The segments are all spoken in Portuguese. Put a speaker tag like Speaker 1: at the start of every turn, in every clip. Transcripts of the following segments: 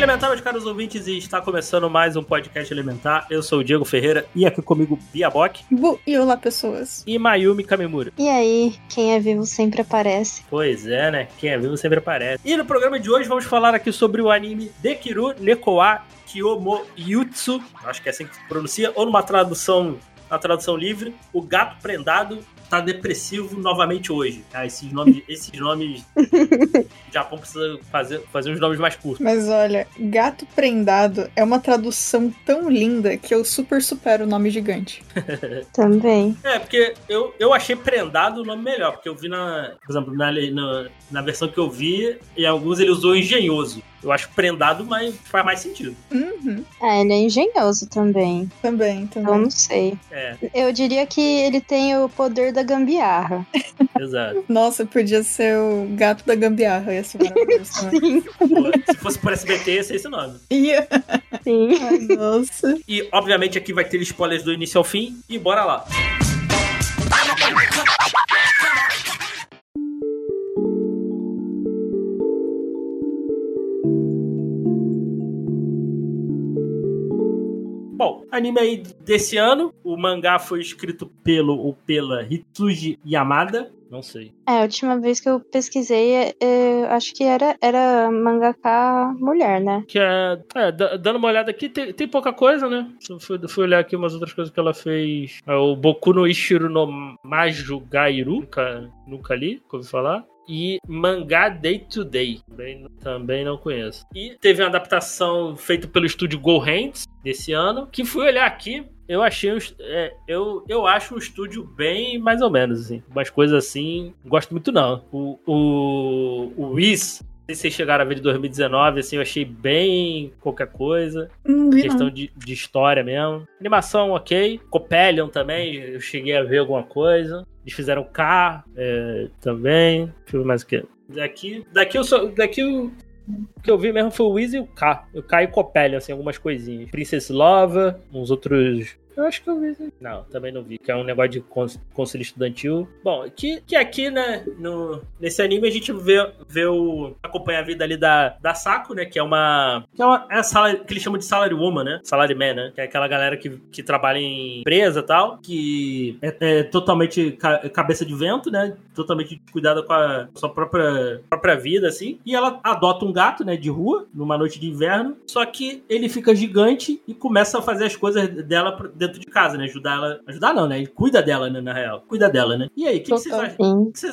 Speaker 1: Elementar, meus caros ouvintes, e está começando mais um podcast Elementar. Eu sou o Diego Ferreira e aqui comigo Bia Bock
Speaker 2: Bu e olá, pessoas.
Speaker 1: e Mayumi Kamimura.
Speaker 3: E aí, quem é vivo sempre aparece.
Speaker 1: Pois é, né? Quem é vivo sempre aparece. E no programa de hoje vamos falar aqui sobre o anime Dekiru Nekoa Kiyomo Yutsu, acho que é assim que se pronuncia, ou numa tradução, na tradução livre, O Gato Prendado tá depressivo novamente hoje. Ah, esses nomes, esses nomes o Japão precisa fazer, fazer uns nomes mais curtos.
Speaker 2: Mas olha, gato prendado é uma tradução tão linda que eu super supero o nome gigante.
Speaker 3: Também.
Speaker 1: É, porque eu, eu achei prendado o nome melhor, porque eu vi na, por exemplo, na, na, na versão que eu vi, em alguns ele usou engenhoso. Eu acho prendado, mas faz mais sentido.
Speaker 2: Uhum.
Speaker 3: É, ele é engenhoso também.
Speaker 2: Também,
Speaker 3: Eu
Speaker 2: também.
Speaker 3: não sei.
Speaker 1: É,
Speaker 3: Eu diria que ele tem o poder da gambiarra.
Speaker 1: exato.
Speaker 2: Nossa, podia ser o gato da gambiarra, ia ser também.
Speaker 1: Pô, Se fosse por SBT, ia ser esse nome.
Speaker 2: Ia.
Speaker 3: Sim.
Speaker 2: Ai, nossa.
Speaker 1: E, obviamente, aqui vai ter spoilers do início ao fim. E bora lá. Bom, anime aí desse ano. O mangá foi escrito pelo ou pela Hitsuji Yamada. Não sei.
Speaker 3: É, a última vez que eu pesquisei, é, é, acho que era, era mangaka mulher, né?
Speaker 1: Que é, é, da- dando uma olhada aqui, tem, tem pouca coisa, né? Eu fui, fui olhar aqui umas outras coisas que ela fez. É, o Boku no Ishiro no Majugairu, nunca, nunca li, ouvi falar. E Mangá Day to Day, também, também não conheço. E teve uma adaptação feita pelo estúdio Go Hands desse ano, que fui olhar aqui. Eu achei, um é, eu, eu acho um estúdio bem mais ou menos, assim. Umas coisas assim, não gosto muito não. O, o, o não sei se vocês chegaram a ver de 2019, assim, eu achei bem qualquer coisa.
Speaker 2: Não vi
Speaker 1: Questão
Speaker 2: não.
Speaker 1: de, de história mesmo. Animação, ok. Copelion também, eu cheguei a ver alguma coisa. Eles fizeram K é, também. Deixa eu ver mais o que. Daqui, daqui eu só. Daqui eu. O que eu vi mesmo foi o Wiz e o K. O K e o Copelion, assim, algumas coisinhas. Princess Love, uns outros. Eu acho que eu vi. Não, também não vi. Que é um negócio de cons- conselho estudantil. Bom, que, que aqui, né, no, nesse anime a gente vê, vê o. acompanha a vida ali da, da Sako, né? Que é uma. Que é, uma, é a sala que eles chamam de salary woman, né? Salaryman, né? Que é aquela galera que, que trabalha em empresa e tal. Que é, é totalmente ca- cabeça de vento, né? Totalmente cuidada com a sua própria, própria vida, assim. E ela adota um gato, né? De rua, numa noite de inverno. Só que ele fica gigante e começa a fazer as coisas dela pra- dentro de casa, né? Ajudar ela. Ajudar não, né? Ele cuida dela, né? Na real. Cuida dela, né? E aí, o que, vocês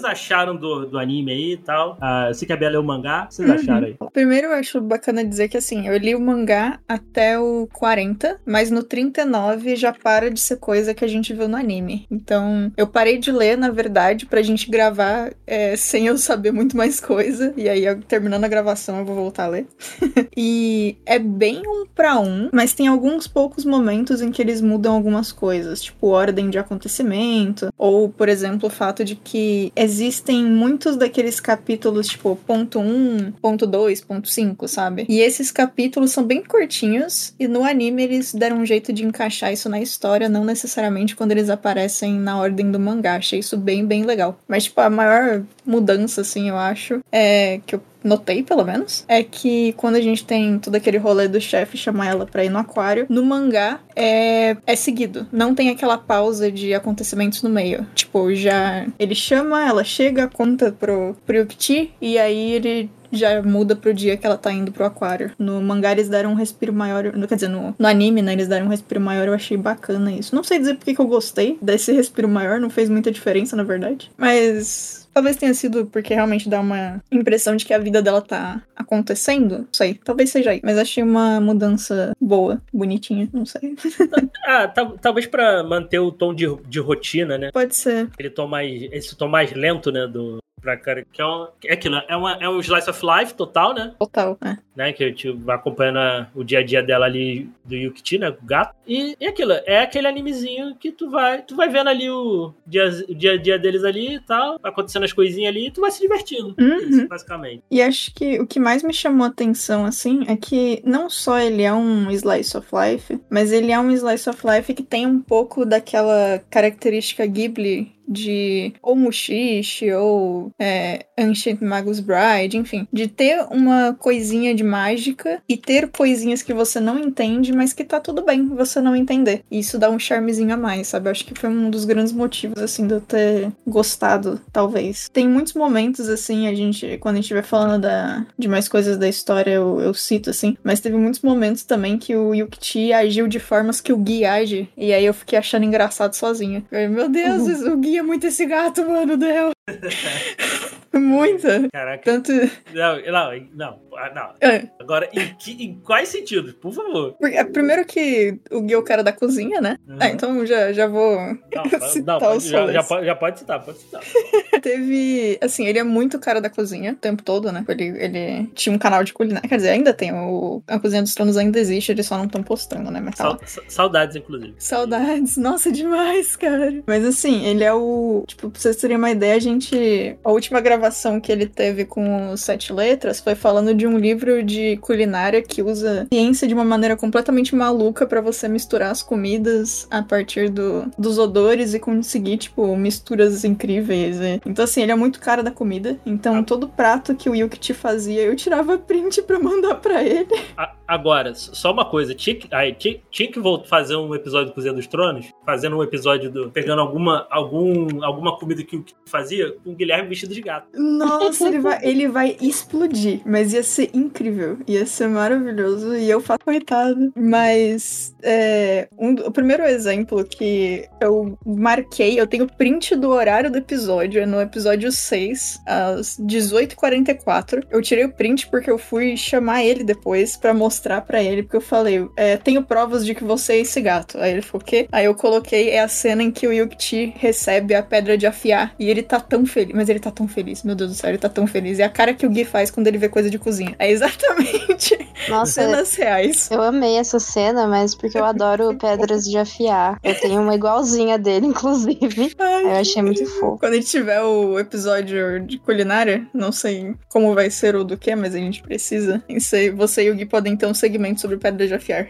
Speaker 1: que acharam do, do anime aí e tal? Ah, eu sei que a Bela leu o mangá. O que vocês
Speaker 2: Uhum.
Speaker 1: acharam aí?
Speaker 2: Primeiro, eu acho bacana dizer que assim, eu li o mangá até o 40, mas no 39 já para de ser coisa que a gente viu no anime. Então, eu parei de ler, na verdade, pra gente gravar é, sem eu saber muito mais coisa. E aí, eu- terminando a gravação, eu vou voltar a ler. e é bem um pra um, mas tem alguns poucos momentos em que eles mudam algumas coisas, tipo ordem de acontecimento, ou, por exemplo, o fato de que existem muitos daqueles capítulos, tipo, ponto 1, ponto 2, ponto 5, sabe? E esses capítulos são bem curtinhos, e no anime eles deram um jeito de encaixar isso na história, não necessariamente quando eles aparecem na ordem do mangá. Achei isso bem, bem legal. Mas, tipo, a maior mudança, assim, eu acho, é que eu notei, pelo menos, é que quando a gente tem todo aquele rolê do chefe chamar ela pra ir no aquário, no mangá é, é seguido. Não tem aquela pausa de acontecimentos no meio. Tipo, já ele chama, ela chega, conta pro, pro Yukti, e aí ele já muda pro dia que ela tá indo pro aquário. No mangá eles deram um respiro maior. Quer dizer, no, no anime, né? Eles deram um respiro maior. Eu achei bacana isso. Não sei dizer porque que eu gostei desse respiro maior. Não fez muita diferença, na verdade. Mas. Talvez tenha sido porque realmente dá uma impressão de que a vida dela tá acontecendo. Não sei. Talvez seja aí. Mas achei uma mudança boa, bonitinha. Não sei.
Speaker 1: Ah, tal- talvez pra manter o tom de, de rotina, né?
Speaker 2: Pode ser.
Speaker 1: Aquele tom mais. Esse tom mais lento, né? Do pra cara. Que é, um, é aquilo, é, uma, é um slice of life total, né?
Speaker 2: Total, né?
Speaker 1: né? Que a gente vai acompanhando o dia a dia dela ali do Yukiti, né? O gato. E, e aquilo, é aquele animezinho que tu vai. Tu vai vendo ali o dia, o dia a dia deles ali e tal. Acontecendo as coisinhas ali e tu vai se divertindo.
Speaker 2: Uhum.
Speaker 1: Isso, basicamente.
Speaker 2: E acho que o que mais me chamou a atenção, assim, é que não só ele é um slice of life, mas ele é um slice of life que tem um pouco daquela característica Ghibli de ou Mushishi ou é, Ancient Magus Bride, enfim, de ter uma coisinha de mágica e ter coisinhas que você não entende, mas que tá tudo bem você não entender. E isso dá um charmezinho a mais, sabe? Eu acho que foi um dos grandes motivos, assim, de eu ter gostado, talvez. Tem muitos momentos, assim, a gente, quando a gente estiver falando da, de mais coisas da história, eu, eu cito, assim, mas teve muitos momentos também que o Yukichi agiu de formas que o Gui age, e aí eu fiquei achando engraçado sozinha. Eu, Meu Deus, o Gui é muito esse gato, mano, Del. Muita.
Speaker 1: Caraca.
Speaker 2: Tanto.
Speaker 1: Não, não, não. ah, não.
Speaker 2: É,
Speaker 1: Agora, em, que, em quais sentidos? Por favor.
Speaker 2: porque- é, primeiro que o Gui é o cara da cozinha, né?
Speaker 1: Uhum.
Speaker 2: Ah, então já, já vou.
Speaker 1: Não,
Speaker 2: citar
Speaker 1: não,
Speaker 2: os
Speaker 1: já, já pode, já pode citar, pode citar.
Speaker 2: Teve. Assim, ele é muito cara da cozinha o tempo todo, né? Ele, ele tinha um canal de culinária. Quer dizer, ainda tem. O, a Cozinha dos Tronos ainda existe, eles só não estão postando, né? Mas tá
Speaker 1: sa- saudades, inclusive.
Speaker 2: Saudades, nossa, demais, cara. Mas assim, ele é o. Tipo, pra vocês terem uma ideia, a gente. A última gravação que ele teve com Sete Letras foi falando de um livro de culinária que usa ciência de uma maneira completamente maluca pra você misturar as comidas a partir do, dos odores e conseguir, tipo, misturas incríveis. e- Então, assim, ele é muito cara da comida. Então, todo prato que o Yuki fazia, eu tirava print pra mandar pra ele.
Speaker 1: Agora, só uma coisa, tinha que, aí, tinha, tinha que fazer um episódio do Cozinha dos Tronos, fazendo um episódio do. pegando alguma, algum, alguma comida que o que fazia com o Guilherme vestido de gato.
Speaker 2: Nossa, ele vai, ele vai explodir, mas ia ser incrível, ia ser maravilhoso e eu faço coitado. Mas é, um o primeiro exemplo que eu marquei, eu tenho print do horário do episódio, é no episódio 6, às 18h44. Eu tirei o print porque eu fui chamar ele depois pra mostrar pra ele, porque eu falei, é, tenho provas de que você é esse gato. Aí ele falou, o quê? Aí eu coloquei, é a cena em que o Yukti recebe a pedra de afiar e ele tá tão feliz, mas ele tá tão feliz, meu Deus do céu, ele tá tão feliz. E a cara que o Gui faz quando ele vê coisa de cozinha. É exatamente
Speaker 3: Nossa,
Speaker 2: cenas reais.
Speaker 3: eu amei essa cena, mas porque eu adoro pedras de afiar. Eu tenho uma igualzinha dele, inclusive.
Speaker 2: Ai,
Speaker 3: Eu achei muito fofo.
Speaker 2: Quando a gente tiver o episódio de culinária, não sei como vai ser ou do que, mas a gente precisa. Você e o Gui podem ter um segmento sobre pedra de afiar.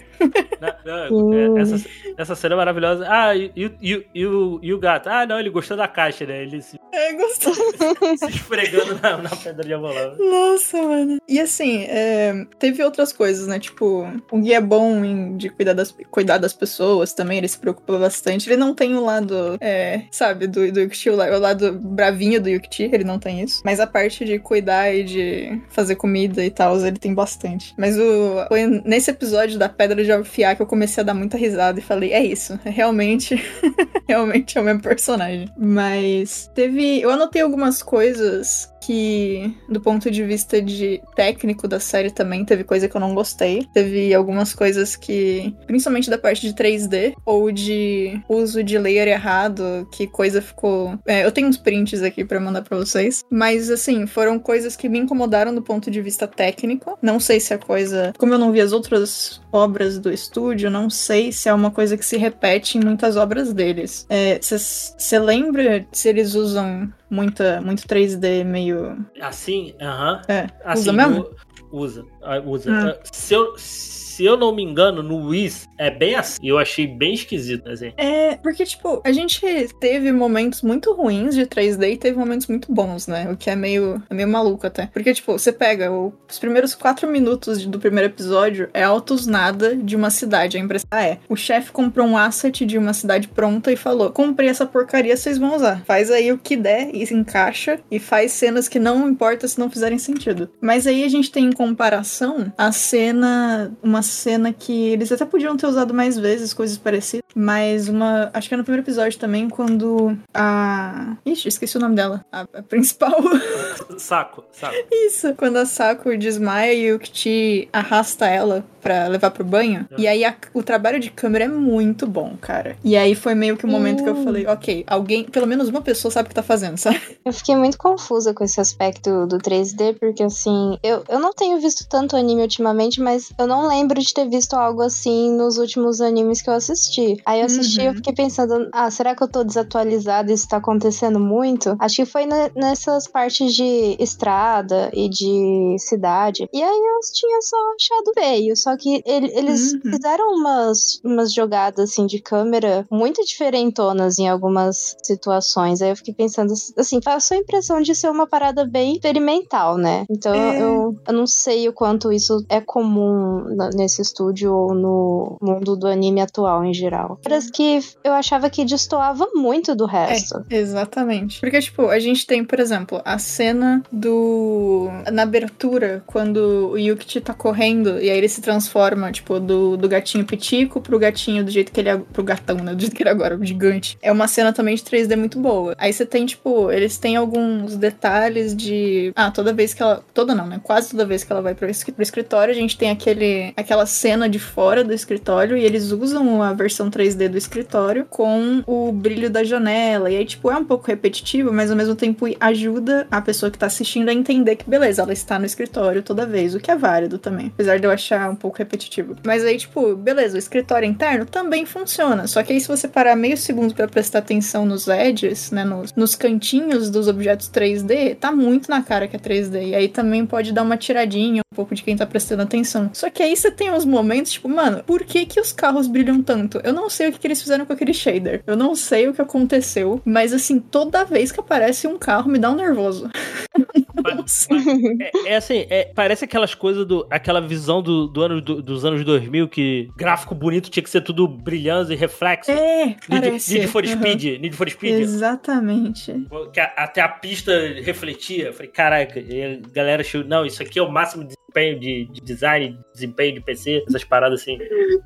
Speaker 1: Não,
Speaker 3: Hum.
Speaker 1: é, essa, essa cena é maravilhosa. Ah, e, e, e, e o, e o gato? Ah, não, ele gostou da caixa, né? Ele se,
Speaker 2: É gostoso.
Speaker 1: se esfregando na, na pedra de avolava.
Speaker 2: Nossa, mano. E assim, é, teve outras coisas, né? Tipo, o Gui é bom em, de cuidar das, cuidar das pessoas também, ele se preocupa bastante. Ele não tem o lado, é, sabe, do, do Yukti, o la- o lado bravinho do Yukti, ele não tem isso. Mas a parte de cuidar e de fazer comida e tal, ele tem bastante. Mas o, foi nesse episódio da Pedra de Afiar que eu comecei a dar muita risada e falei, é isso, realmente, realmente é o mesmo personagem. Mas teve. Eu anotei algumas coisas que, do ponto de vista de técnico da série também, teve coisa que eu não gostei. Teve algumas coisas que, principalmente da parte de 3D, ou de uso de layer errado, que coisa ficou. É, eu tenho uns prints aqui pra mandar pra vocês. Mas, assim, foram coisas que me incomodaram do ponto de vista técnico. Não sei se a coisa. Como eu não vi as outras obras do estúdio, não sei se é uma coisa que se repete em muitas obras deles. Você lembra se eles usam muita, muito 3D meio.
Speaker 1: Assim, aham.
Speaker 2: É,
Speaker 1: Assim,
Speaker 2: usa mesmo?
Speaker 1: usa. ah, usa.
Speaker 2: Hum.
Speaker 1: Se, eu, se eu não me engano, no Wiz é bem assim. Eu achei bem esquisito, assim.
Speaker 2: É, porque, tipo, a gente teve momentos muito ruins de 3D e teve momentos muito bons, né? O que é meio, é meio maluco até. Porque, tipo, você pega o- os primeiros quatro minutos do primeiro episódio, é altos nada de uma cidade. A impressão é: o chefe comprou um asset de uma cidade pronta e falou: comprei essa porcaria, vocês vão usar. Faz aí o que der e se encaixa e faz cenas que não importa se não fizerem sentido. Mas aí a gente tem em comparação a cena, uma cena que eles até podiam ter usado mais vezes, coisas parecidas, mas uma, acho que é no primeiro episódio também, quando a. Ixi, esqueci o nome dela. A, a principal.
Speaker 1: Saco, saco.
Speaker 2: Isso, quando a Sakura desmaia e o Kichi arrasta ela pra levar pro banho.
Speaker 1: É.
Speaker 2: E aí a- o trabalho de câmera é muito bom, cara. E aí foi meio que o momento que eu
Speaker 3: Hum.
Speaker 2: falei, ok, alguém, pelo menos uma pessoa sabe o que tá fazendo, sabe?
Speaker 3: Eu fiquei muito confusa com esse aspecto do 3D, porque assim, eu, eu não tenho visto tanto anime ultimamente, mas eu não lembro de ter visto algo assim nos últimos animes que eu assisti. Aí eu assisti e eu
Speaker 2: Uhum.
Speaker 3: fiquei pensando, ah, será que eu tô desatualizada isso tá acontecendo muito? Acho que foi ne- nessas partes de estrada e de cidade. E aí eu tinha só achado feio, só que ele- eles
Speaker 2: Uhum.
Speaker 3: fizeram umas, umas jogadas assim de câmera muito diferentonas em algumas situações. Aí eu fiquei pensando, assim, passou a impressão de ser uma parada bem experimental, né? Então
Speaker 2: É.
Speaker 3: eu, eu não sei o quanto isso é comum nesse estúdio ou no mundo do anime atual em geral. Parece que eu achava que destoava muito do resto.
Speaker 2: Exatamente. Porque, tipo, a gente tem, por exemplo, a cena do. Na abertura, quando o Yukichi tá correndo e aí ele se transforma, tipo, do, do gatinho pitico pro gatinho do jeito que ele é. Pro gatão, né? Do jeito que ele é agora, o gigante. É uma cena também de 3D muito boa. Aí você tem, tipo, eles têm alguns detalhes de. Ah, toda vez que ela. Toda não, né? Quase toda vez que ela vai pro escritório, a gente tem aquele, aquela cena de fora do escritório e eles usam a versão 3D do escritório com o brilho da janela. E aí, tipo, é um pouco repetitivo, mas ao mesmo tempo ajuda a pessoa que tá assistindo a entender que, beleza, ela está no escritório toda vez, o que é válido também. Apesar de eu achar um pouco repetitivo. Mas aí, tipo, beleza, o escritório interno também funciona. Só que aí, se você parar meio segundo pra prestar atenção nos edges, né, nos, nos cantinhos dos objetos 3D, tá muito na cara que é 3D. E aí também pode dar uma tiradinha um pouco de quem tá prestando atenção. Só que aí você tem uns momentos, tipo, mano, por que que os carros brilham tanto? Eu não sei o que, que eles fizeram com aquele shader. Eu não sei o que aconteceu, mas assim, toda vez que aparece um carro me dá um nervoso.
Speaker 1: É, é assim, é- parece aquelas coisas do. aquela visão do, do ano, do- dos anos 2000 que gráfico bonito tinha que ser tudo brilhante e reflexo.
Speaker 2: É,
Speaker 1: Need,
Speaker 2: parece.
Speaker 1: Need for
Speaker 2: Uhum.
Speaker 1: Speed, Need for Speed.
Speaker 2: Exatamente.
Speaker 1: Que a- até a pista refletia. Eu falei, caraca, a galera achou, não, isso aqui é o máximo de desempenho de, de design, de desempenho de PC, essas paradas assim.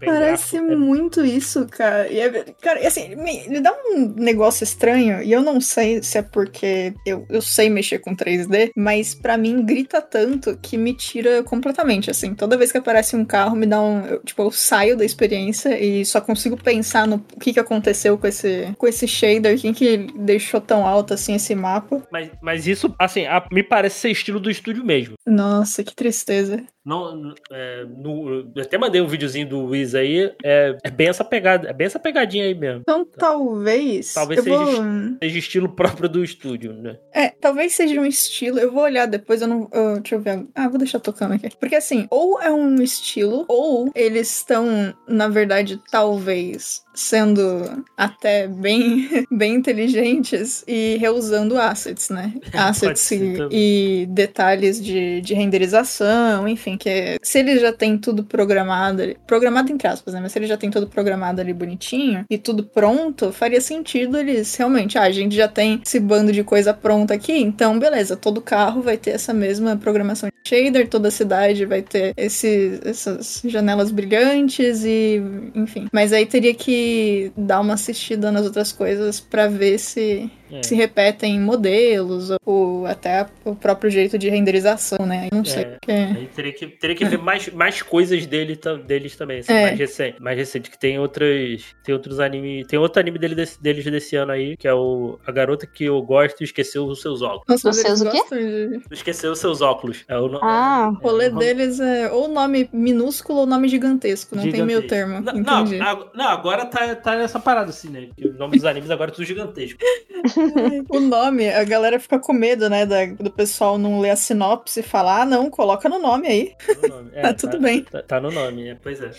Speaker 2: Parece
Speaker 1: gráfico. É-
Speaker 2: muito isso, cara. E é- cara, assim, me, me dá um negócio estranho, e eu não sei se é porque eu, eu sei mexer com 3D, mas pra mim grita tanto que me tira completamente, assim. Toda vez que aparece um carro, me dá um. eu, tipo, eu saio da experiência e só consigo pensar no que, que aconteceu com esse, com esse shader, quem que deixou tão alto assim esse mapa.
Speaker 1: Mas, mas isso, assim, a- me parece ser estilo do estúdio mesmo.
Speaker 2: Nossa, que tristeza.
Speaker 1: Não, é, no- eu até mandei um videozinho do Wiz aí. É, é bem essa pegada, é bem essa pegadinha aí mesmo.
Speaker 2: Então talvez.
Speaker 1: Talvez
Speaker 2: eu vou...
Speaker 1: seja Seja estilo próprio do estúdio, né?
Speaker 2: É, talvez seja um estilo. Eu vou olhar depois, eu não. eu- deixa eu ver. Ah, vou deixar tocando aqui. Porque assim, ou é um estilo, ou eles estão, na verdade, talvez sendo até bem, bem inteligentes e reusando assets, né? Assets e, e detalhes de, de renderização, enfim, que é- se eles já têm tudo programado, programado entre aspas, né? Mas se eles já têm tudo programado ali bonitinho e tudo pronto, faria sentido eles realmente, ah, a gente já tem esse bando de coisa pronta aqui, então beleza, todo carro vai ter essa mesma programação de shader, toda cidade vai ter esse, essas janelas brilhantes e enfim. Mas aí teria que dar uma assistida nas outras coisas pra ver se
Speaker 1: É.
Speaker 2: se repetem modelos ou até o próprio jeito de renderização, né? Eu não sei.
Speaker 1: É.
Speaker 2: porque-
Speaker 1: Aí teria que, teria que ver mais, mais coisas dele, deles também, assim,
Speaker 2: É.
Speaker 1: mais recente. Mais recente, que tem outras. Tem outros anime. Tem outro anime dele desse- deles desse ano aí, que é o A Garota que eu gosto e esqueceu os seus óculos.
Speaker 2: Nossa,
Speaker 3: Os seus o quê?
Speaker 2: de...
Speaker 1: Esqueceu os seus óculos. É o, no-
Speaker 3: Ah,
Speaker 2: O rolê
Speaker 1: é, o-
Speaker 2: deles é ou nome minúsculo ou nome gigantesco. Não tem
Speaker 1: gigantesco.
Speaker 2: meio termo.
Speaker 1: Não, não, não, agora tá, tá nessa parada assim, né? Que o nome dos animes agora é tudo gigantesco.
Speaker 2: o nome, a galera fica com medo, né? da- do pessoal não ler a sinopse e falar, ah, não, coloca no nome aí.
Speaker 1: Tá no nome. É,
Speaker 2: Tá tudo bem.
Speaker 1: Tá, tá no nome, é, pois é.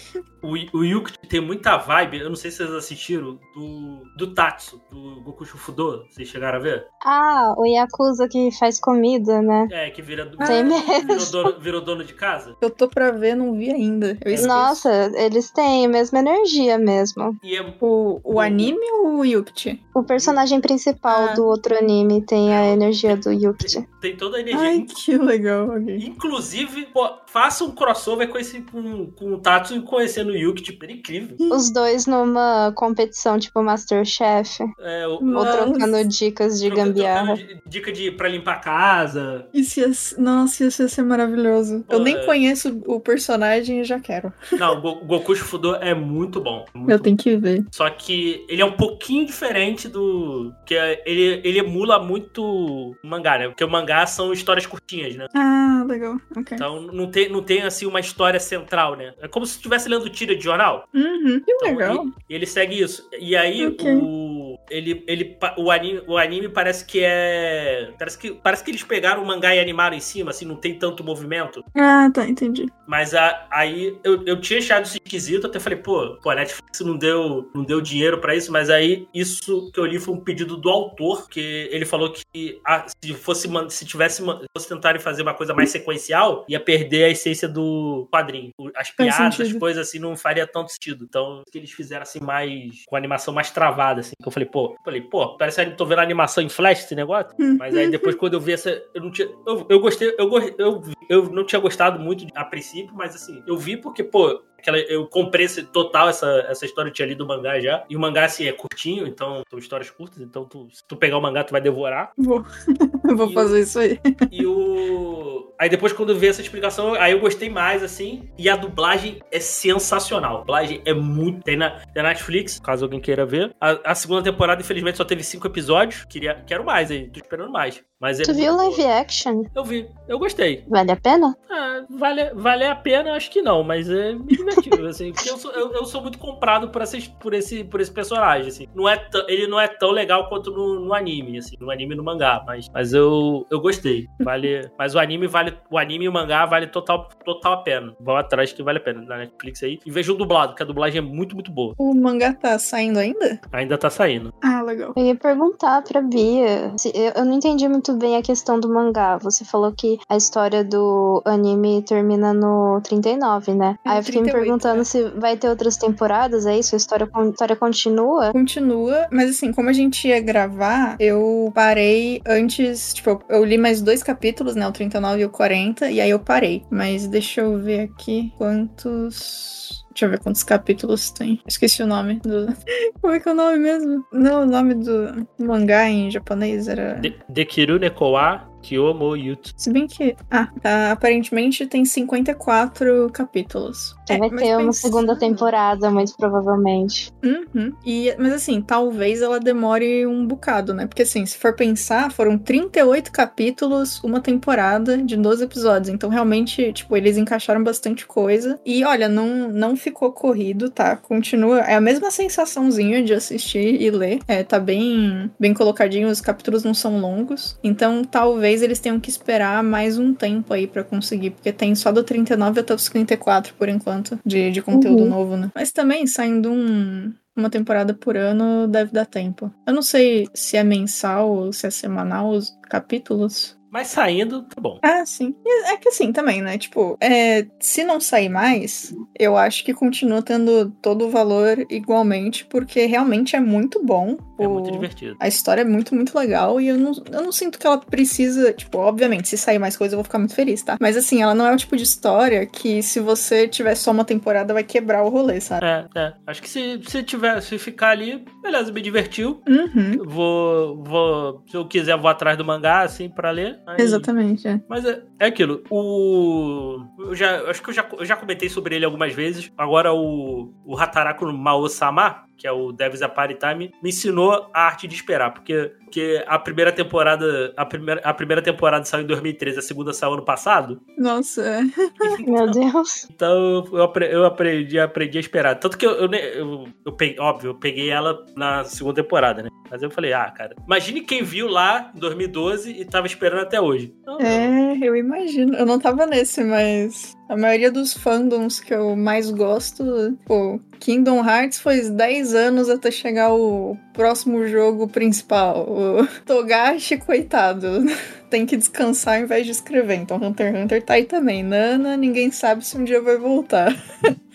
Speaker 1: O, o Yuki tem muita vibe, eu não sei se vocês assistiram, do, do Tatsu, do Goku Shufudo. Vocês chegaram a ver?
Speaker 3: ah, o Yakuza que faz comida, né?
Speaker 1: É, que vira,
Speaker 3: Tem mesmo.
Speaker 1: virou, dono, virou dono de casa.
Speaker 2: Eu tô pra ver, não vi ainda.
Speaker 3: Nossa, eles têm a mesma energia mesmo.
Speaker 1: E é,
Speaker 2: O, o anime ou o Yukichi?
Speaker 3: O personagem principal
Speaker 2: Ah.
Speaker 3: do outro anime tem a energia do Yukichi.
Speaker 1: tem, tem toda a energia.
Speaker 2: Ai, que legal. ok.
Speaker 1: Inclusive, pô, faça um crossover com esse com, com o Tatsu e conhecendo o Yuki, tipo, é incrível.
Speaker 3: Os dois numa competição tipo Masterchef.
Speaker 1: É, o,
Speaker 3: Ou trocando dicas de
Speaker 1: trocando-
Speaker 3: gambiarra.
Speaker 1: trocando Dica de pra limpar a casa.
Speaker 2: Isso ia, nossa, isso ia ser maravilhoso. Eu
Speaker 1: Pô,
Speaker 2: nem
Speaker 1: é.
Speaker 2: conheço o personagem e já quero.
Speaker 1: Não, o Go- o Goku Shifudo é muito bom. muito
Speaker 2: Eu tenho que ver.
Speaker 1: Só que ele é um pouquinho diferente do. que é- ele, ele emula muito o mangá, né? Porque o mangá são histórias curtinhas, né?
Speaker 2: Ah, legal. Ok.
Speaker 1: Então não tem, não tem assim uma história central, né? É como se estivesse lendo tira de jornal.
Speaker 2: Uhum, que
Speaker 1: Então,
Speaker 2: legal.
Speaker 1: E, e ele segue isso. E aí
Speaker 2: Ok.
Speaker 1: o. Ele, ele, o, anime, o anime parece que é. Parece que, parece que eles pegaram o mangá e animaram em cima, assim, não tem tanto movimento.
Speaker 2: Ah, tá, entendi.
Speaker 1: Mas a- aí eu, eu tinha achado isso esquisito, até falei, pô, pô, a Netflix não deu, não deu dinheiro pra isso, mas aí isso que eu li foi um pedido do autor, que ele falou que ah, se fosse se tivesse fosse tentarem fazer uma coisa mais sequencial, ia perder a essência do quadrinho. As piadas, as coisas assim não faria tanto sentido. Então, que eles fizeram assim mais com animação mais travada assim. Que eu falei, pô, falei, pô, parece que tô vendo a animação em flash esse negócio. Mas aí depois, quando eu vi essa. Eu não tinha. Eu, eu gostei. Eu, eu, eu não tinha gostado muito a princípio, mas assim, eu vi porque, pô. Aquela, eu comprei esse, total essa, essa história, eu tinha lido o mangá já. E o mangá, assim, é curtinho, então são histórias curtas. Então, tu- se tu pegar o mangá, tu vai devorar.
Speaker 2: Vou, vou
Speaker 1: E
Speaker 2: fazer isso aí.
Speaker 1: E o. Aí depois, quando eu vi essa explicação, aí eu gostei mais, assim. E a dublagem é sensacional. A dublagem é muito. Tem na, tem na Netflix, caso alguém queira ver. A, a segunda temporada, infelizmente, só teve cinco episódios. Queria, quero mais aí, tô esperando mais. Mas é
Speaker 3: Tu viu
Speaker 1: muito
Speaker 3: live action?
Speaker 1: Eu vi, eu gostei.
Speaker 3: Vale a pena?
Speaker 1: Ah, vale, vale a pena, acho que não, mas é me divertido, assim, porque eu sou, eu, eu sou muito comprado por, essas, por, esse, por esse personagem, assim. Não é ele não é tão legal quanto no, no anime, assim, no anime e no mangá, mas, mas eu, eu gostei. Vale, mas o anime vale, o anime e o mangá vale total, total a pena. Vão atrás que vale a pena na Netflix aí. E vejam o dublado, que a dublagem é muito, muito boa.
Speaker 2: O mangá tá saindo ainda?
Speaker 1: Ainda tá saindo.
Speaker 2: Ah, legal.
Speaker 3: Eu ia perguntar pra Bia. se- eu, eu não entendi muito bem a questão do mangá. Você falou que a história do anime termina no 39, né? Aí eu fiquei me
Speaker 2: 38,
Speaker 3: perguntando
Speaker 2: né?
Speaker 3: se vai ter outras temporadas, é isso? A história, a história continua?
Speaker 2: Continua, mas assim, como a gente ia gravar, eu parei antes, tipo, eu li mais dois capítulos, né, o 39 e o 40, e aí eu parei. Mas deixa eu ver aqui quantos... Deixa eu ver quantos capítulos tem. Esqueci o nome do... Como é que é o nome mesmo? Não, o nome do mangá em japonês era...
Speaker 1: De, Dekiru Nekowa Kyomo Yutu.
Speaker 2: Se bem que... Ah, tá, aparentemente tem 54 capítulos. É,
Speaker 3: vai ter uma
Speaker 2: pensando-
Speaker 3: segunda temporada, muito provavelmente.
Speaker 2: Uhum. E, mas assim, talvez ela demore um bocado, né? Porque assim, se for pensar, foram 38 capítulos, uma temporada de 12 episódios. Então, realmente, tipo, eles encaixaram bastante coisa. E olha, não, não ficou corrido, tá? Continua. É a mesma sensaçãozinha de assistir e ler. É, tá bem, bem colocadinho, os capítulos não são longos. Então, talvez eles tenham que esperar mais um tempo aí pra conseguir. Porque tem só do 39 até os 54, por enquanto, de, de conteúdo
Speaker 3: Uhum.
Speaker 2: novo, né? Mas também, saindo um, uma temporada por ano, deve dar tempo. Eu não sei se é mensal ou se é semanal os capítulos.
Speaker 1: Mas saindo, tá bom.
Speaker 2: Ah, sim. E É que assim também, né? Tipo, é, se não sair mais, eu acho que continua tendo todo o valor igualmente, porque realmente é muito bom.
Speaker 1: É muito divertido.
Speaker 2: A história é muito, muito legal e eu não, eu não sinto que ela precisa. Tipo, obviamente, se sair mais coisa eu vou ficar muito feliz, tá? Mas assim, ela não é o tipo de história que se você tiver só uma temporada vai quebrar o rolê, sabe?
Speaker 1: É, é. Acho que se, se tiver, se ficar ali, beleza, me divertiu.
Speaker 2: Uhum.
Speaker 1: Vou, vou, se eu quiser, vou atrás do mangá, assim, pra ler. Aí-
Speaker 2: Exatamente, é.
Speaker 1: Mas é, é aquilo. O. Eu já, acho que eu já, eu já comentei sobre ele algumas vezes. Agora, o, o Hataraku Mao-sama, que é o Devs a Time, me ensinou a arte de esperar. Porque, porque a primeira temporada. A primeira, a primeira temporada saiu em 2013, a segunda saiu ano passado.
Speaker 2: Nossa, é.
Speaker 3: Meu Deus.
Speaker 1: Então eu, eu aprendi, aprendi a esperar. Tanto que eu, eu, eu, eu peguei, óbvio, eu peguei ela na segunda temporada, né? Mas eu falei, ah, cara, imagine quem viu lá em 2012 e tava esperando até hoje. Então,
Speaker 2: É, eu imagino. Eu não tava nesse, mas a maioria dos fandoms que eu mais gosto, pô, Kingdom Hearts foi 10 anos até chegar o próximo jogo principal. O Togashi, coitado. Tem que descansar ao invés de escrever. Então Hunter x Hunter tá aí também. Nana, ninguém sabe se um dia vai voltar.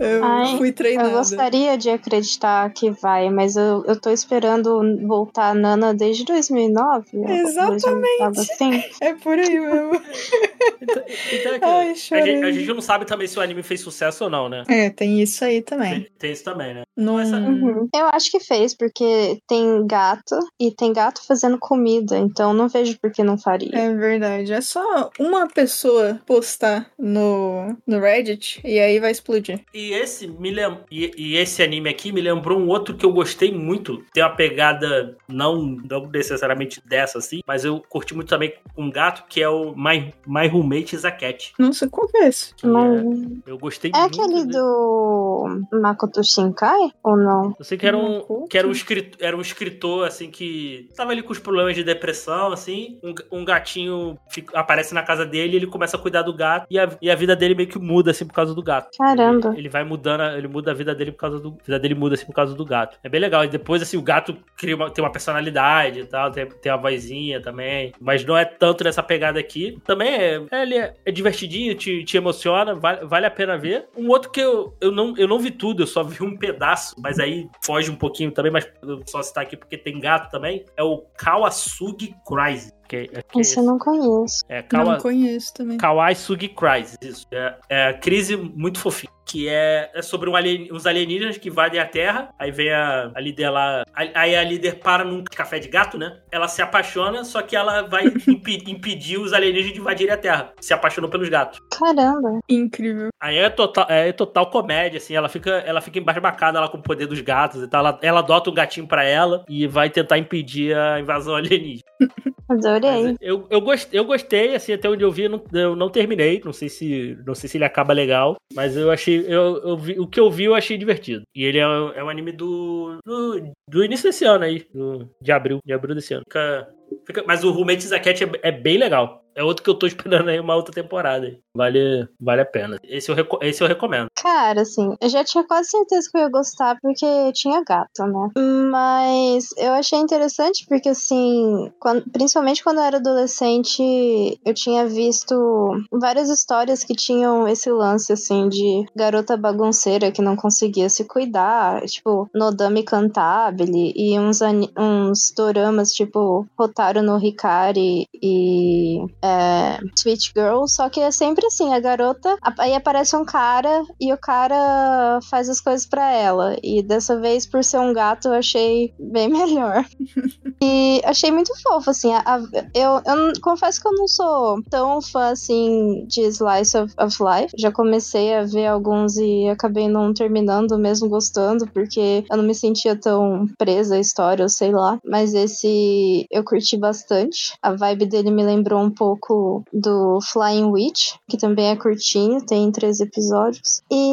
Speaker 2: Eu
Speaker 3: Ai,
Speaker 2: fui treinada.
Speaker 3: Eu gostaria de acreditar que vai, mas eu, eu tô esperando voltar a Nana desde 2009.
Speaker 2: Exatamente.
Speaker 3: Assim.
Speaker 2: É por aí mesmo.
Speaker 1: então, então é que
Speaker 2: Ai,
Speaker 1: a, gente, a gente não sabe também se o anime fez sucesso ou não, né?
Speaker 2: É, tem isso aí também.
Speaker 1: Tem, tem isso também, né?
Speaker 2: Não...
Speaker 1: Essa-
Speaker 3: Uhum. Eu acho que fez, porque tem gato e tem gato fazendo comida, então não vejo por que não faria.
Speaker 2: É verdade. É só uma pessoa postar no, no Reddit e aí vai explodir.
Speaker 1: E esse me lem... e, e esse anime aqui me lembrou um outro que eu gostei muito. Tem uma pegada não, não necessariamente dessa assim, mas eu curti muito também com um gato que é o My, My Roommate is a Cat.
Speaker 2: Nossa, qual que é esse?
Speaker 3: Mas-
Speaker 1: é- eu gostei
Speaker 3: É
Speaker 1: muito.
Speaker 3: aquele
Speaker 1: dele.
Speaker 3: do Makoto Shinkai ou não?
Speaker 1: Eu sei que era um,
Speaker 2: Makoto?
Speaker 1: que era um, escritor, era um escritor, assim, que tava ali com os problemas de depressão, assim. Um, um gatinho fica- aparece na casa dele, ele começa a cuidar do gato e a, e a vida dele meio que muda, assim, por causa do gato.
Speaker 3: Caramba.
Speaker 1: Ele, ele vai mudando, a- ele muda a vida dele por causa do. A vida dele muda, assim, por causa do gato. É bem legal. E depois, assim, o gato cria uma, tem uma personalidade e tal, tem, tem uma vozinha também. Mas não é tanto nessa pegada aqui. Também é, é, ele é, é divertidinho, te, te emociona, vale, vale a pena ver. Um outro que eu, eu, não, eu não vi tudo, eu só vi um pedaço, mas aí foge um pouquinho também, mas eu só citar aqui porque tem gato também. É o Kawasugi Crisis. Que, que é,
Speaker 3: eu não conheço.
Speaker 1: é Kawa,
Speaker 2: Não conheço também.
Speaker 1: Kawaii Sugi Crisis, isso. É, é a crise muito fofinha. Que é, é sobre um alien, uns alienígenas que invadem a Terra. Aí vem a, a líder lá. a- Aí a líder para num café de gato, né? Ela se apaixona, só que ela vai impe- impedir os alienígenas de invadirem a Terra. Se apaixonou pelos gatos.
Speaker 3: Caramba.
Speaker 2: Incrível.
Speaker 1: Aí é total, é total comédia, assim. Ela fica, ela fica embasbacada lá com o poder dos gatos e tal. Ela, ela adota um gatinho pra ela e vai tentar impedir a invasão alienígena.
Speaker 3: Adorei.
Speaker 1: Mas eu, eu, gostei, eu gostei, assim, até onde eu vi, eu não, eu não terminei. Não sei se não sei se ele acaba legal. Mas eu achei. Eu, eu vi, o que eu vi, eu achei divertido. E ele é, um- é um anime do, do. do início desse ano aí. do- de abril. De abril desse ano. Fica, fica- mas o Roommate Zaket é, é bem legal. É outro que eu tô esperando aí uma outra temporada. Vale, vale a pena. Esse eu, esse eu recomendo.
Speaker 3: Cara, assim, eu já tinha quase certeza que eu ia gostar porque tinha gato, né? Mas eu achei interessante porque, assim, quando- principalmente quando eu era adolescente, eu tinha visto várias histórias que tinham esse lance, assim, de garota bagunceira que não conseguia se cuidar, tipo, Nodame Cantabile e uns, uns doramas, tipo, Rotaro no Hikari e é, Sweet Girl, só que é sempre assim, a garota, aí aparece um cara e o cara faz as coisas pra ela. E dessa vez, por ser um gato, eu achei bem melhor. e achei muito fofo, assim. a- a- eu, eu confesso que eu não sou tão fã, assim, de Slice of, of Life. Já comecei a ver alguns e acabei não terminando, mesmo gostando, porque eu não me sentia tão presa à história, sei lá. Mas esse eu curti bastante. A vibe dele me lembrou um pouco do Flying Witch, que também é curtinho, tem três episódios. E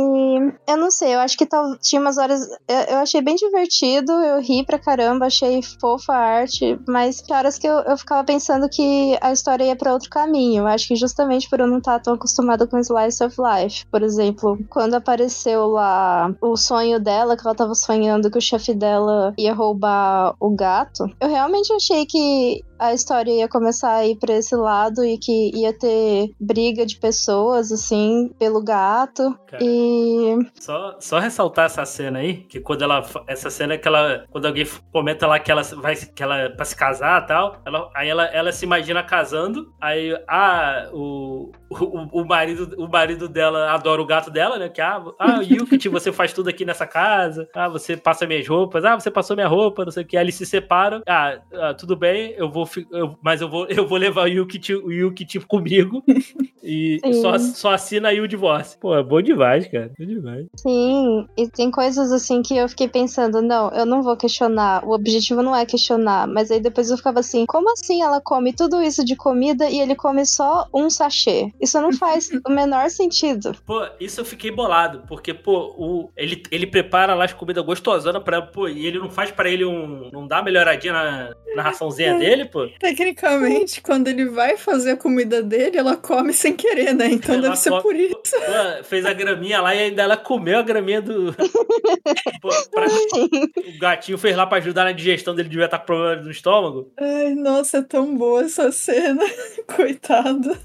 Speaker 3: eu não sei, eu acho que tal, tinha umas horas. Eu, eu achei bem divertido, eu ri pra caramba, achei fofa a arte, mas tinha horas que eu, eu ficava pensando que a história ia pra outro caminho. Eu acho que justamente por eu não estar tão acostumada com Slice of Life. Por exemplo, quando apareceu lá o sonho dela, que ela tava sonhando que o chefe dela ia roubar o gato, eu realmente achei que a história ia começar a ir pra esse lado e que ia ter briga de pessoas, assim, pelo gato.
Speaker 1: Cara.
Speaker 3: E.
Speaker 1: Só, só ressaltar essa cena aí, que quando ela. Essa cena é que ela. Quando alguém comenta lá que ela vai que ela pra se casar e tal, ela, aí ela, ela se imagina casando, aí ah, o, o, o marido, o marido dela adora o gato dela, né? Que ah, ah Yukit, você faz tudo aqui nessa casa, ah, você passa minhas roupas, ah, você passou minha roupa, não sei o que. Aí eles se separam, ah, ah, tudo bem, eu vou, fi- eu- mas eu vou, eu vou levar o Yukit, o Yukit comigo e
Speaker 3: Sim.
Speaker 1: só, só assina aí o divórcio. Pô, é bom demais, cara, bom demais.
Speaker 3: Sim, e tem coisas assim que eu fiquei pensando, não, eu não vou questionar. O objetivo não é questionar. Mas aí depois eu ficava assim, como assim ela come tudo isso de comida e ele come só um sachê? Isso não faz o menor sentido.
Speaker 1: Pô, isso eu fiquei bolado, porque, pô, o, ele, ele prepara lá as comidas gostosona pra, pô, e ele não faz pra ele um. Não dá melhoradinha na, na raçãozinha dele, pô. Pô.
Speaker 2: Tecnicamente, quando ele vai fazer a comida dele, ela come sem querer, né? Então
Speaker 1: Ela
Speaker 2: deve ser
Speaker 1: come-
Speaker 2: por isso.
Speaker 1: Pô, fez a graminha lá e ainda ela comeu a graminha do. Pô, pra- O gatinho fez lá pra ajudar na digestão dele, devia estar com problema no estômago.
Speaker 2: Ai, nossa, é tão boa essa cena. Coitado.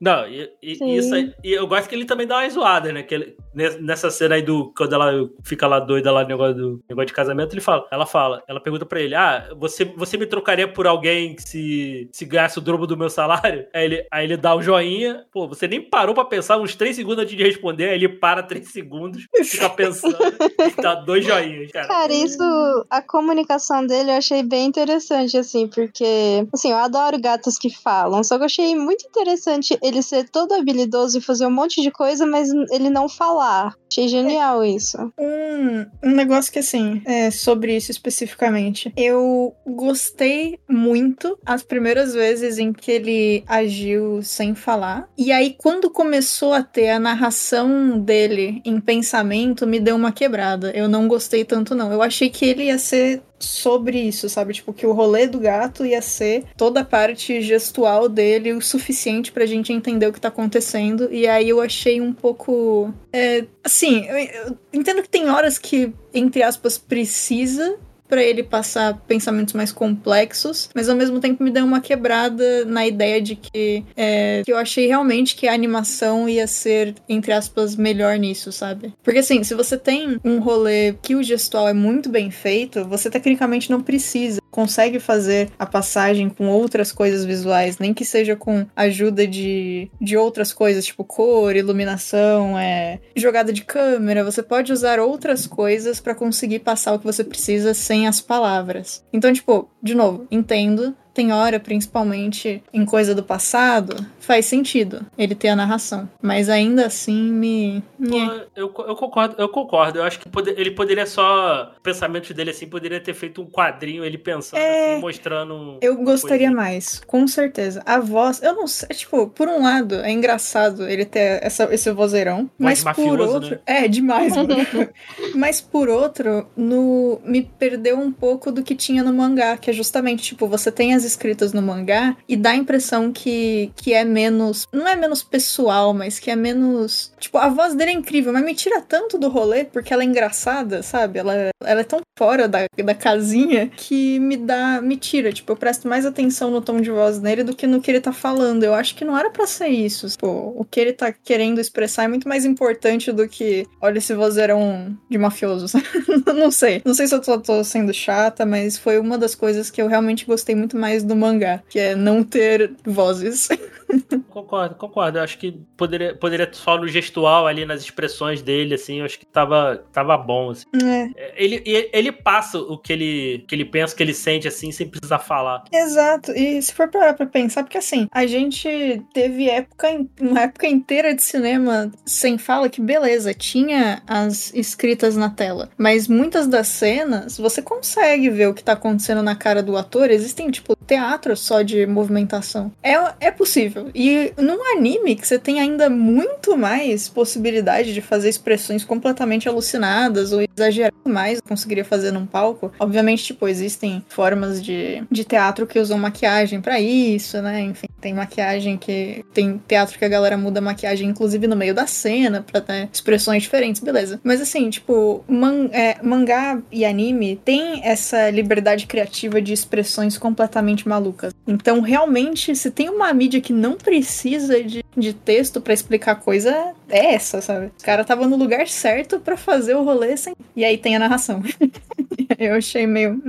Speaker 1: Não, e, e- isso aí, e eu gosto que ele também dá uma zoada, né? Que ele- nessa cena aí do. Quando ela fica lá doida lá no negócio do negócio de casamento, ele fala, ela fala, ela pergunta pra ele: Ah, você, você me trocaria por alguém que se, se ganhasse o dobro do meu salário? Aí ele, aí ele dá um joinha. Pô, você nem parou pra pensar uns 3 segundos antes de responder, aí ele para 3 segundos, fica pensando e dá dois joinhas, cara.
Speaker 3: Cara, isso, a comunicação dele eu achei bem interessante, assim, porque, assim, eu adoro gatos que falam, só que eu achei muito interessante ele ser todo habilidoso e fazer um monte de coisa, mas ele não falar. Achei genial isso.
Speaker 2: Um, um negócio que, assim, é sobre isso especificamente. Eu gostei muito as primeiras vezes em que ele agiu sem falar. E aí, quando começou a ter a narração dele em pensamento, me deu uma quebrada. Eu não gostei tanto, não. Eu achei que ele ia ser sobre isso, sabe? Tipo, que o rolê do gato ia ser toda a parte gestual dele o suficiente pra gente entender o que tá acontecendo. E aí eu achei um pouco. É, assim, eu, eu entendo que tem horas que, entre aspas, precisa pra ele passar pensamentos mais complexos, mas ao mesmo tempo me deu uma quebrada na ideia de que, é, que eu achei realmente que a animação ia ser, entre aspas, melhor nisso, sabe? Porque assim, se você tem um rolê que o gestual é muito bem feito, você tecnicamente não precisa consegue fazer a passagem com outras coisas visuais, nem que seja com ajuda de, de outras coisas, tipo cor, iluminação, é, jogada de câmera. Você pode usar outras coisas pra conseguir passar o que você precisa sem as palavras. Então, tipo, de novo, entendo. Tem hora, principalmente em coisa do passado, faz sentido ele ter a narração. Mas ainda assim me.
Speaker 1: Pô, eu, eu concordo, eu concordo. Eu acho que pode- ele poderia só. O pensamento dele assim poderia ter feito um quadrinho, ele pensando
Speaker 2: É.
Speaker 1: assim, mostrando.
Speaker 2: Eu gostaria
Speaker 1: coisa.
Speaker 2: mais, com certeza. A voz, eu não sei, tipo, por um lado, é engraçado ele ter essa, esse vozeirão, mas por
Speaker 1: mafioso,
Speaker 2: outro.
Speaker 1: né?
Speaker 2: É, demais, mas por outro, no, me perdeu um pouco do que tinha no mangá, que é justamente, tipo, você tem as escritas no mangá e dá a impressão que, que é menos. Não é menos pessoal, mas que é menos. Tipo, a voz dele é incrível, mas me tira tanto do rolê porque ela é engraçada, sabe? Ela, ela é tão fora da, da casinha que me dá. me tira. Tipo, eu presto mais atenção no tom de voz nele do que no que ele tá falando. Eu acho que não era pra ser isso. Tipo, o que ele tá querendo expressar é muito mais importante do que. Olha esse vozeirão de mafioso. sabe? não sei. Não sei se eu tô, tô sendo chata, mas foi uma das coisas que eu realmente gostei muito mais do mangá, que é não ter vozes.
Speaker 1: Concordo, concordo. Eu acho que poderia, poderia só no gestual ali, nas expressões dele, assim, eu acho que tava, tava bom. assim.
Speaker 2: É.
Speaker 1: Ele, e- ele passa o que ele, que ele pensa, o que ele sente, assim, sem precisar falar.
Speaker 2: Exato, e se for parar pra pensar, porque assim, a gente teve época, uma época inteira de cinema sem fala que beleza, tinha as escritas na tela, mas muitas das cenas você consegue ver o que tá acontecendo na cara do ator, existem tipo teatro só de movimentação. É, é possível, e num anime que você tem ainda muito mais possibilidade de fazer expressões completamente alucinadas ou exagerar mais, conseguiria fazer num palco, obviamente, tipo, existem formas de, de teatro que usam maquiagem pra isso, né? Enfim, tem maquiagem que. Tem teatro que a galera muda a maquiagem, inclusive no meio da cena, pra ter expressões diferentes, beleza. Mas assim, tipo, man- é, mangá e anime tem essa liberdade criativa de expressões completamente malucas. Então, realmente, se tem uma mídia que não precisa de, de texto pra explicar coisa, é essa, sabe? O cara tava no lugar certo pra fazer o rolê sem. E aí tem a narração. Eu achei meio.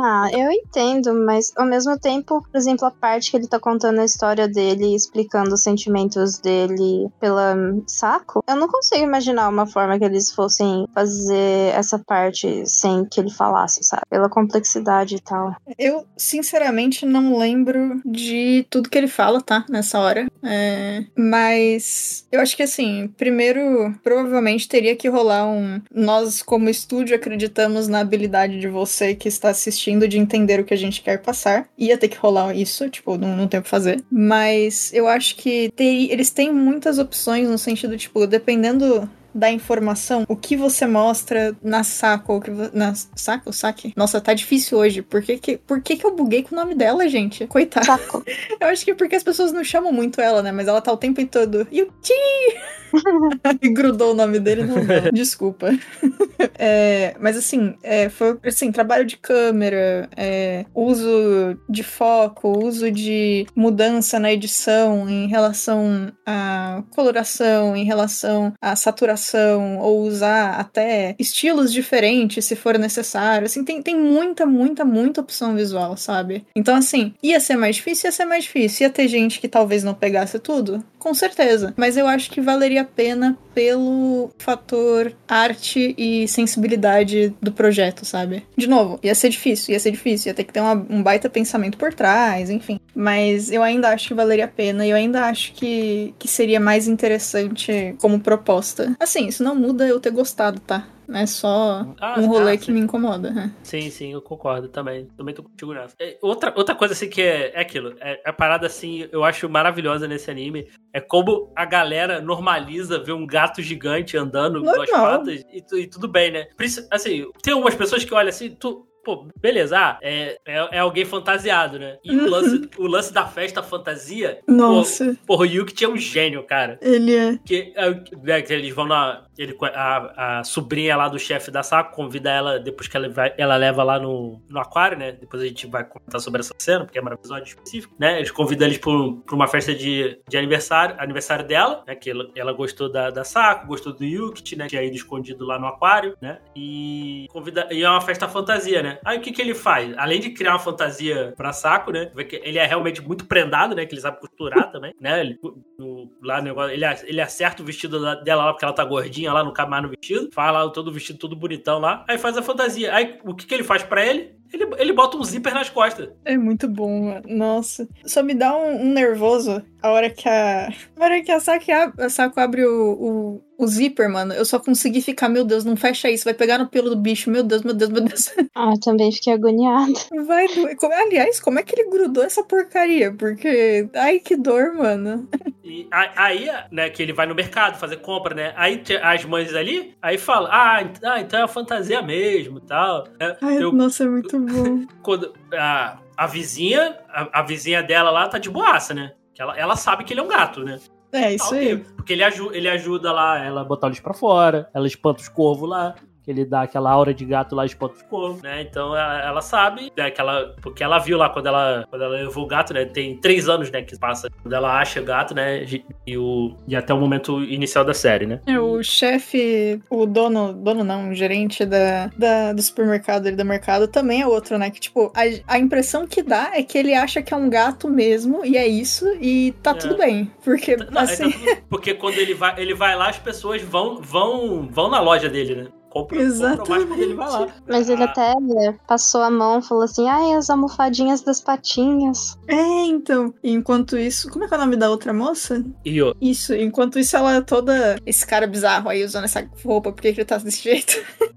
Speaker 3: Ah, eu entendo, mas ao mesmo tempo, por exemplo, a parte que ele tá contando a história dele, explicando os sentimentos dele pela saco, eu não consigo imaginar uma forma que eles fossem fazer essa parte sem que ele falasse, sabe? Pela complexidade e tal.
Speaker 2: Eu, sinceramente, não lembro de tudo que ele fala, tá? Nessa hora. É, Mas eu acho que, assim, primeiro, provavelmente teria que rolar um. Nós, como estúdio, acreditamos na habilidade de você que está assistindo de entender o que a gente quer passar. Ia ter que rolar isso, tipo, não, não tem o que fazer. Mas eu acho que ter- eles têm muitas opções no sentido, tipo, dependendo da informação, o que você mostra na saco, que na saco, saque. Nossa, tá difícil hoje. Por que que, por que que eu buguei com o nome dela, gente? Coitada.
Speaker 3: Saco.
Speaker 2: Eu acho que é porque as pessoas não chamam muito ela, né? Mas ela tá o tempo todo. E grudou o nome dele. Desculpa. É, mas assim, é, foi assim, trabalho de câmera, é, uso de foco, uso de mudança na edição em relação à coloração, em relação à saturação, ou usar até estilos diferentes se for necessário. Assim, tem, tem muita, muita, muita opção visual, sabe? Então, assim, ia ser mais difícil, ia ser mais difícil. Ia ter gente que talvez não pegasse tudo, com certeza. Mas eu acho que valeria a pena pelo fator arte e sensibilidade do projeto, sabe? De novo, ia ser difícil, ia ser difícil, ia ter que ter uma- um baita pensamento por trás, enfim. Mas eu ainda acho que valeria a pena e eu ainda acho que, que seria mais interessante como proposta. Assim, isso não muda eu ter gostado, tá? É só
Speaker 1: Ah,
Speaker 2: um rolê
Speaker 1: ah,
Speaker 2: que
Speaker 1: sim.
Speaker 2: me incomoda. né?
Speaker 1: Sim, sim, eu concordo também. Também tô contigo nessa. É, outra, outra coisa, assim, que é, é aquilo. É, a parada, assim, eu acho maravilhosa nesse anime. É como a galera normaliza ver um gato gigante andando com
Speaker 2: Normal.
Speaker 1: patas e, e tudo bem, né? Assim, tem algumas pessoas que olham assim, tu. Pô, beleza, ah, é, é, é alguém fantasiado, né? E o,
Speaker 2: Uhum.
Speaker 1: lance, o lance da festa fantasia.
Speaker 2: Nossa,
Speaker 1: Porra, o Yuki tinha um gênio, cara.
Speaker 2: ele é.
Speaker 1: Que, é, é, que eles vão na. Ele, a, a sobrinha lá do chefe da Saco convida ela, depois que ela, vai, ela leva lá no, no aquário, né? Depois a gente vai comentar sobre essa cena, porque é um episódio específico, né? Eles convidam eles pra, um- uma festa de, de aniversário, aniversário dela, né? Que ela, ela gostou da, da Saco, gostou do Yuki, né? Tinha ido escondido lá no aquário, né? E convida. E é uma festa fantasia, né? Aí o que, que ele faz? Além de criar uma fantasia pra Saco, né? Ele é realmente muito prendado, né? Que ele sabe costurar também, né? Ele, no, lá no negócio, ele, ele acerta o vestido dela lá, porque ela tá gordinha lá, no vestido. Faz lá todo vestido todo bonitão lá. Aí faz a fantasia. Aí o que, que ele faz pra ele? Ele, ele bota um zíper nas costas.
Speaker 2: É muito bom, mano. Nossa. Só me dá um, um nervoso a hora que a. A hora que a ab- a Saco abre o, o, o zíper, mano. Eu só consegui ficar, meu Deus, não fecha isso. Vai pegar no pelo do bicho. Meu Deus, meu Deus, meu Deus.
Speaker 3: Ah, eu também fiquei agoniada.
Speaker 2: Vai doer. Como- Aliás, como é que ele grudou essa porcaria? Porque. Ai, que dor, mano.
Speaker 1: E aí, né, que ele vai no mercado fazer compra, né? Aí as mães ali, aí fala, ah, ah, então é a fantasia mesmo e tal. né?
Speaker 2: Ai,
Speaker 1: Eu-
Speaker 2: nossa, é muito bom.
Speaker 1: quando a, a vizinha, a, a vizinha dela lá tá de boaça, né? Que ela, ela sabe que ele é um gato, né?
Speaker 2: É isso
Speaker 1: Ah, ok.
Speaker 2: aí.
Speaker 1: Porque ele, aju ele ajuda lá, ela botar o lixo pra fora, ela espanta os corvos lá. Que ele dá aquela aura de gato lá, espanta os corvos, né? Então ela, ela sabe, né, que ela, porque ela viu lá quando ela, quando ela levou o gato, né? Tem três anos, né, que passa quando ela acha o gato, né? E, o, e até o momento inicial da série, né?
Speaker 2: É, o chefe, o dono, dono não, o gerente da, da- do supermercado ali do mercado também é outro, né? Que, tipo, a, a impressão que dá é que ele acha que é um gato mesmo, e é isso, e tá
Speaker 1: É.
Speaker 2: tudo bem. Porque,
Speaker 1: Não, é
Speaker 2: assim,
Speaker 1: tanto- porque quando ele vai, ele vai lá, as pessoas vão, vão, vão na loja dele, né? Compra, compra mais quando ele vai lá.
Speaker 3: Mas ele
Speaker 1: Ah,
Speaker 3: até passou a mão falou assim: ai, as almofadinhas das patinhas.
Speaker 2: é, então. Enquanto isso, como é que é o nome da outra moça?
Speaker 1: E o,
Speaker 2: Isso, enquanto isso ela é toda. Esse cara bizarro aí usando essa roupa, por que ele tá desse jeito?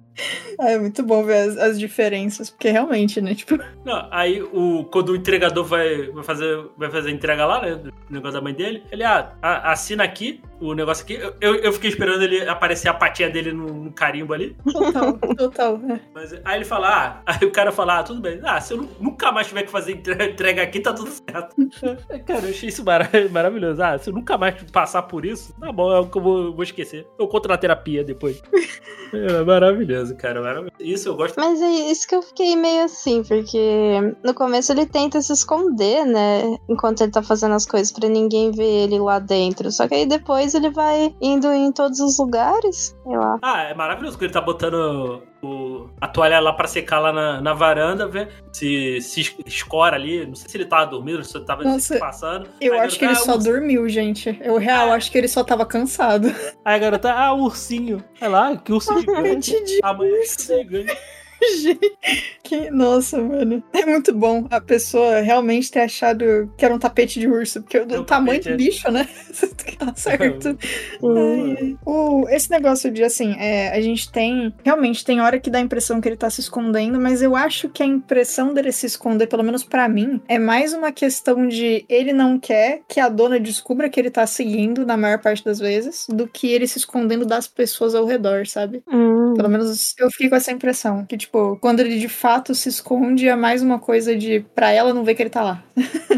Speaker 2: É muito bom ver as, as diferenças, porque realmente, né? Tipo,
Speaker 1: Não, aí o, quando o entregador vai, vai, fazer, vai fazer a entrega lá, né? Do negócio da mãe dele, ele, ah, a- assina aqui o negócio aqui. Eu, eu, fiquei esperando ele aparecer a patinha dele no, no carimbo ali.
Speaker 2: total, total. é.
Speaker 1: Mas aí ele fala, ah, aí o cara fala, ah, tudo bem. Ah, se eu nu- nunca mais tiver que fazer entre- entrega aqui, tá tudo certo. cara, eu achei isso mara- maravilhoso. Ah, se eu nunca mais passar por isso, tá bom, é o que eu vou, vou esquecer. Eu conto na terapia depois. É maravilhoso, cara. Maravilhoso. Isso eu gosto.
Speaker 3: Mas é isso que eu fiquei meio assim, porque no começo ele tenta se esconder, né? Enquanto ele tá fazendo as coisas pra ninguém ver ele lá dentro. Só que aí depois ele vai indo em todos os lugares, sei lá.
Speaker 1: Ah, é maravilhoso que ele tá botando o- a toalha lá pra secar lá na, na varanda, ver se, se es- escora ali. Não sei se ele tava dormindo, se ele tava
Speaker 2: Nossa,
Speaker 1: passando.
Speaker 2: Eu
Speaker 1: Aí
Speaker 2: acho que ele só
Speaker 1: ah, ur-
Speaker 2: dormiu, gente. Eu real acho que ele só tava cansado.
Speaker 1: Aí a garota, ah, ursinho. Olha lá, que urso gigante.
Speaker 2: Gente de
Speaker 1: A mãe é gigante.
Speaker 2: que, nossa, mano. É muito bom a pessoa realmente ter achado que era um tapete de urso, porque o
Speaker 1: É
Speaker 2: tamanho do
Speaker 1: é.
Speaker 2: bicho, né? tá certo. Ai. O, esse negócio de assim, é, a gente tem. Realmente tem hora que dá a impressão que ele tá se escondendo, mas eu acho que a impressão dele se esconder, pelo menos pra mim, é mais uma questão de ele não quer que a dona descubra que ele tá seguindo, na maior parte das vezes, do que ele se escondendo das pessoas ao redor, sabe?
Speaker 3: Hum.
Speaker 2: Pelo menos eu fico com essa impressão. Que, tipo, quando ele de fato se esconde, é mais uma coisa de pra ela não ver que ele tá lá.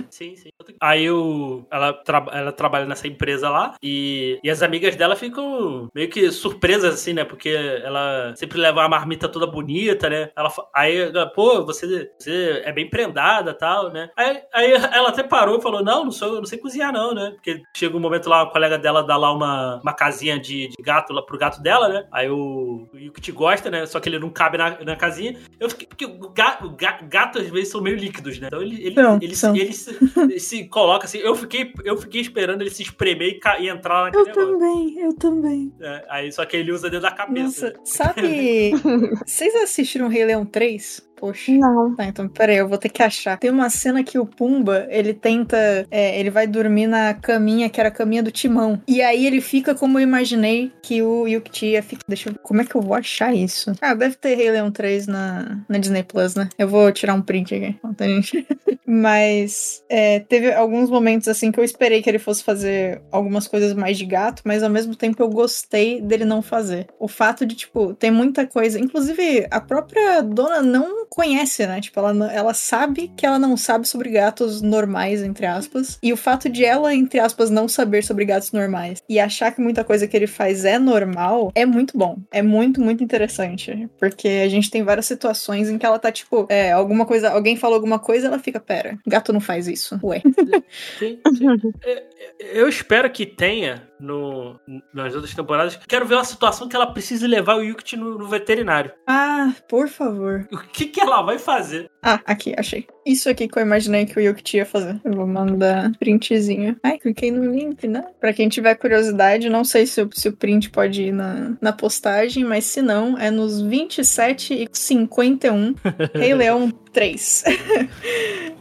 Speaker 1: Sim, sim. Aí o, ela, tra- ela trabalha nessa empresa lá e, e as amigas dela ficam meio que surpresas, assim, né? Porque ela sempre leva uma marmita toda bonita, né? Ela, aí, ela, pô, você, você é bem prendada tal, né? Aí, aí ela até parou e falou: Não, não, sou, não sei cozinhar, não, né? Porque chega um momento lá, uma colega dela dá lá uma, uma casinha de, de gato lá pro gato dela, né? Aí o, o Yuki te gosta, né? Só que ele não cabe na, na casinha. Eu fiquei, porque o ga- o ga- gato às vezes são meio líquidos, né? Então ele, ele,
Speaker 2: São,
Speaker 1: ele, ele se, ele se coloca assim. Eu fiquei, eu fiquei esperando ele se espremer e, ca- e entrar naquele
Speaker 2: Eu
Speaker 1: negócio.
Speaker 2: também, eu também.
Speaker 1: É, aí só que ele usa dentro da cabeça.
Speaker 2: Nossa, sabe. Vocês assistiram Rei Leão 3? Poxa.
Speaker 3: Não.
Speaker 2: Tá, então peraí, eu vou ter que achar. Tem uma cena que o Pumba, ele tenta. é, ele vai dormir na caminha, que era a caminha do Timão. E aí ele fica como eu imaginei que o Yukti ia ficar. Deixa eu. Como é que eu vou achar isso? Ah, deve ter Rei Leão 3 na, na Disney Plus, né? Eu vou tirar um print aqui. Gente. Mas é, teve alguns momentos assim que eu esperei que ele fosse fazer algumas coisas mais de gato, mas ao mesmo tempo eu gostei dele não fazer. O fato de, tipo, tem muita coisa. Inclusive, a própria dona não conhece, né? Tipo, ela, ela sabe que ela não sabe sobre gatos normais, entre aspas. E o fato de ela, entre aspas, não saber sobre gatos normais e achar que muita coisa que ele faz é normal é muito bom. É muito, muito interessante. Porque a gente tem várias situações em que ela tá, tipo, é, alguma coisa, alguém falou alguma coisa, ela fica, pera, gato não faz isso. Ué.
Speaker 1: Sim. É, Eu espero que tenha no, nas outras temporadas. Quero ver uma situação que ela precise levar o Yuki no, no veterinário.
Speaker 2: Ah, por favor.
Speaker 1: O que, que ela vai fazer?
Speaker 2: Ah, aqui, achei. Isso aqui que eu imaginei que o Yuki ia fazer. Eu vou mandar printzinho. Ai, cliquei no link, né? Pra quem tiver curiosidade, não sei se o, se o print pode ir na, na postagem, mas se não, é nos 27 e 51 Rei Leão 3.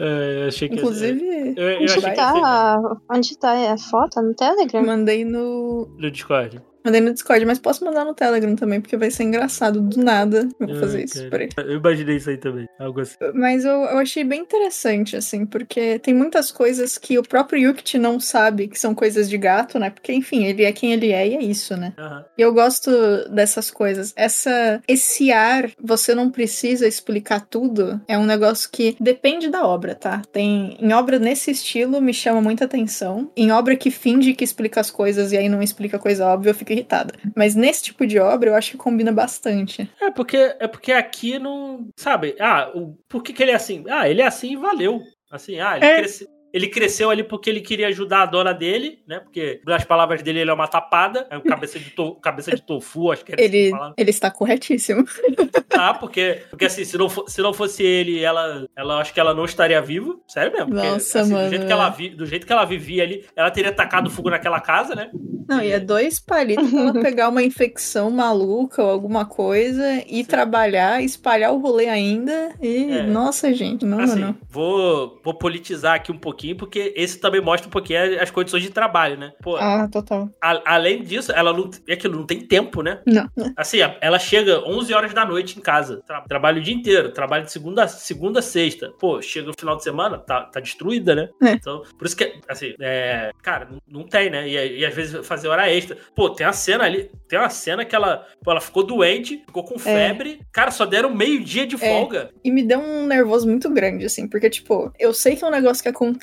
Speaker 1: É, eu achei que.
Speaker 2: Inclusive,
Speaker 1: eu, eu
Speaker 3: Onde
Speaker 1: achei que
Speaker 3: tá, onde tá a foto? No Telegram?
Speaker 2: mandei no.
Speaker 1: no Discord.
Speaker 2: Mandei no Discord, mas posso mandar no Telegram também, porque vai ser engraçado do nada. Eu vou fazer
Speaker 1: Ah,
Speaker 2: isso,
Speaker 1: cara.
Speaker 2: peraí.
Speaker 1: Eu imaginei isso aí também. Algo assim.
Speaker 2: Mas eu, eu achei bem interessante, assim, porque tem muitas coisas que o próprio Yukti não sabe que são coisas de gato, né? Porque, enfim, ele é quem ele é e é isso, né?
Speaker 1: Aham.
Speaker 2: E eu gosto dessas coisas. Essa, esse ar, você não precisa explicar tudo, é um negócio que depende da obra, tá? Tem em obra nesse estilo me chama muita atenção. Em obra que finge que explica as coisas e aí não explica coisa óbvia, eu fico irritada. Mas nesse tipo de obra eu acho que combina bastante.
Speaker 1: É porque, é porque aqui não. Sabe? Ah, o, por que, que ele é assim? Ah, ele é assim e valeu. Assim, ah, ele,
Speaker 2: É.
Speaker 1: cresce- ele cresceu ali porque ele queria ajudar a dona dele, né? Porque, nas palavras dele, ele é uma tapada. É um cabeça de, to- cabeça de tofu, acho que era assim que
Speaker 2: Ele,
Speaker 1: falava.
Speaker 2: ele está corretíssimo.
Speaker 1: Ah, porque, porque assim, se não, se não fosse ele, ela, ela acho que ela não estaria viva. Sério mesmo. Porque,
Speaker 2: Nossa,
Speaker 1: assim,
Speaker 2: mano,
Speaker 1: Do jeito, que ela vi, do jeito que ela vivia ali, ela teria tacado fogo naquela casa, né?
Speaker 2: Não, e é dois palitos pra ela pegar uma infecção maluca ou alguma coisa e trabalhar, espalhar o rolê ainda. E,
Speaker 1: É.
Speaker 2: nossa, gente, não,
Speaker 1: assim,
Speaker 2: não.
Speaker 1: Vou, vou politizar aqui um pouquinho, porque esse também mostra um pouquinho as, condições de trabalho, né? Pô,
Speaker 2: Ah, total.
Speaker 1: a- além disso, ela não. É aquilo, não tem tempo, né?
Speaker 2: Não.
Speaker 1: Assim, ela chega 11 horas da noite em casa. Tra- trabalha o dia inteiro. Trabalha de segunda, segunda a sexta. Pô, chega no final de semana, tá, tá destruída, né?
Speaker 2: É.
Speaker 1: Então, por isso que, assim, é, cara, não, tem, né? E, e às vezes fazer hora extra. Pô, tem a cena ali. Tem uma cena que ela, pô, ela ficou doente, ficou com febre. Cara, só deram meio dia de
Speaker 2: É.
Speaker 1: folga.
Speaker 2: E me deu um nervoso muito grande, assim, porque, tipo, eu sei que é um negócio que acontece,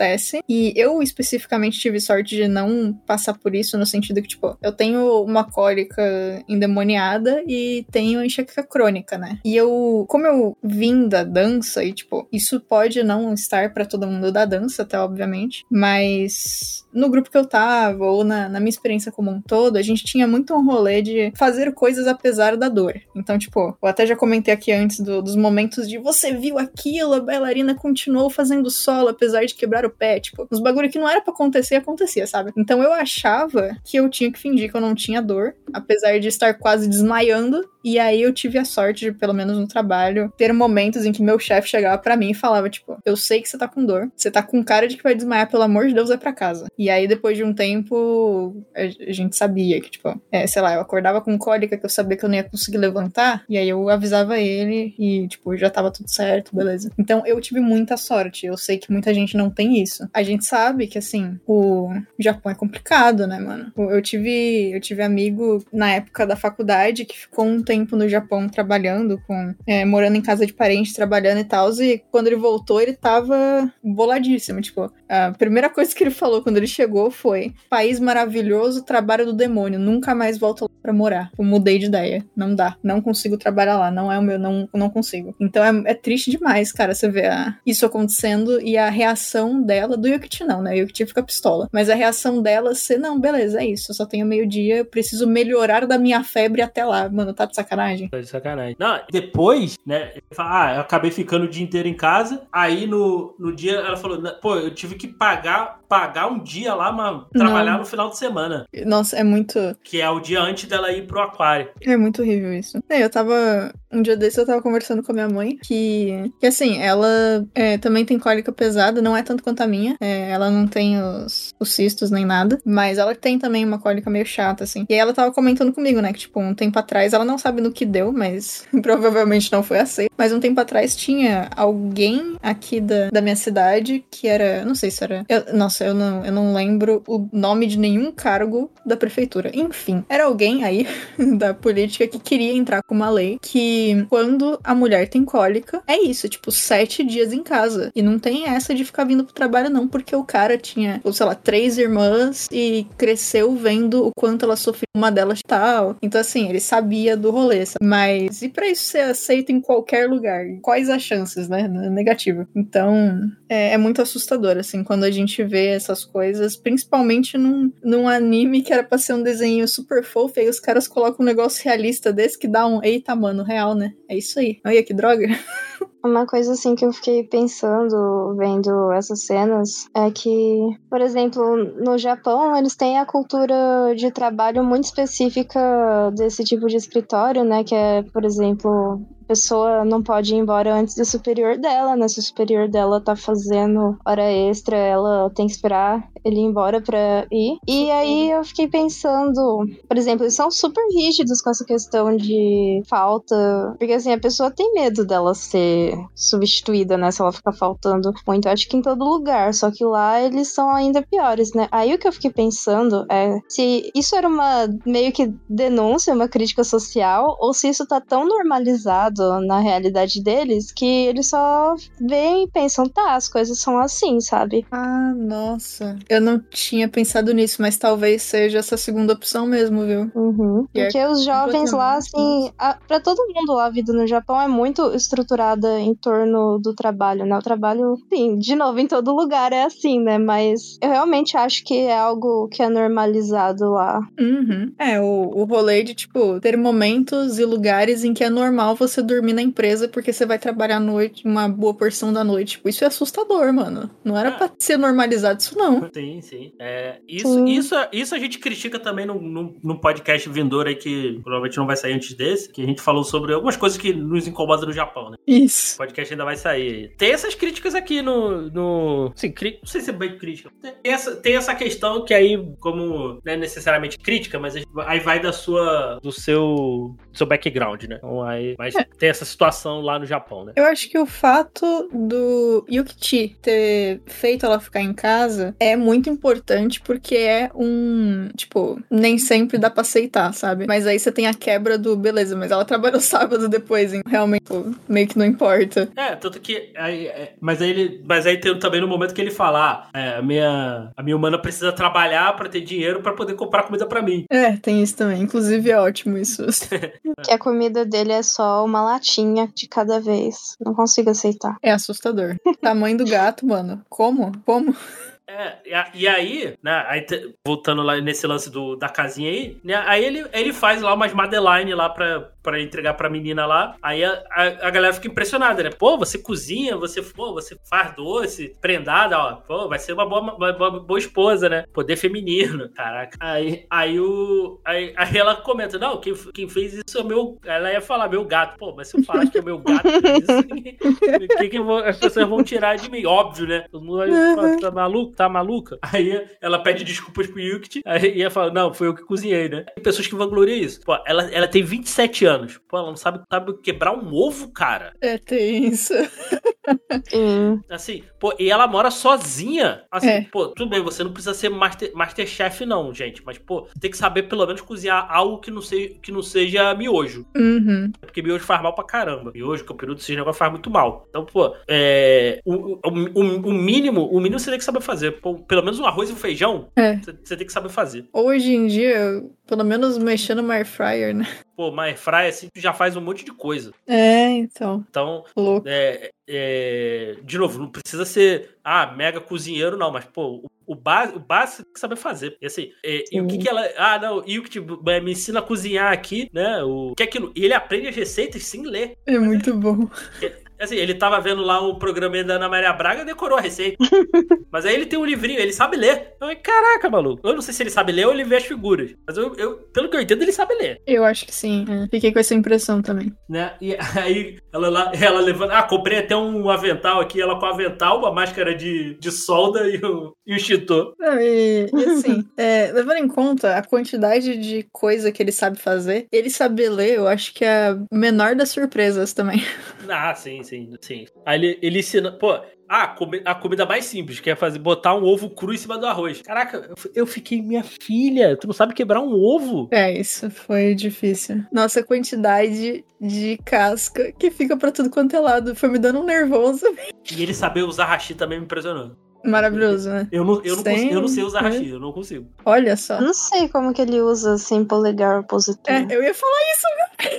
Speaker 2: e eu especificamente tive sorte de não passar por isso, no sentido que, tipo, eu tenho uma cólica endemoniada e tenho enxaqueca crônica, né? E eu, como eu vim da dança, e, tipo, isso pode não estar pra todo mundo da dança, até, obviamente, mas no grupo que eu tava, ou na, na minha experiência experiência como um todo, a gente tinha muito um rolê de fazer coisas apesar da dor. Então, tipo, eu até já comentei aqui antes do- dos momentos de você viu aquilo, a bailarina continuou fazendo solo apesar de quebrar o pé. Tipo, uns bagulho que não era pra acontecer, acontecia, sabe? Então eu achava que eu tinha que fingir que eu não tinha dor, apesar de estar quase desmaiando. E aí eu tive a sorte de, pelo menos no trabalho, ter momentos em que meu chefe chegava pra mim e falava, tipo, eu sei que você tá com dor, você tá com cara de que vai desmaiar, pelo amor de Deus, vai pra casa. E aí, depois de um tempo, a a gente sabia que, tipo, é, sei lá, eu acordava com cólica que eu sabia que eu não ia conseguir levantar, e aí eu avisava ele e, tipo, já tava tudo certo, beleza. Então eu tive muita sorte. Eu sei que muita gente não tem isso. A gente sabe que, assim, o Japão é complicado, né, mano? Eu tive, eu tive amigo na época da faculdade que ficou um tempo no Japão trabalhando com, é, morando em casa de parente, trabalhando e tal, e quando ele voltou, ele tava boladíssimo, tipo, a primeira coisa que ele falou quando ele chegou foi: país maravilhoso, trabalho do demônio, nunca mais volto lá pra morar. Eu mudei de ideia. Não dá. Não consigo trabalhar lá. Não é o meu, não, não consigo. Então é, é triste demais, cara, você ver a- isso acontecendo e a reação dela, do Yukichi não, né? O fica pistola. Mas a reação dela ser, não, beleza, é isso. Eu só tenho meio-dia, eu preciso melhorar da minha febre até lá. Mano, tá de sacanagem?
Speaker 1: Tá de sacanagem. Não, depois, né? fala, Ah, eu acabei ficando o dia inteiro em casa. Aí no, no dia ela falou: "Não, Pô, eu tive que pagar, pagar um dia lá, mas trabalhar
Speaker 2: Não.
Speaker 1: no final de semana.
Speaker 2: Nossa, é muito.
Speaker 1: Que é o dia antes dela ir pro aquário.
Speaker 2: É muito horrível isso. É, eu tava. Um dia desse eu tava conversando com a minha mãe que. Que assim, ela é, também tem cólica pesada, não é tanto quanto a minha. É, ela não tem os, os cistos nem nada. Mas ela tem também uma cólica meio chata, assim. E aí ela tava comentando comigo, né? Que, tipo, um tempo atrás, ela não sabe no que deu, mas provavelmente não foi aceito. Mas um tempo atrás tinha alguém aqui da, da minha cidade que era. Não sei se era. eu- nossa, eu não, eu não lembro o nome de nenhum cargo da prefeitura. Enfim, era alguém aí da política que queria entrar com uma lei que quando a mulher tem cólica, é isso, tipo, sete dias em casa. E não tem essa de ficar vindo pro trabalho, não, porque o cara tinha, ou sei lá, três irmãs e cresceu vendo o quanto ela sofreu uma delas tal. Então, assim, ele sabia do rolê. sabe? Mas e pra isso ser aceito em qualquer lugar? Quais as chances, né? Negativo. Então, é, é muito assustador, assim, quando a gente vê essas coisas, principalmente num, num anime que era pra ser um desenho super fofo, e os caras colocam um negócio realista desse que dá um eita, mano, real, né? É isso aí. Olha que droga.
Speaker 3: Uma coisa assim que eu fiquei pensando vendo essas cenas é que, por exemplo, no Japão eles têm a cultura de trabalho muito específica desse tipo de escritório, né? Que é, por exemplo, a pessoa não pode ir embora antes do superior dela, né? Se o superior dela tá fazendo hora extra, ela tem que esperar ele ir embora pra ir. E aí eu fiquei pensando, por exemplo, eles são super rígidos com essa questão de falta, porque assim, a pessoa tem medo dela ser substituída, né? Se ela ficar faltando muito. Acho que em todo lugar, só que lá eles são ainda piores, né? Aí o que eu fiquei pensando é se isso era uma meio que denúncia, uma crítica social, ou se isso tá tão normalizado na realidade deles que eles só veem e pensam, tá, as coisas são assim, sabe?
Speaker 2: Ah, nossa. Eu não tinha pensado nisso, mas talvez seja essa segunda opção mesmo, viu?
Speaker 3: Uhum.
Speaker 2: É
Speaker 3: Porque os jovens lá, assim, a, pra todo mundo lá, a vida no Japão é muito estruturada em torno do trabalho, né? O trabalho, sim, de novo, em todo lugar é assim, né? Mas eu realmente acho que é algo que é normalizado lá.
Speaker 2: Uhum. É, o, o rolê de, tipo, ter momentos e lugares em que é normal você dormir na empresa porque você vai trabalhar à noite, uma boa porção da noite. Tipo, isso é assustador, mano. Não era
Speaker 1: Ah.
Speaker 2: pra ser normalizado isso, não.
Speaker 1: Sim, sim. É, isso,
Speaker 3: Sim.
Speaker 1: isso, isso a gente critica também num, num, num podcast vindouro aí que provavelmente não vai sair antes desse, que a gente falou sobre algumas coisas que nos incomodam no Japão, né?
Speaker 2: Isso.
Speaker 1: O podcast ainda vai sair. Tem essas críticas aqui no. no sim, cri- não sei se é bem crítica. Tem essa, tem essa questão que aí, como não é necessariamente crítica, mas aí vai da sua. do seu. Seu background, né? Então aí. Mas tem essa situação lá no Japão, né?
Speaker 2: Eu acho que o fato do Yukichi ter feito ela ficar em casa é muito importante porque é um. Tipo, nem sempre dá pra aceitar, sabe? Mas aí você tem a quebra do beleza, mas ela trabalhou sábado depois, então realmente pô, meio que não importa.
Speaker 1: É, tanto que. Aí, é, mas aí ele. Mas aí tem também no momento que ele fala: ah, é, a, minha, a minha humana precisa trabalhar pra ter dinheiro pra poder comprar comida pra mim.
Speaker 2: É, tem isso também. Inclusive é ótimo isso.
Speaker 3: Que a comida dele é só uma latinha de cada vez. Não consigo aceitar.
Speaker 2: É assustador. Tamanho do gato, mano. Como? Como?
Speaker 1: É, e aí, né, aí voltando lá nesse lance do, da casinha aí, né, aí ele, ele faz lá umas Madeline lá pra, pra entregar pra menina lá, aí a, a, a galera fica impressionada, né? Pô, você cozinha, você, pô, você faz doce, prendada, ó, pô, vai ser uma boa, uma, uma boa esposa, né? Poder feminino, caraca. Aí, aí, o, aí, aí ela comenta, não, quem, quem fez isso é o meu, ela ia falar, meu gato, pô, mas se eu falar que é meu gato, o que, que vou- as pessoas vão tirar de mim? Óbvio, né? Todo mundo vai falar, tá maluco? Tá maluca? Aí ela pede desculpas pro Yukt, aí ela fala, não, foi eu que cozinhei, né? Tem pessoas que vangloriam isso. Pô, ela, ela tem 27 anos. Pô, ela não sabe, sabe quebrar um ovo, cara.
Speaker 2: É, tem isso.
Speaker 3: Sim.
Speaker 1: Assim, pô, e ela mora sozinha. Assim,
Speaker 2: É.
Speaker 1: pô, tudo bem, você não precisa ser master, masterchef, não, gente. Mas, pô, tem que saber pelo menos cozinhar algo que não seja, que não seja miojo.
Speaker 2: Uhum.
Speaker 1: Porque miojo faz mal pra caramba. Miojo, campeonato, esses negócios faz muito mal. Então, pô, é, o, o, o, o mínimo, o mínimo você tem que saber fazer. Pô, pelo menos um arroz e um feijão,
Speaker 2: É.
Speaker 1: você, você tem que saber fazer.
Speaker 2: Hoje em dia, pelo menos mexendo no air fryer, né?
Speaker 1: Pô, mas fry assim, já faz um monte de coisa.
Speaker 2: É, então.
Speaker 1: Então,
Speaker 2: Louco.
Speaker 1: é, é, de novo, não precisa ser, ah, mega cozinheiro, não, mas, pô, o, básico, o básico tem que saber fazer. E assim, é, e o que que ela. Ah, não, e o que tipo, é, me ensina a cozinhar aqui, né? O que é aquilo? E ele aprende as receitas sem ler.
Speaker 2: É muito bom.
Speaker 1: Assim, ele tava vendo lá o programa da Ana Maria Braga decorou a receita. mas aí ele tem um livrinho, ele sabe ler. Eu falei, caraca, maluco. Eu não sei se ele sabe ler ou ele vê as figuras. Mas eu, eu- pelo que eu entendo, ele sabe ler.
Speaker 2: Eu acho que sim. é. Fiquei com essa impressão também.
Speaker 1: Né? E aí ela lá, ela levando. Ah, comprei até um avental aqui, ela com avental, uma máscara de, de solda e o, e o.
Speaker 2: Não, e, e assim, é, levando em conta a quantidade de coisa que ele sabe fazer, ele saber ler, eu acho que é a menor das surpresas também.
Speaker 1: Ah, sim, sim, sim. Aí ele, ele ensina. Pô, ah, comi- a comida mais simples, que é fazer, botar um ovo cru em cima do arroz. Caraca, eu, fiquei, minha filha, tu não sabe quebrar um ovo?
Speaker 2: É, isso foi difícil. Nossa, a quantidade de casca que fica pra tudo quanto é lado foi me dando um nervoso.
Speaker 1: E ele saber usar hashi também me impressionou.
Speaker 2: Maravilhoso, né?
Speaker 1: Eu não, eu não, consigo, eu não sei usar hashi, eu não consigo.
Speaker 2: Olha só.
Speaker 3: Eu não sei como que ele usa sem polegar opositor.
Speaker 2: É, eu ia falar isso,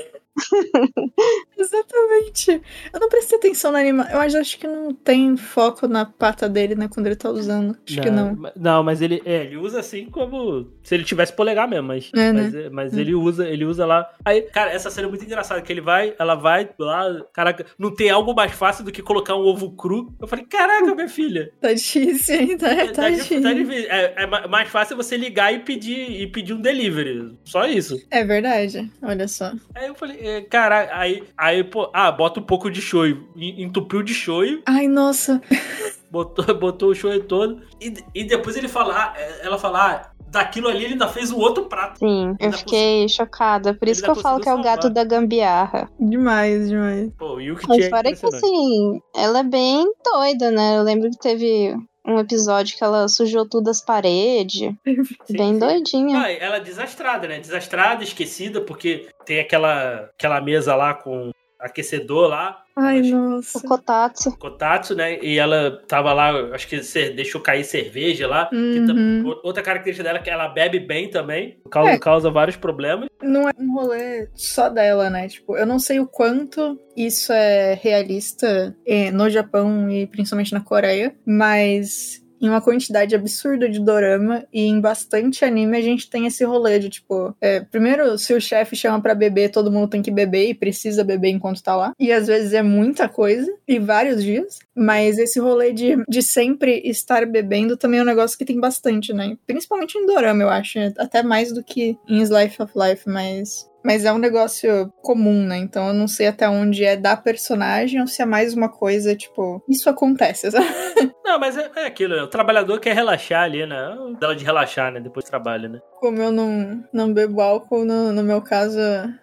Speaker 2: viu? Exatamente. Eu não prestei atenção na animação. Eu acho- que não tem foco na pata dele, né? Quando ele tá usando. Acho que não.
Speaker 1: Não, mas ele, é, ele usa assim como se ele tivesse polegar mesmo, mas,
Speaker 2: É, né?
Speaker 1: mas, é, mas
Speaker 2: É.
Speaker 1: ele usa, ele usa lá. Aí, cara, essa cena é muito engraçada, que ele vai, ela vai lá, caraca, não tem algo mais fácil do que colocar um ovo cru. Eu falei, caraca, minha filha.
Speaker 2: Tá difícil ainda. É, tá
Speaker 1: tá
Speaker 2: difícil.
Speaker 1: tá difícil. É, é ma- mais fácil você ligar e pedir, e pedir um delivery. Só isso.
Speaker 2: É verdade. Olha só.
Speaker 1: Aí eu falei, é, cara, aí, aí, pô, ah, bota um pouco de shoyu. E- Entupiu de shoyu,
Speaker 2: Ai, nossa.
Speaker 1: botou, botou o shoyu todo. E, e depois ele fala, é, ela fala, ah, daquilo ali ele ainda fez um outro prato.
Speaker 3: Sim, eu fiquei chocada. Por isso que eu falo que é o gato
Speaker 1: salvar.
Speaker 3: da gambiarra.
Speaker 2: Demais, demais.
Speaker 1: Pô, o Yuki
Speaker 3: Mas fora que assim, ela é bem doida, né? Eu lembro que teve um episódio que ela sujou tudo as paredes.
Speaker 1: Sim,
Speaker 3: bem
Speaker 1: sim.
Speaker 3: doidinha.
Speaker 1: Ah, ela é desastrada, né? Desastrada, esquecida, porque tem aquela, aquela mesa lá com aquecedor lá,
Speaker 2: Ai,
Speaker 1: Mas-
Speaker 3: O
Speaker 2: nossa.
Speaker 3: Kotatsu.
Speaker 1: Kotatsu, né? E ela tava lá, acho que deixou cair cerveja lá. que
Speaker 2: Uhum.
Speaker 1: Outra característica dela é que ela bebe bem também, causa,
Speaker 2: É.
Speaker 1: causa vários problemas.
Speaker 2: Não é um rolê só dela, né? Tipo, eu não sei o quanto isso é realista eh, no Japão e principalmente na Coreia, mas em uma quantidade absurda de dorama e em bastante anime a gente tem esse rolê de tipo, é, primeiro se o chefe chama pra beber, todo mundo tem que beber e precisa beber enquanto tá lá. E às vezes é muita coisa e vários dias, mas esse rolê de, de sempre estar bebendo também é um negócio que tem bastante, né? Principalmente em dorama, eu acho, até mais do que em Slice of Life, mas mas é um negócio comum, né? Então eu não sei até onde é da personagem ou se é mais uma coisa, tipo, isso acontece, sabe?
Speaker 1: Não, mas é, é aquilo, né? O trabalhador quer relaxar ali, né? Dela de relaxar, né? Depois do trabalho, né?
Speaker 2: Como eu não, não bebo álcool, no, no meu caso,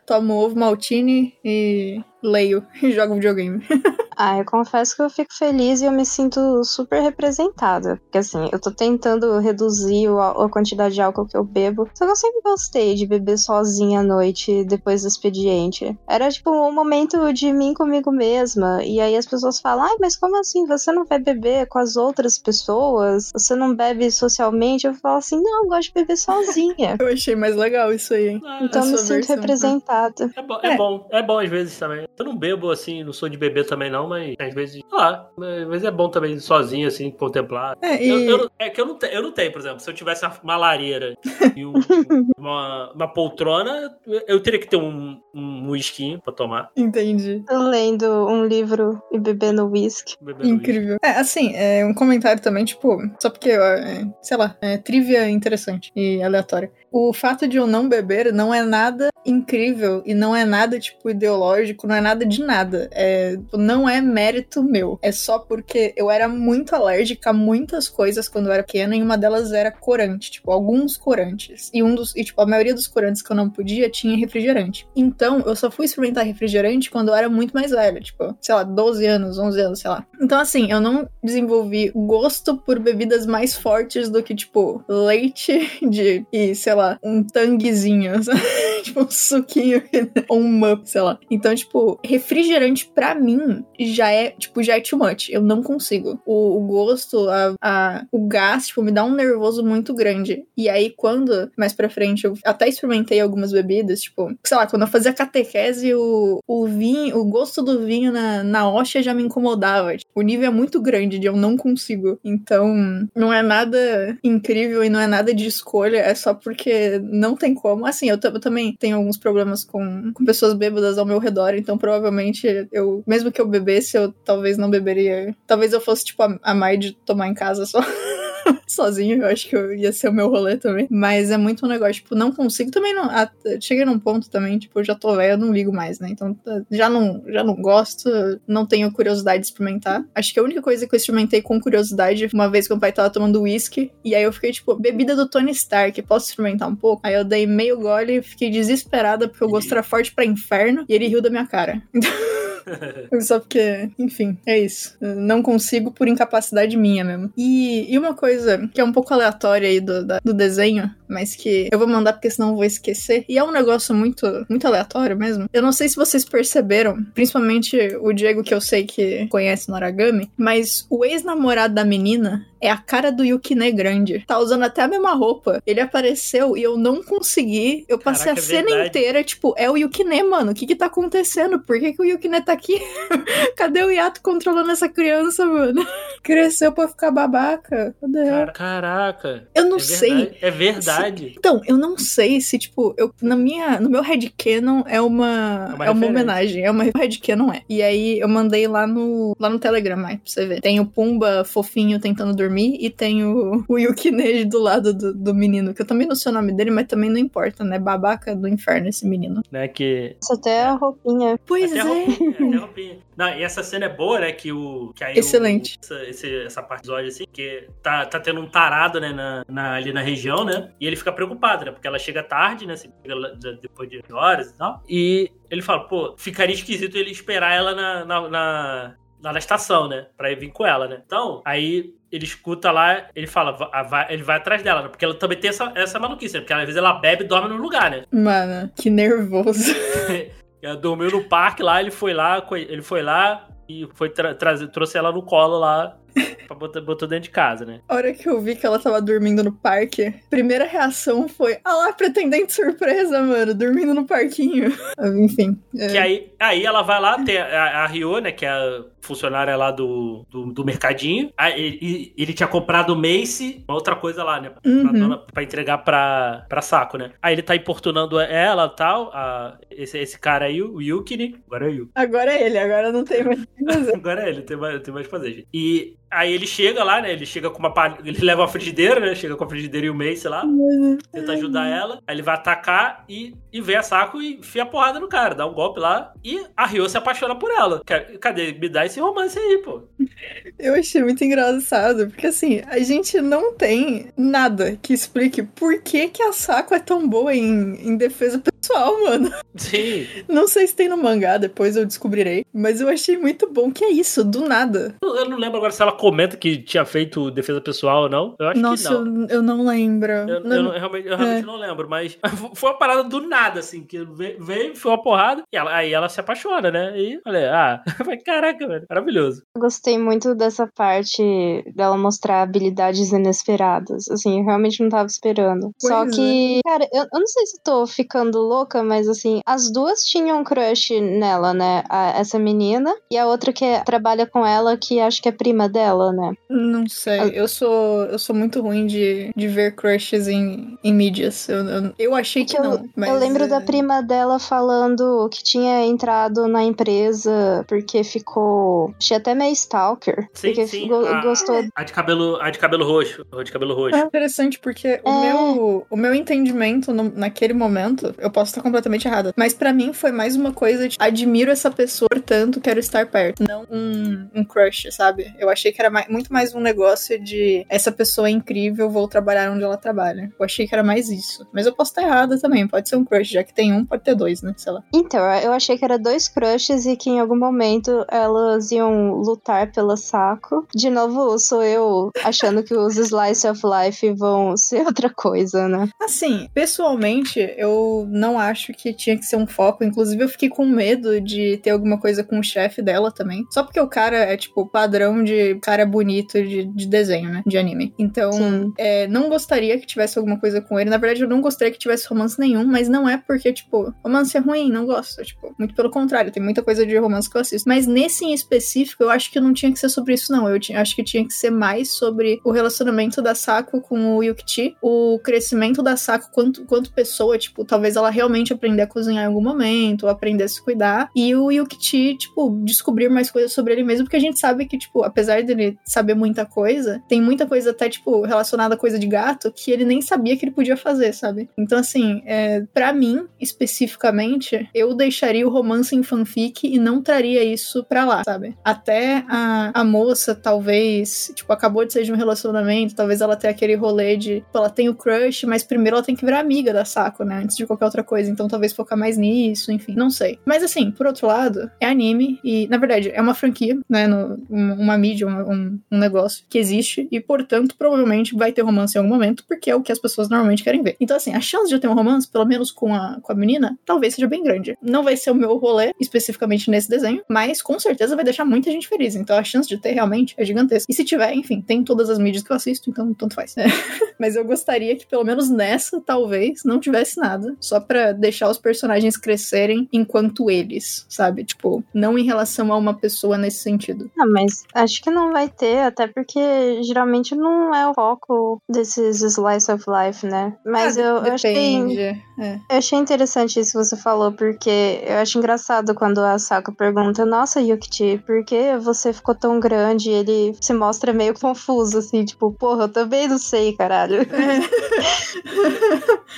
Speaker 2: tomo ovo maltine e leio e jogo videogame.
Speaker 3: Ah, eu confesso que eu fico feliz e eu me sinto super representada. Porque assim, eu tô tentando reduzir o ál- a quantidade de álcool que eu bebo. Só que eu sempre gostei de beber sozinha à noite depois do expediente. Era tipo um momento de mim comigo mesma. E aí as pessoas falam: ai, mas como assim? Você não vai beber com as outras pessoas? Você não bebe socialmente? Eu falo assim: não, eu gosto de beber sozinha.
Speaker 2: Eu achei mais legal isso aí, hein?
Speaker 1: Ah,
Speaker 3: Então
Speaker 2: A
Speaker 3: eu me sinto
Speaker 2: versão.
Speaker 3: representada.
Speaker 1: É bom, é,
Speaker 2: É.
Speaker 1: bom, é bom às vezes também. Eu não bebo assim, não sou de beber também não, não, mas às vezes, sei lá, às vezes é bom também sozinho, assim, contemplar.
Speaker 2: É, e...
Speaker 1: Eu, eu é que eu não, te- eu não tenho, por exemplo, se eu tivesse uma lareira e um- uma, uma poltrona, eu teria que ter um, um whisky pra tomar.
Speaker 2: Entendi.
Speaker 3: Lendo um livro e bebendo whisky.
Speaker 1: whisky.
Speaker 2: Incrível. É, assim, é um comentário também, tipo, só porque, é, sei lá, é trivia interessante e aleatória. O fato de eu não beber não é nada incrível e não é nada, tipo, ideológico, não é nada de nada. É, não é mérito meu. É só porque eu era muito alérgica a muitas coisas quando eu era pequena e uma delas era corante, tipo, alguns corantes. E um dos, e, tipo, a maioria dos corantes que eu não podia tinha refrigerante. Então, eu só fui experimentar refrigerante quando eu era muito mais velha, tipo, sei lá, 12 anos, 11 anos, sei lá. Então, assim, eu não desenvolvi gosto por bebidas mais fortes do que, tipo, leite de, e, sei lá, um tanguezinho, tipo, um suquinho ou um mup, sei lá. Então, tipo, refrigerante pra mim já é, tipo, já é too much. Eu não consigo. O, o gosto, a, a- o gás, tipo, me dá um nervoso muito grande. E aí, quando, mais pra frente, eu até experimentei algumas bebidas, tipo, sei lá, quando eu fazia catequese, o, o vinho, o gosto do vinho na, na hóstia já me incomodava. Tipo, o nível é muito grande de eu não consigo. Então, não é nada incrível e não é nada de escolha, é só porque não tem como. Assim, eu, eu também tenho alguns problemas com, com pessoas bêbadas ao meu redor, então provavelmente eu, mesmo que eu bebesse, eu talvez não beberia. Talvez eu fosse, tipo, a, a de tomar em casa só. Sozinho, eu acho que eu ia ser o meu rolê também. Mas é muito um negócio, tipo, não consigo. Também não. ah, cheguei num ponto também, tipo, eu já tô velha, eu não ligo mais, né? Então tá, já não, já não gosto, não tenho curiosidade de experimentar. Acho que a única coisa que eu experimentei com curiosidade, uma vez que meu pai tava tomando uísque, e aí eu fiquei, tipo, bebida do Tony Stark, posso experimentar um pouco? Aí eu dei meio gole e fiquei desesperada porque o gosto era forte pra inferno, e ele riu da minha cara. Só porque, enfim, é isso. Eu não consigo por incapacidade minha mesmo. E, e uma coisa que é um pouco aleatória aí do, da- do desenho, mas que eu vou mandar porque senão eu vou esquecer. E é um negócio muito, muito aleatório mesmo. Eu não sei se vocês perceberam, principalmente o Diego, que eu sei que conhece no Aragami, mas o ex-namorado da menina é a cara do Yukine grande. Tá usando até a mesma roupa. Ele apareceu e eu não consegui. Eu passei
Speaker 1: Caraca,
Speaker 2: a
Speaker 1: é
Speaker 2: cena inteira, tipo, é o Yukine, mano. O que que tá acontecendo? Por que, que o Yukine tá aqui? Cadê o Yato controlando essa criança, mano? Cresceu pra ficar babaca. Cadê?
Speaker 1: Cara- Caraca.
Speaker 2: Eu não
Speaker 1: é
Speaker 2: sei.
Speaker 1: verdade, É verdade.
Speaker 2: Então, eu não sei se, tipo, eu, na minha, no meu headcanon é uma,
Speaker 1: É
Speaker 2: é
Speaker 1: uma
Speaker 2: uma,
Speaker 1: referência.
Speaker 2: homenagem, é uma headcanon, é. E aí eu mandei lá no, lá no Telegram, aí, pra você ver. Tem o Pumba fofinho tentando dormir e tem o, o Yukineji do lado do, do menino, que eu também não sei o nome dele, mas também não importa, né? Babaca do inferno esse menino.
Speaker 1: Né, que
Speaker 3: Isso até a roupinha.
Speaker 2: Pois
Speaker 1: Até
Speaker 2: é.
Speaker 1: a roupinha, roupinha. Não, e essa cena é boa, né? Que o. Que aí
Speaker 2: Excelente.
Speaker 1: o- essa, esse- essa parte do episódio, assim, que tá, tá tendo um tarado, né, na, na- ali na região, né? E ele fica preocupado, né? Porque ela chega tarde, né? assim, depois de horas e tal. E ele fala, pô, ficaria esquisito ele esperar ela na. na, na lá na estação, né? Pra ir vir com ela, né? Então, aí ele escuta lá, ele fala, va- vai- ele vai atrás dela, né? Porque ela também tem essa, essa maluquice, né? Porque às vezes ela bebe e dorme no lugar, né?
Speaker 2: Mano, que nervoso.
Speaker 1: Ela dormiu no parque lá, ele foi lá, ele foi lá e foi tra trazer, trouxe ela no colo lá pra botar, botou dentro de casa, né?
Speaker 2: A hora que eu vi que ela tava dormindo no parque, primeira reação foi: Ah lá, pretendente surpresa, mano, dormindo no parquinho. Enfim. é,
Speaker 1: Que aí, aí ela vai lá, tem a, a Rio, né, que é a funcionária lá do, do, do mercadinho. Aí ele, ele tinha comprado o Mace, uma outra coisa lá, né, pra,
Speaker 2: Uhum.
Speaker 1: dona- pra entregar pra, pra saco, né? Aí ele tá importunando ela e tal, a- esse, esse cara aí, o Yukini, agora é o.
Speaker 2: Agora é ele, agora não tem mais o que fazer.
Speaker 1: Agora é ele, tem mais, tem mais o que fazer. gente. E aí ele chega lá, né? Ele chega com uma palha. Ele leva uma frigideira, né? Chega com a frigideira e o Mace lá. Tenta ajudar ela. Aí ele vai atacar e, e vem a saco e enfia a porrada no cara. Dá um golpe lá. E a Ryo se apaixona por ela. Ca- Cadê? Me dá esse romance aí, pô.
Speaker 2: Eu achei muito engraçado, porque assim, a gente não tem nada que explique por que, que a Saco é tão boa em, em defesa pessoal, mano.
Speaker 1: Sim.
Speaker 2: Não sei se tem no mangá, depois eu descobrirei. Mas eu achei muito bom que é isso, do nada.
Speaker 1: Eu eu não lembro agora se ela comenta que tinha feito defesa pessoal ou não. Eu acho
Speaker 2: Nossa,
Speaker 1: que não.
Speaker 2: eu, eu não lembro.
Speaker 1: Eu, eu
Speaker 2: Não-
Speaker 1: eu realmente, eu realmente
Speaker 2: É.
Speaker 1: não lembro, mas foi uma parada do nada, assim, que veio, foi uma porrada, e ela- aí ela se apaixona, né? E falei, ah, caraca, velho, maravilhoso.
Speaker 3: Gostei muito dessa parte dela mostrar habilidades inesperadas. Assim, eu realmente não tava esperando.
Speaker 2: Pois
Speaker 3: Só
Speaker 2: é.
Speaker 3: que, cara, eu, eu não sei se eu tô ficando louca, louca, mas assim, as duas tinham um crush nela, né? A- essa menina e a outra que é- trabalha com ela, que acho que é prima dela, né?
Speaker 2: Não sei. Eu sou, eu sou muito ruim de, de ver crushes em, em mídias. Eu, eu, eu achei que
Speaker 3: eu,
Speaker 2: não. Mas,
Speaker 3: eu lembro
Speaker 2: é,
Speaker 3: da prima dela falando que tinha entrado na empresa porque ficou. Achei até meio stalker.
Speaker 1: Sim,
Speaker 3: porque
Speaker 1: sim,
Speaker 3: go-
Speaker 1: a-
Speaker 3: gostou.
Speaker 1: A de cabelo, a de cabelo roxo. A de cabelo roxo.
Speaker 2: É interessante porque o,
Speaker 3: É.
Speaker 2: meu, o meu entendimento no- naquele momento, eu posso estar completamente errada, mas pra mim foi mais uma coisa de admiro essa pessoa, portanto quero estar perto, não um, um crush, sabe? Eu achei que era mai- muito mais um negócio de essa pessoa é incrível, vou trabalhar onde ela trabalha. Eu achei que era mais isso. Mas eu posso estar errada também, pode ser um crush, já que tem um, pode ter dois, né? Sei lá.
Speaker 3: Então, eu achei que era dois crushes e que em algum momento elas iam lutar pela saco. De novo, sou eu achando que os Slice of Life vão ser outra coisa, né?
Speaker 2: Assim, pessoalmente, eu não acho que tinha que ser um foco. Inclusive, eu fiquei com medo de ter alguma coisa com o chefe dela também. Só porque o cara é, tipo, padrão de cara bonito de, de desenho, né? De anime. Então, é, não gostaria que tivesse alguma coisa com ele. Na verdade, eu não gostaria que tivesse romance nenhum, mas não é porque, tipo, romance é ruim, não gosto. Tipo, muito pelo contrário, tem muita coisa de romance que eu assisto. Mas nesse em específico, eu acho que não tinha que ser sobre isso, não. Eu ti- acho que tinha que ser mais sobre o relacionamento da Sako com o Yukichi, o crescimento da Sako quanto, quanto pessoa, tipo, talvez ela realmente aprender a cozinhar em algum momento, aprender a se cuidar, e o Yukichi, tipo, descobrir mais coisas sobre ele mesmo, porque a gente sabe que, tipo, apesar dele saber muita coisa, tem muita coisa até, tipo, relacionada a coisa de gato que ele nem sabia que ele podia fazer, sabe? Então, assim, é, para mim, especificamente, eu deixaria o romance em fanfic e não traria isso pra lá, sabe? Até a, a moça, talvez, tipo, acabou de sair de um relacionamento, talvez ela tenha aquele rolê de, tipo, ela tem o crush, mas primeiro ela tem que virar amiga da Sako, né? Antes de qualquer outra coisa. Então talvez focar mais nisso, enfim, não sei. Mas assim, por outro lado, é anime e, na verdade, é uma franquia, né? No, um- uma mídia, um- um negócio que existe e, portanto, provavelmente vai ter romance em algum momento, porque é o que as pessoas normalmente querem ver. Então, assim, a chance de eu ter um romance, pelo menos com a, com a menina, talvez seja bem grande. Não vai ser o meu rolê, especificamente nesse desenho, mas com certeza vai deixar muita gente feliz. Então a chance de ter realmente é gigantesca. E se tiver, enfim, tem todas as mídias que eu assisto, então tanto faz. É. Mas eu gostaria que pelo menos nessa, talvez, não tivesse nada. Só pra deixar os personagens crescerem enquanto eles, sabe? Tipo, não em relação a uma pessoa nesse sentido.
Speaker 3: Ah, mas acho que não vai ter, até porque geralmente não é o foco desses Slice of Life, né? Mas
Speaker 2: Ah,
Speaker 3: eu, eu achei.
Speaker 2: depende. É.
Speaker 3: Eu achei interessante isso que você falou, porque eu acho engraçado quando a Sako pergunta, nossa, Yukichi, por que você ficou tão grande? E ele se mostra meio confuso, assim, tipo, porra, eu também não sei, caralho.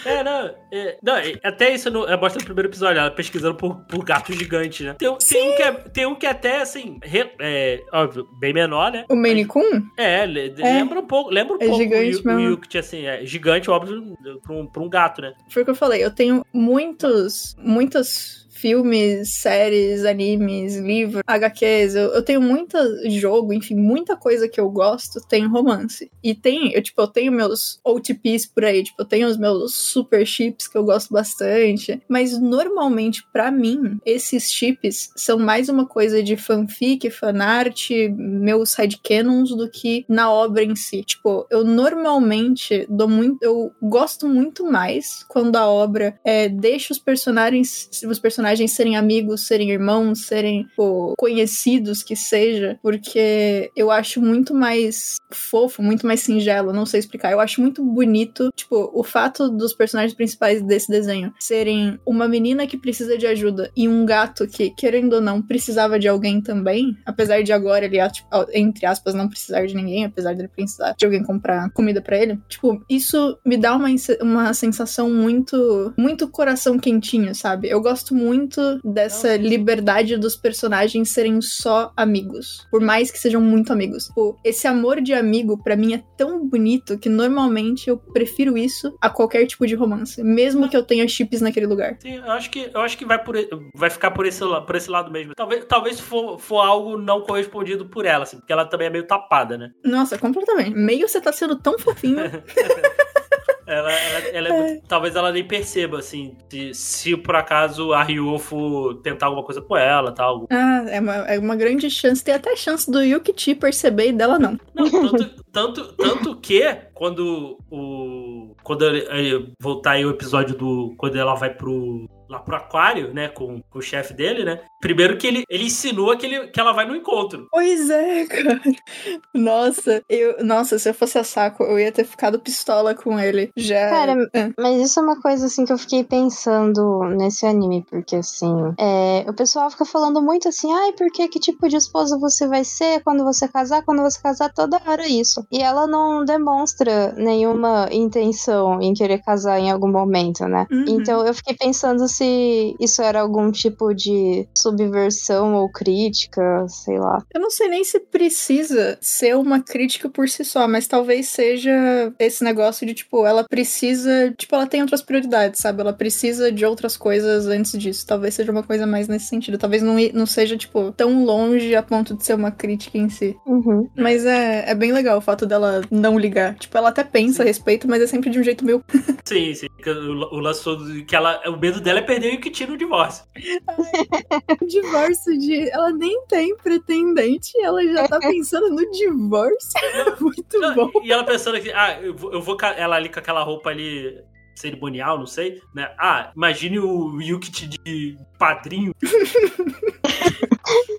Speaker 1: É, não. é, não, é, até isso no, é, mostra no primeiro episódio, ela pesquisando por, por gato gigante, né? Tem, um- tem um que é, tem um que é até, assim, re- é, óbvio, bem menor, né?
Speaker 2: O Maine Coon?
Speaker 1: É, le- lembra um pouco, lembra um
Speaker 2: É
Speaker 1: pouco
Speaker 2: gigante
Speaker 1: o, o
Speaker 2: mesmo.
Speaker 1: Yuki, assim, é gigante, óbvio, pra um, pra um gato, né?
Speaker 2: Foi o que eu falei. Eu tenho muitos, muitos filmes, séries, animes, livros, HQs. Eu, eu tenho muito jogo, enfim, muita coisa que eu gosto tem romance. E tem, eu, tipo, eu tenho meus OTPs por aí, tipo, eu tenho os meus super chips que eu gosto bastante. Mas normalmente, pra mim, esses chips são mais uma coisa de fanfic, fanart, meus headcanons do que na obra em si. Tipo, eu normalmente dou muito. Eu gosto muito mais quando a obra é, deixa os personagens, os personagens serem amigos, serem irmãos, serem pô, conhecidos que seja, porque eu acho muito mais fofo, muito mais singelo, não sei explicar. Eu acho muito bonito, tipo, o fato dos personagens principais desse desenho serem uma menina que precisa de ajuda e um gato que, querendo ou não, precisava de alguém também, apesar de agora ele, tipo, entre aspas, não precisar de ninguém, apesar dele precisar de alguém comprar comida pra ele. Tipo, isso me dá uma, uma sensação muito, muito coração quentinho, sabe? Eu gosto muito dessa liberdade dos personagens serem só amigos, por mais que sejam muito amigos. Tipo, esse amor de amigo pra mim é tão bonito que normalmente eu prefiro isso a qualquer tipo de romance, mesmo que eu tenha chips naquele lugar.
Speaker 1: Sim, eu acho que, eu acho que vai, por, vai ficar por esse, por esse lado mesmo. Talvez, talvez for, for algo não correspondido por ela, assim, porque ela também é meio tapada, né?
Speaker 2: Nossa, completamente. Meio você tá sendo tão fofinho.
Speaker 1: Ela, ela, ela é muito- talvez ela nem perceba, assim, se, se por acaso a Ryu for tentar alguma coisa com ela tal.
Speaker 2: Ah, é uma, é uma grande chance. Tem até chance do Yukichi perceber e dela não.
Speaker 1: Não, tanto, tanto, tanto que quando o. Quando ele, ele- voltar aí o episódio do. Quando ela vai pro. Lá pro aquário, né? Com, com o chefe dele, né? Primeiro que ele, ele insinua que, ele, que ela vai no encontro.
Speaker 2: Pois é, cara. Nossa, eu, nossa, se eu fosse a saco, eu ia ter ficado pistola com ele. Já.
Speaker 3: Cara,
Speaker 2: Ah,
Speaker 3: Mas isso é uma coisa assim que eu fiquei pensando nesse anime, porque assim, é, o pessoal fica falando muito assim, ai, porque que tipo de esposa você vai ser quando você casar, quando você casar toda hora isso. E ela não demonstra nenhuma intenção em querer casar em algum momento, né?
Speaker 2: Uhum.
Speaker 3: Então eu fiquei pensando se isso era algum tipo de subversão ou crítica, sei lá.
Speaker 2: Eu não sei nem se precisa ser uma crítica por si só, mas talvez seja esse negócio de, tipo, ela precisa. Tipo, ela tem outras prioridades, sabe? Ela precisa de outras coisas antes disso. Talvez seja uma coisa mais nesse sentido. Talvez não, não seja, tipo, tão longe a ponto de ser uma crítica em si.
Speaker 3: Uhum.
Speaker 2: Mas é, é bem legal o fato dela não ligar. Tipo, ela até pensa a respeito, mas é sempre de um jeito meio.
Speaker 1: Sim, sim. O, o lance todo que ela. O medo dela é perder o que tira o divórcio.
Speaker 2: divórcio de. Ela nem tem pretendente, ela já tá pensando no divórcio. Muito
Speaker 1: Não,
Speaker 2: bom.
Speaker 1: E ela pensando que, ah, eu vou, eu vou ela ali com aquela roupa ali cerimonial, não sei, né? Ah, imagine o Yukit de padrinho.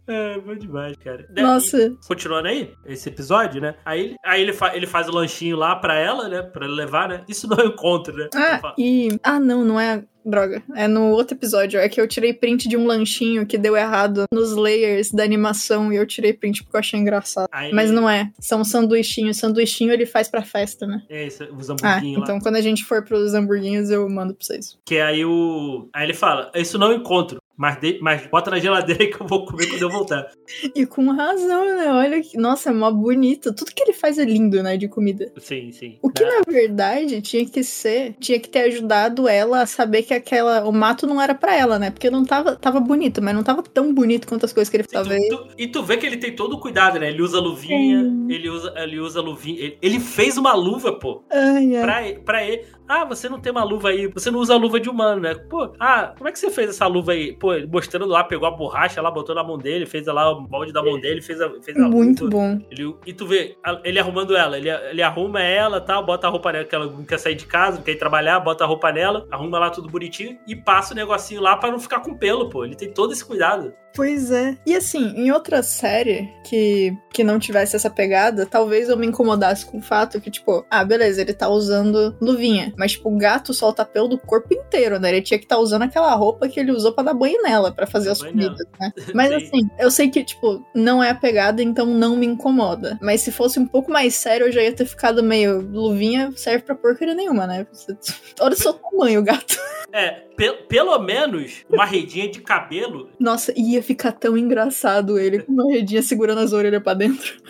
Speaker 1: é, bom demais, cara. Né,
Speaker 2: Nossa.
Speaker 1: continuando aí, esse episódio, né? Aí, ele- aí ele, fa- ele faz o lanchinho lá pra ela, né? Pra levar, né? Isso não é um encontro, né?
Speaker 2: Ah, e. Ah, não, não é. Droga. É no outro episódio. É que eu tirei print de um lanchinho que deu errado nos layers da animação e eu tirei print porque eu achei engraçado.
Speaker 1: Aí-
Speaker 2: Mas não é. São sanduichinhos. Sanduichinho ele faz pra festa, né?
Speaker 1: É isso, os
Speaker 2: Ah,
Speaker 1: hamburguinhos lá.
Speaker 2: então quando a gente for pros hamburguinhos eu mando pra vocês.
Speaker 1: Que aí o. Aí ele fala: Isso não é um encontro. outro. Mas, de- mas bota na geladeira que eu vou comer quando eu voltar.
Speaker 2: E com razão, né? Olha que. Nossa, é mó bonito. Tudo que ele faz é lindo, né? De comida.
Speaker 1: Sim, sim.
Speaker 2: O que
Speaker 1: Né?
Speaker 2: na verdade tinha que ser, tinha que ter ajudado ela a saber que aquela o mato não era pra ela, né? Porque não tava tava bonito, mas não tava tão bonito quanto as coisas que ele
Speaker 1: Sim,
Speaker 2: tava
Speaker 1: tu-
Speaker 2: aí.
Speaker 1: tu- e tu vê que ele tem todo o cuidado, né? Ele usa luvinha, ele usa, ele usa luvinha. Ele, ele fez uma luva, pô,
Speaker 2: Ai, ai.
Speaker 1: pra, pra ele. Ah, você não tem uma luva aí, você não usa luva de humano, né? Pô, ah, como é que você fez essa luva aí? Pô, ele mostrando lá, pegou a borracha lá, botou na mão dele, fez lá o molde da mão dele, fez a, fez a
Speaker 2: Muito bom.
Speaker 1: Ele, e tu vê, ele arrumando ela, ele, ele arruma ela, tal, bota a roupa nela, que ela não quer sair de casa, não quer ir trabalhar, bota a roupa nela, arruma lá tudo bonitinho e passa o negocinho lá pra não ficar com pelo, pô. Ele tem todo esse cuidado.
Speaker 2: Pois é. E assim, em outra série que, que não tivesse essa pegada, talvez eu me incomodasse com o fato que, tipo, ah, beleza, ele tá usando luvinha. Mas, tipo, o gato solta pelo do corpo inteiro, né? Ele tinha que estar usando aquela roupa que ele usou pra dar banho nela, pra fazer as comidas, né? Mas
Speaker 1: Sim.
Speaker 2: assim, eu sei que, tipo, não é a pegada, então não me incomoda. Mas se fosse um pouco mais sério, eu já ia ter ficado meio. Luvinha serve pra porcaria nenhuma, né? Você- Olha o seu tamanho, gato.
Speaker 1: É, pe- pelo menos uma redinha de cabelo.
Speaker 2: Nossa, ia ficar tão engraçado ele com uma redinha segurando as orelhas pra dentro.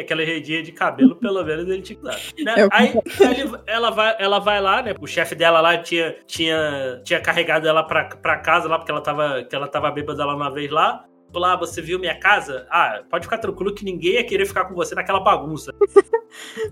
Speaker 1: Aquela redinha de cabelo, pelo menos ele tinha que dar. né?
Speaker 2: É,
Speaker 1: Aí ele- ela, vai, ela vai lá, né? O chefe dela lá tinha, tinha, tinha carregado ela pra, pra casa lá, porque ela tava, que ela tava bêbada lá uma vez lá. Falou, ah, você viu minha casa? Ah, pode ficar tranquilo que ninguém ia querer ficar com você naquela bagunça.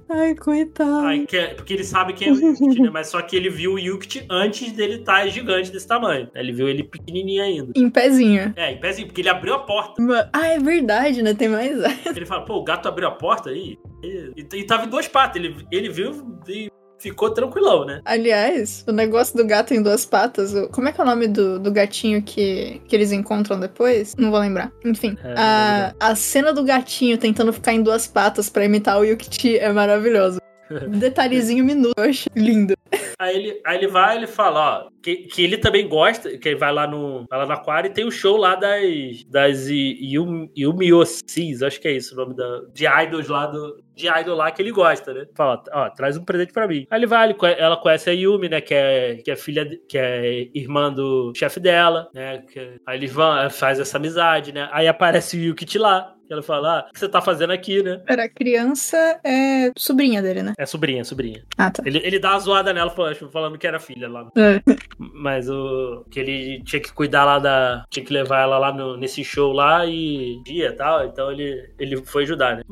Speaker 2: Ai, coitado.
Speaker 1: Aí, que é- porque ele sabe quem é o Yukit, né? Mas só que ele viu o Yukit antes dele estar gigante desse tamanho. Ele viu ele pequenininho ainda.
Speaker 2: Em pezinho.
Speaker 1: É, em pezinho, porque ele abriu a porta.
Speaker 2: Ah, é verdade, né? Tem mais.
Speaker 1: Ele fala, pô, o gato abriu a porta aí. E, e, e tava em duas patas. Ele, ele viu e ficou tranquilão, né?
Speaker 2: Aliás, o negócio do gato em duas patas. o- Como é que é o nome do, do gatinho que, que eles encontram depois? Não vou lembrar. Enfim,
Speaker 1: É,
Speaker 2: a, a cena do gatinho tentando ficar em duas patas pra imitar o Yukiti é maravilhosa. Detalhezinho eu achei lindo.
Speaker 1: Aí ele, aí ele vai ele fala, ó, que, que ele também gosta, que ele vai lá no, vai lá no aquário e tem o show lá das, das Yumiosis, acho que é isso o nome da, de idols lá do, de idol lá que ele gosta, né? Fala, ó, traz um presente pra mim. Aí ele vai, ela conhece a Yumi, né, que é, que é filha, que é irmã do chefe dela, né, aí eles vão, faz essa amizade, né, aí aparece o Yukit lá, que ela fala, ah, o que você tá fazendo aqui, né?
Speaker 2: Era criança, é sobrinha dele, né?
Speaker 1: É sobrinha, sobrinha.
Speaker 2: Ah, tá.
Speaker 1: Ele, ele dá uma zoada nela falando, que era filha lá.
Speaker 2: É.
Speaker 1: Mas o. Que ele tinha que cuidar lá da. Tinha que levar ela lá no, nesse show lá e dia e tal. Então ele, ele foi ajudar, né?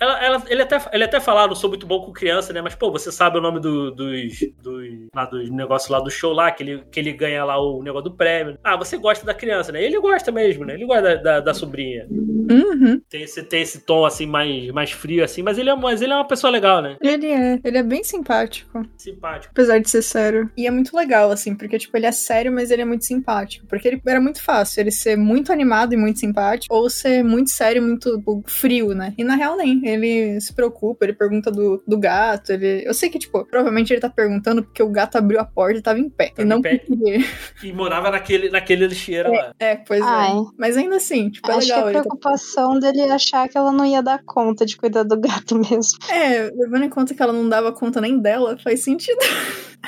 Speaker 1: Ela, ela- ele até, ele até fala, não sou muito bom com criança, né? Mas, pô, você sabe o nome do, dos, dos, lá dos negócios lá do show lá, que ele, que ele ganha lá o negócio do prêmio. Ah, você gosta da criança, né? Ele gosta mesmo, né? Ele gosta da, da, da sobrinha.
Speaker 2: Uhum.
Speaker 1: Tem esse, tem esse tom, assim, mais, mais frio, assim, mas ele, é, mas ele é uma pessoa legal, né?
Speaker 2: Ele é. Ele é bem simpático.
Speaker 1: Simpático.
Speaker 2: Apesar de ser sério. E é muito legal, assim, porque, tipo, ele é sério, mas ele é muito simpático. Porque ele era muito fácil ele ser muito animado e muito simpático, ou ser muito sério e muito tipo, frio, né? E na real, nem. Ele se preocupa, ele pergunta do, do gato. Ele... Eu sei que, tipo, provavelmente ele tá perguntando porque o gato abriu a porta e tava em pé.
Speaker 1: Tava
Speaker 2: e não
Speaker 1: em pé.
Speaker 2: porque.
Speaker 1: E morava naquele, naquele lixeira lá.
Speaker 2: É, pois
Speaker 3: Ai.
Speaker 2: é. Mas ainda assim, tipo, é
Speaker 3: Acho que
Speaker 2: legal.
Speaker 3: a
Speaker 2: ele tá-
Speaker 3: preocupação dele é achar que ela não ia dar conta de cuidar do gato mesmo.
Speaker 2: É, levando em conta que ela não dava conta nem dela, faz sentido.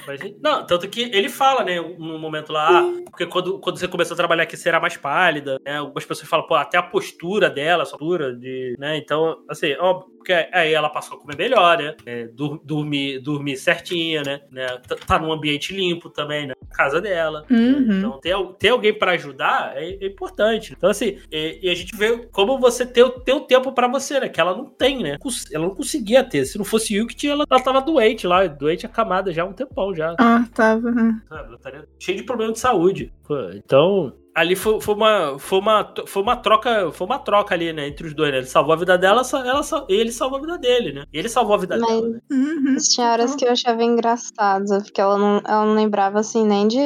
Speaker 1: Mas, não, tanto que ele fala, né, num momento lá, ah, porque quando, quando você começou a trabalhar aqui, você era mais pálida, né? Algumas pessoas falam, pô, até a postura dela, a postura de, né? Então, assim, óbvio, porque aí ela passou a comer melhor, né? É, dur- dormir, dormir certinha, né? né? Tá- Tá num ambiente limpo também, né? Na casa dela.
Speaker 2: Uhum.
Speaker 1: Então, ter, ter alguém pra ajudar é, é importante. Então, assim, e, e a gente vê como você ter, o- ter o tempo pra você, né? Que ela não tem, né? Ela não conseguia ter. Se não fosse que ela, ela tava doente lá, doente acamada já há um tempão já.
Speaker 2: Ah, tava.
Speaker 1: Sabe? Ela estaria cheia de problema de saúde. Então, ali foi, foi, uma, foi, uma, foi uma troca, foi uma troca ali, né, entre os dois, né? Ele salvou a vida dela, ela, ele salvou a vida dele, né? E ele salvou a vida
Speaker 3: Mas-
Speaker 1: dela, né?
Speaker 2: Uhum.
Speaker 3: Mas tinha horas que eu achava engraçado, porque ela não, ela não lembrava assim nem de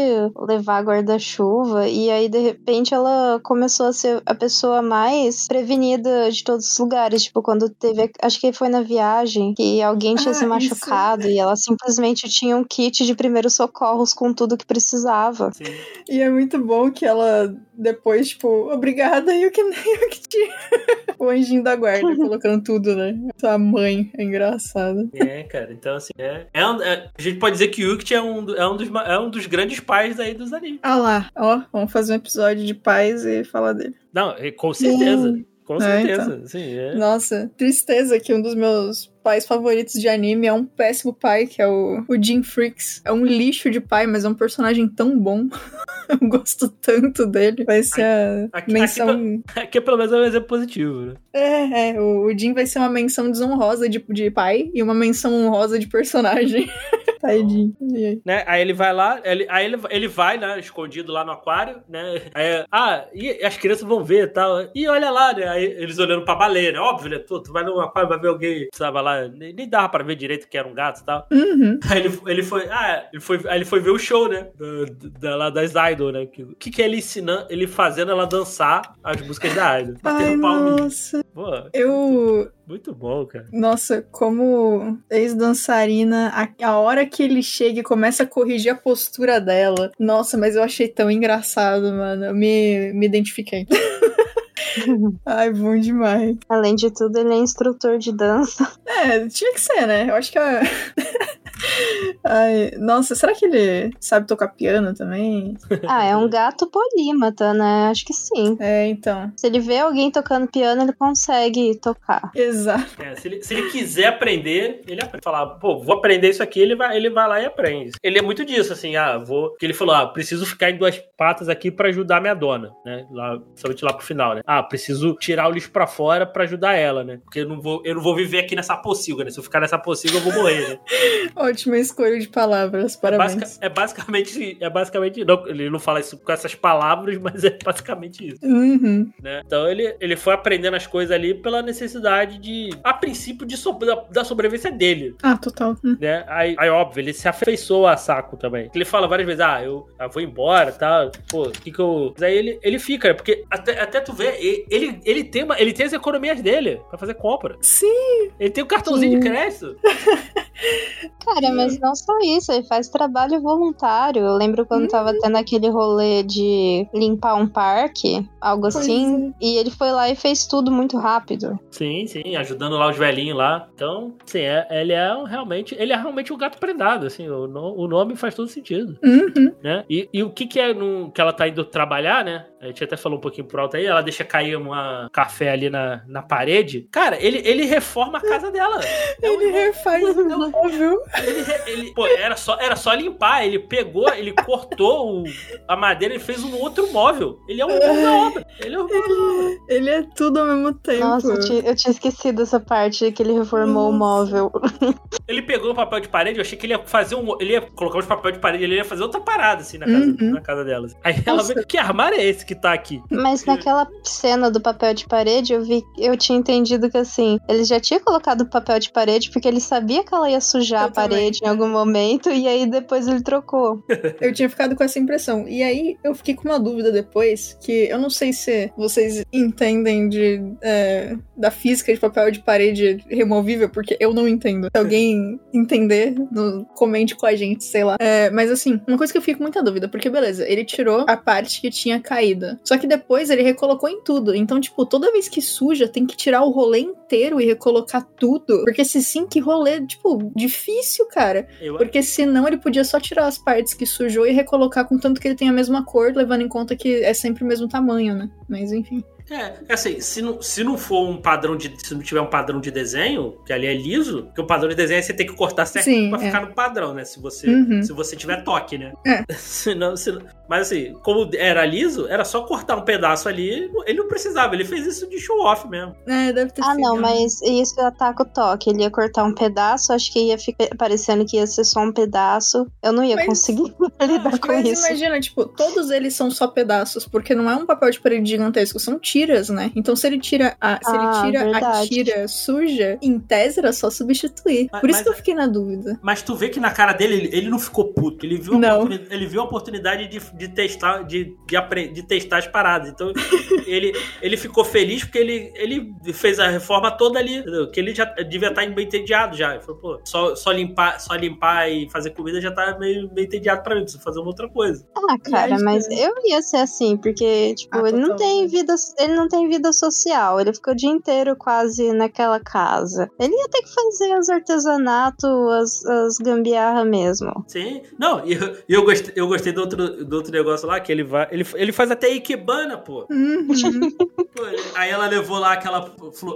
Speaker 3: levar guarda-chuva, e aí de repente ela começou a ser a pessoa mais prevenida de todos os lugares. Tipo, quando teve, acho que foi na viagem, que alguém tinha
Speaker 2: Ah,
Speaker 3: se
Speaker 2: isso.
Speaker 3: machucado e ela simplesmente tinha um kit de primeiros socorros com tudo que precisava.
Speaker 1: Sim.
Speaker 2: E é muito bom que ela depois, tipo, obrigada, e o que nem o que tinha. o anjinho da guarda, colocando tudo, né? Sua mãe, é engraçado.
Speaker 1: É, cara, então assim, é, é, um- é- a gente pode dizer que o Yuki é um, é, um dos, é um dos grandes pais aí dos animes.
Speaker 2: Ah lá, ó, vamos fazer um episódio de paz e falar dele.
Speaker 1: Não, é, com certeza. Com
Speaker 2: É,
Speaker 1: certeza. Sim, é.
Speaker 2: Nossa, tristeza que um dos meus pais favoritos de anime é um péssimo pai, que é o, o Jim Freaks. É um lixo de pai, mas é um personagem tão bom. Eu gosto tanto dele. Vai ser a
Speaker 1: Aqui-
Speaker 2: menção.
Speaker 1: Aqui pelo menos é um exemplo positivo, né?
Speaker 2: É, é, o, o Jim vai ser uma menção desonrosa de, de pai e uma menção honrosa de personagem. Tadinho.
Speaker 1: Né? Aí ele vai lá, ele, aí ele, ele vai, né, escondido lá no aquário, né? Aí, ah, e as crianças vão ver e tal. E olha lá, né? Aí eles olhando pra baleia, né? Óbvio, né? Tu, tu vai no aquário, vai ver alguém, tava lá, nem, nem dava pra ver direito que era um gato e tal.
Speaker 2: Uhum.
Speaker 1: Aí ele, ele foi, ah, ele foi, aí ele foi ver o show, né? Da, da, lá das Idol, né? Que- O que, que é ele ensinando, ele fazendo ela dançar as músicas da Idol?
Speaker 2: Ai, nossa.
Speaker 1: Pô,
Speaker 2: Eu.
Speaker 1: Muito bom, cara.
Speaker 2: Nossa, como ex-dançarina, a, a hora que ele chega e começa a corrigir a postura dela. Nossa, mas eu achei tão engraçado, mano. Eu me, me identifiquei. Ai, bom demais.
Speaker 3: Além de tudo, ele é instrutor de dança.
Speaker 2: É, tinha que ser, né? Eu acho que a. Ai, nossa, será que ele sabe tocar piano também?
Speaker 3: Ah, é um gato polímata, né? Acho que sim.
Speaker 2: É, então.
Speaker 3: Se ele vê alguém tocando piano, ele consegue tocar.
Speaker 2: Exato.
Speaker 1: É, se, ele, se ele quiser aprender, ele aprende. Falar, pô, vou aprender isso aqui, ele vai, ele vai lá e aprende. Ele é muito disso, assim, ah, vou. Que ele falou, ah, preciso ficar em duas patas aqui pra ajudar minha dona, né? Lá, somente lá pro final, né? Ah, preciso tirar o lixo pra fora pra ajudar ela, né? Porque eu não vou, eu não vou viver aqui nessa pocilga, né? Se eu ficar nessa pocilga, eu vou morrer, né?
Speaker 2: Ótima escolha de palavras, parabéns.
Speaker 1: Basica- é basicamente. É basicamente. Não, ele não fala isso com essas palavras, mas é basicamente isso.
Speaker 2: Uhum.
Speaker 1: né? Então ele, ele foi aprendendo as coisas ali pela necessidade de, a princípio, de so- da, da sobrevivência dele,
Speaker 2: Ah, total. Hum.
Speaker 1: né? Aí, aí, óbvio, ele se afeiçoa a Saco também. Ele fala várias vezes, ah, eu, eu vou embora, tá? Pô, o que que eu... Mas aí ele, ele fica, porque até, até tu vê, ele, ele, tem uma, ele tem as economias dele pra fazer compra.
Speaker 2: Sim.
Speaker 1: Ele tem um cartãozinho
Speaker 2: Sim.
Speaker 1: de crédito.
Speaker 3: Cara, mas não só isso, ele faz trabalho voluntário. Eu lembro quando tava tendo aquele rolê de limpar um parque, algo
Speaker 2: Pois
Speaker 3: assim, e ele foi lá e fez tudo muito rápido.
Speaker 1: Sim, sim, ajudando lá os velhinhos lá. Então, sim, é, ele é um- realmente, ele é realmente o gato prendado, assim, o, no- o nome faz todo sentido.
Speaker 2: Uhum.
Speaker 1: né? E, e o que que é no, que ela tá indo trabalhar, né? A gente até falou um pouquinho pro alto aí, ela deixa cair uma café ali na, na parede. Cara, ele, ele reforma a casa dela. É um
Speaker 2: Ele
Speaker 1: irmão-
Speaker 2: refaz o móvel.
Speaker 1: Ele, ele- pô, era só, era só limpar. Ele pegou, ele cortou o- a madeira e fez um outro móvel. Ele é um irmão da obra. Ele é um obra.
Speaker 2: Ele é tudo ao mesmo tempo.
Speaker 3: Nossa, eu tinha, eu tinha esquecido essa parte que ele reformou o móvel.
Speaker 1: Ele pegou o papel de parede, eu achei que ele ia fazer um. Ele ia colocar os papel de parede, ele ia fazer outra parada, assim, na casa,
Speaker 2: Uhum.
Speaker 1: na casa delas. Aí ela
Speaker 2: Nossa.
Speaker 1: vê, que armário é esse que tá aqui?
Speaker 3: Mas naquela cena do papel de parede, eu vi, eu tinha entendido que assim, ele já tinha colocado o papel de parede porque ele sabia que ela ia sujar
Speaker 2: Eu
Speaker 3: a parede
Speaker 2: também.
Speaker 3: em algum momento e aí depois ele trocou.
Speaker 2: Eu tinha ficado com essa impressão. E aí eu fiquei com uma dúvida depois, que eu não sei se vocês entendem de, é, da física de papel de parede removível, porque eu não entendo. Se alguém entender, no, comente com a gente, sei lá. É, mas assim, uma coisa que eu fico com muita dúvida, porque beleza, ele tirou a parte que tinha caída. Só que depois ele recolocou em tudo. Então, tipo, toda vez que suja, tem que tirar o rolê inteiro e recolocar tudo. Porque se sim, que rolê, tipo, difícil, cara.
Speaker 1: Eu,
Speaker 2: Porque senão ele podia só tirar as partes que sujou e recolocar com tanto que ele tem a mesma cor, levando em conta que é sempre o mesmo tamanho, né? Mas enfim.
Speaker 1: É, é assim, se não, se não for um padrão de. Se não tiver um padrão de desenho, que ali é liso, porque o padrão de desenho é você tem que cortar certinho
Speaker 2: Sim,
Speaker 1: pra
Speaker 2: é.
Speaker 1: ficar no padrão, né? Se você,
Speaker 2: Uhum.
Speaker 1: se você tiver toque, né?
Speaker 2: É.
Speaker 1: Senão, senão- mas assim, como era liso, era só cortar um pedaço ali. Ele não precisava, ele fez isso de show off mesmo.
Speaker 2: É, deve ter
Speaker 3: Ah,
Speaker 2: sido.
Speaker 3: não, mas isso ataca o toque. Ele ia cortar um pedaço, acho que ia ficar parecendo que ia ser só um pedaço. Eu não ia
Speaker 2: Mas-
Speaker 3: conseguir lidar com
Speaker 2: Mas
Speaker 3: isso.
Speaker 2: imagina, tipo, todos eles são só pedaços, porque não é um papel de parede gigantesco, são tiras, né? Então se ele tira a, se
Speaker 3: Ah,
Speaker 2: ele tira a tira suja, em tese era só substituir.
Speaker 1: Mas-
Speaker 2: Por isso
Speaker 1: mas-
Speaker 2: que eu fiquei na dúvida.
Speaker 1: Mas tu vê que na cara dele, ele, ele não ficou puto. Ele viu a, oportuni- ele viu a oportunidade de, de testar, de, de, de testar as paradas. Então, ele, ele ficou feliz porque ele, ele fez a reforma toda ali. entendeu? Que ele já devia estar meio entediado já. Ele falou, pô, só, só, limpar, só limpar e fazer comida já tá meio, meio entediado pra mim. Preciso fazer uma outra coisa.
Speaker 3: Ah, cara,
Speaker 2: aí,
Speaker 3: mas eu ia ser assim, porque, tipo,
Speaker 2: Ah,
Speaker 3: ele não tem vida. Ele não tem vida social. Ele ficou o dia inteiro quase naquela casa. Ele ia ter que fazer os artesanatos, as, as gambiarra mesmo.
Speaker 1: Sim. Não, e eu, eu, gostei, eu gostei do outro, do outro negócio lá, que ele vai. Ele, ele faz até Ikebana, pô.
Speaker 2: Uhum.
Speaker 1: Pô, Aí ela levou lá aquela,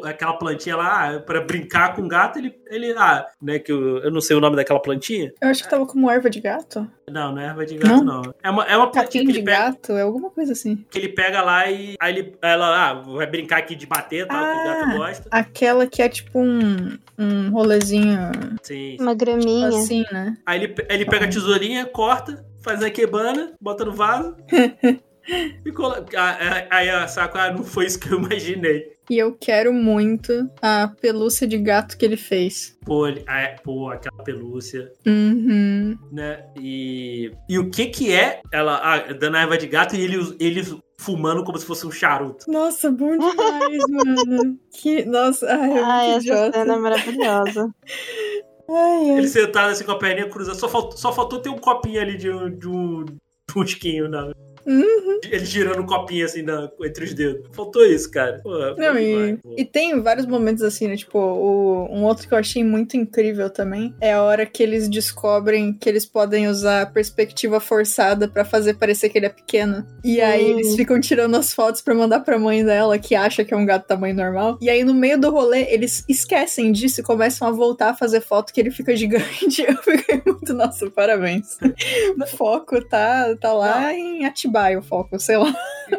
Speaker 1: aquela plantinha lá ah, pra brincar com o gato. Ele, ele ah, né, que eu, eu não sei o nome daquela plantinha.
Speaker 2: eu acho que tava como erva de gato.
Speaker 1: Não, não é erva de gato, não. É uma, é uma plantinha
Speaker 2: de
Speaker 1: pega,
Speaker 2: gato, é alguma coisa assim.
Speaker 1: que ele pega lá e aí ele, ela ah, vai brincar aqui de bater, tal, que o gato
Speaker 2: Ah.
Speaker 1: gosta.
Speaker 2: Aquela que é tipo um, um rolezinho
Speaker 1: Sim.
Speaker 3: Uma graminha.
Speaker 2: assim, né?
Speaker 1: Aí ele, ele pega a tesourinha, corta, faz a quebana, bota no vaso. e coloca. ah, Aí a saco, ah, não foi isso que eu imaginei.
Speaker 2: E eu quero muito a pelúcia de gato que ele fez.
Speaker 1: Pô, ele, ah, é, pô aquela pelúcia.
Speaker 2: Uhum.
Speaker 1: né? E, e o que que é ela ah, dando a erva de gato e ele, ele fumando como se fosse um charuto.
Speaker 2: Nossa, bom demais, mano. Que, nossa, ai, é muito
Speaker 3: essa
Speaker 2: idiota.
Speaker 3: cena é maravilhosa.
Speaker 2: Ai, ai.
Speaker 1: Ele sentado assim com a perninha cruzada, só faltou, só faltou ter um copinho ali de um, de um, de um tiquinho, né?
Speaker 2: Uhum.
Speaker 1: Ele girando um copinho assim na, entre os dedos. Faltou isso, cara. Pô,
Speaker 2: Não, e,
Speaker 1: demais,
Speaker 2: e tem vários momentos assim, né? Tipo, o- um outro que eu achei muito incrível também é a hora que eles descobrem que eles podem usar a perspectiva forçada pra fazer parecer que ele é pequeno. E aí eles ficam tirando as fotos pra mandar pra mãe dela, que acha que é um gato tamanho normal. E aí no meio do rolê, eles esquecem disso e começam a voltar a fazer foto que ele fica gigante. Eu fiquei muito, nossa, parabéns. O foco tá, tá lá em Atibaia, o foco, sei lá.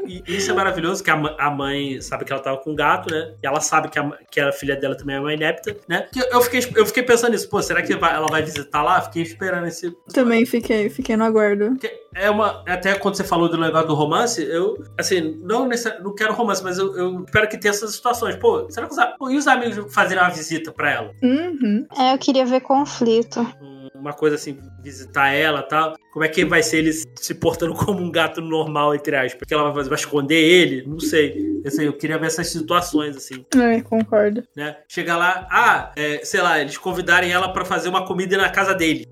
Speaker 1: E, e isso é maravilhoso, que a, a mãe sabe que ela tava com um gato, né? E ela sabe que a, que a filha dela também é uma inepta, né? Que eu fiquei, eu fiquei pensando nisso, pô, será que ela vai visitar lá? Fiquei esperando esse.
Speaker 2: Também fiquei, fiquei no aguardo.
Speaker 1: É uma. Até quando você falou do negócio do romance, eu. Assim, não, não quero romance, mas eu, eu espero que tenha essas situações. Pô, será que os, e os amigos fazerem uma visita pra ela?
Speaker 2: Uhum.
Speaker 3: É, eu queria ver conflito.
Speaker 1: Um- Uma coisa assim, visitar ela e tal. Como é que vai ser ele se portando como um gato normal, entre aspas? Porque ela vai fazer? Vai esconder ele? Não sei. Assim, eu queria ver essas situações, assim,
Speaker 2: É, concordo.
Speaker 1: né? Chegar lá, ah, é, sei lá, eles convidarem ela pra fazer uma comida na casa dele.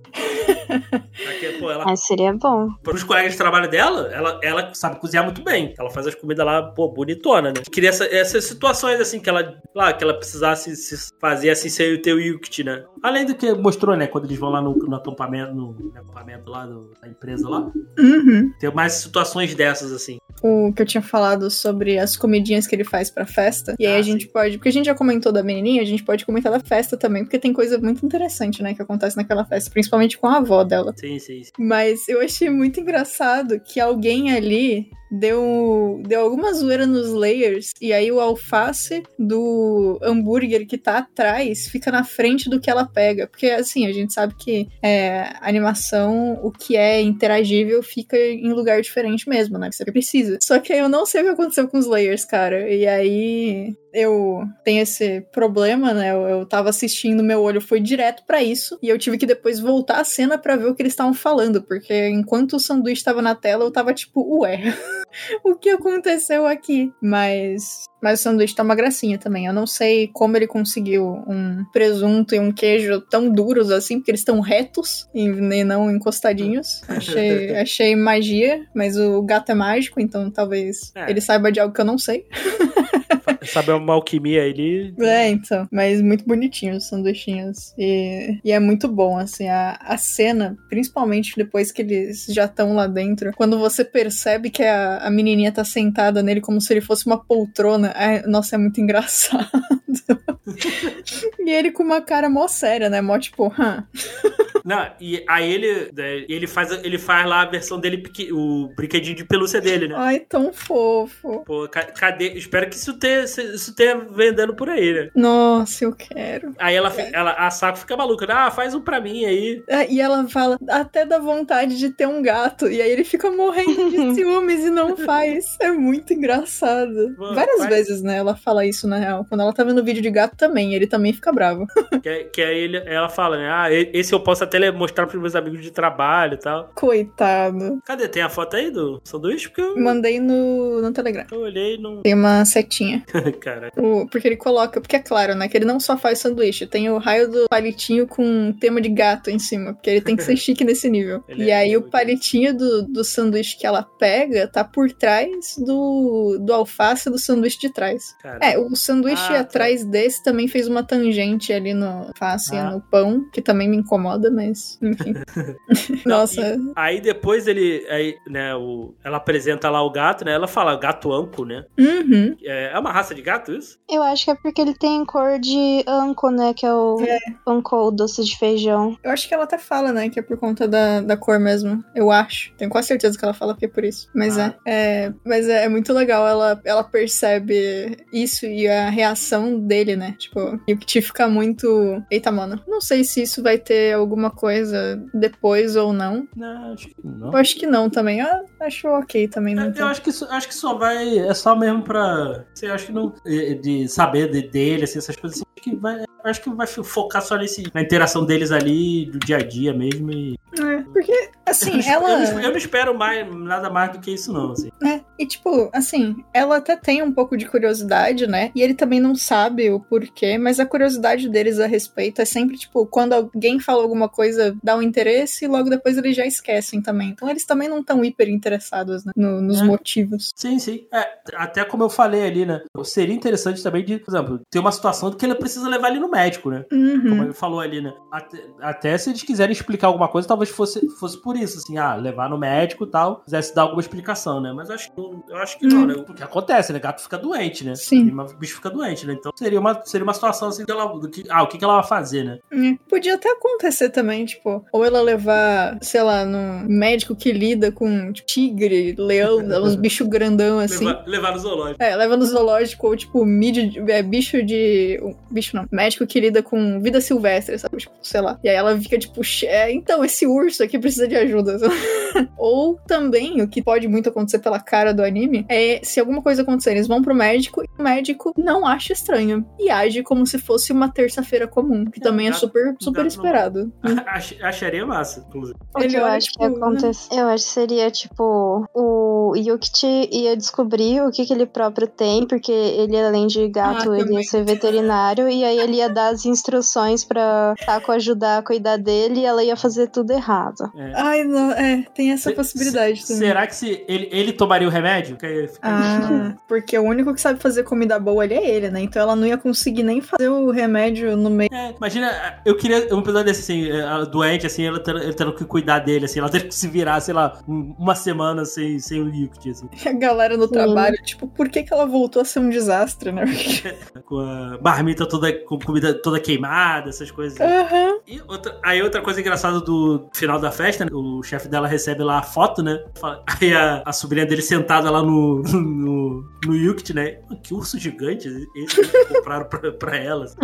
Speaker 1: Porque, pô, ela,
Speaker 3: Mas seria bom.
Speaker 1: pros colegas de trabalho dela, ela, ela sabe cozinhar muito bem. Ela faz as comidas lá, pô, bonitona, né? Queria essa- essas situações, assim, que ela, lá, que ela precisasse se fazer assim, sem o teu Yukt, né? Além do que mostrou, né, quando eles vão lá no, no acampamento, no, no acampamento lá do- da empresa lá.
Speaker 2: Uhum.
Speaker 1: Tem mais situações dessas, assim.
Speaker 2: O que eu tinha falado sobre as comidinhas que ele faz pra festa. E aí
Speaker 1: Ah,
Speaker 2: a gente
Speaker 1: sim.
Speaker 2: pode. Porque a gente já comentou da menininha, a gente pode comentar da festa também, porque tem coisa muito interessante, né, que acontece naquela festa, principalmente com a avó dela.
Speaker 1: Sim, sim, sim.
Speaker 2: Mas eu achei muito engraçado que alguém ali deu, deu alguma zoeira nos layers e aí o alface do hambúrguer que tá atrás fica na frente do que ela pega. Porque assim, a gente sabe que é, animação, o que é interagível fica em lugar diferente mesmo, né? Você precisa. Só que eu não sei o que aconteceu com os layers, cara. E aí eu tenho esse problema, né? Eu, eu tava assistindo, meu olho foi direto pra isso e eu tive que depois voltar a cena pra ver o que eles estavam falando, porque enquanto o sanduíche tava na tela, eu tava tipo, ué, o que aconteceu aqui? Mas mas o sanduíche tá uma gracinha também. Eu não sei como ele conseguiu um presunto e um queijo tão duros assim, porque eles estão retos e e não encostadinhos. Achei, achei magia, mas o gato é mágico, então talvez
Speaker 1: É.
Speaker 2: ele saiba de algo que eu não sei.
Speaker 1: Sabe uma alquimia ali.
Speaker 2: É, então. Mas muito bonitinho os sanduichinhos. E, e é muito bom, assim, a, a cena, principalmente depois que eles já estão lá dentro, quando você percebe que a, a menininha tá sentada nele como se ele fosse uma poltrona. ai, nossa, é muito engraçado. e ele com uma cara mó séria, né? Mó tipo, hã?
Speaker 1: Não, e aí ele, né, ele, faz, ele faz lá a versão dele, o brinquedinho de pelúcia dele, né?
Speaker 2: Ai, tão fofo.
Speaker 1: Pô, ca- cadê? Espero que isso tenha, isso tenha vendendo por aí, né?
Speaker 2: Nossa, eu quero.
Speaker 1: Aí ela, fi- ela, a Saco fica maluca, né? Ah, faz um pra mim aí.
Speaker 2: É, E ela fala, até dá vontade de ter um gato. E aí ele fica morrendo de ciúmes e não faz. É muito engraçado.
Speaker 1: Mano,
Speaker 2: Várias
Speaker 1: faz-
Speaker 2: vezes, né? Ela fala isso na real. Quando ela tá vendo vídeo de gato também, ele também fica bravo.
Speaker 1: Que, que aí ele, ela fala, né? Ah, esse eu posso até mostrar pros meus amigos de trabalho e tal.
Speaker 2: Coitado.
Speaker 1: Cadê? Tem a foto aí do sanduíche? Porque eu,
Speaker 2: Mandei no, no Telegram.
Speaker 1: eu olhei não.
Speaker 2: Tem uma setinha.
Speaker 1: Cara.
Speaker 2: O- porque ele coloca, porque é claro, né? Que ele não só faz sanduíche, tem o raio do palitinho com tema de gato em cima, porque ele tem que ser chique nesse nível.
Speaker 1: Ele
Speaker 2: e
Speaker 1: é
Speaker 2: aí o palitinho do, do sanduíche que ela pega tá por trás do, do alface do sanduíche de trás.
Speaker 1: cara.
Speaker 2: É, o sanduíche
Speaker 1: Ah, tá.
Speaker 2: atrás desse também fez uma tangente ali no alface e
Speaker 1: Ah.
Speaker 2: no pão, que também me incomoda, mas enfim.
Speaker 1: Não,
Speaker 2: Nossa,
Speaker 1: Aí depois ele, aí, né, o, ela apresenta lá o gato, né? Ela fala gato anco, né?
Speaker 2: uhum.
Speaker 1: É, é uma raça de gato isso?
Speaker 3: Eu acho que é porque ele tem cor de anco, né? Que é o anco, o doce de feijão.
Speaker 2: Eu acho que ela até fala, né, que é por conta da, da cor mesmo. Eu acho. Tenho quase certeza que ela fala que é por isso. Mas
Speaker 1: Ah.
Speaker 2: é, é. Mas é, é muito legal. Ela, ela percebe isso e a reação dele, né? Tipo, e o que fica muito. Eita, mano. Não sei se isso vai ter alguma coisa depois ou não.
Speaker 1: Não, acho que não.
Speaker 2: Eu acho que não também. Eu acho ok também. Não
Speaker 1: É. Eu acho que, acho que só vai. É só mesmo pra. Você acha que não. é, De saber de- dele, assim, essas coisas assim. Acho que vai, acho que vai focar só nesse, na interação deles ali, do dia a dia mesmo. E
Speaker 2: É, porque, assim,
Speaker 1: eu, não,
Speaker 2: ela.
Speaker 1: eu não- eu não espero mais, nada mais do que isso, não. Assim.
Speaker 2: É, e tipo, assim, ela até tem um pouco de curiosidade, né? E ele também não sabe o porquê, mas a curiosidade deles a respeito é sempre, tipo, quando alguém fala alguma coisa, dá um interesse e logo depois eles já esquecem também. Então eles também não estão hiper interessados né, no- nos
Speaker 1: É.
Speaker 2: motivos.
Speaker 1: Sim, sim. É, até como eu falei ali, né? Seria interessante também de, por exemplo, ter uma situação que ele precisa levar ele no médico, né? Como
Speaker 2: Uhum.
Speaker 1: ele falou ali, né? Até, até se eles quiserem explicar alguma coisa, talvez fosse, fosse por isso, assim, ah, levar no médico e tal, quisesse dar alguma explicação, né? Mas acho, que- eu acho que não, né? O que acontece, né? Gato fica doente, né?
Speaker 2: Sim.
Speaker 1: E O bicho fica doente, né? Então seria uma, seria uma situação assim, que ela, do que, ah, o que, que ela vai fazer, né?
Speaker 2: É, Podia até acontecer também, tipo, ou ela levar, sei lá, num médico que lida com tipo, tigre, leão, uns bichos grandão assim.
Speaker 1: Levar, levar no zoológico.
Speaker 2: É, leva no zoológico, ou tipo, mídia, é, bicho de. Bicho não, médico que lida com vida silvestre, sabe? Tipo, sei lá. E aí ela fica tipo, "Xe- é, então, esse urso aqui precisa de ajuda. ou também, o que pode muito acontecer pela cara do anime, é se alguma coisa acontecer, eles vão pro médico e o médico não acha estranho. E age como se fosse uma terça-feira comum, que
Speaker 1: É,
Speaker 2: também é super, super esperado.
Speaker 1: Ach- Acharia massa, inclusive.
Speaker 3: O que eu acho que
Speaker 2: tipo,
Speaker 3: ia acontecer. Eu acho que seria, tipo, o Yukichi ia descobrir o que, que ele próprio tem, porque ele, além de gato,
Speaker 2: Ah,
Speaker 3: ele ia ser veterinário, e aí ele ia dar as instruções pra Taco ajudar a cuidar dele e ela ia fazer tudo errado.
Speaker 1: É.
Speaker 2: Ai, não, é, tem essa
Speaker 1: Se-
Speaker 2: possibilidade também.
Speaker 1: Será que se ele, ele tomaria o remédio? Que aí fica-
Speaker 2: Ah, porque o único que sabe fazer comida boa ali é ele, né? Então ela não ia conseguir nem fazer o remédio no meio.
Speaker 1: É, imagina, eu queria um episódio desse, assim, ela doente, assim, ela tendo, ele tendo que cuidar dele, assim, ela tendo que se virar, sei lá, um- uma semana sem, sem o Liquid, assim,
Speaker 2: A galera no trabalho, tipo, por que, que ela voltou a ser um desastre, né?
Speaker 1: com a marmita toda, com comida toda queimada, essas coisas.
Speaker 2: Aham.
Speaker 1: E outra, aí outra coisa engraçada do final da festa, né? o chefe dela recebe lá a foto, né? Aí a, a sobrinha dele sentada lá no, no, no Yukt, né? Que urso gigante esse que compraram pra, pra elas.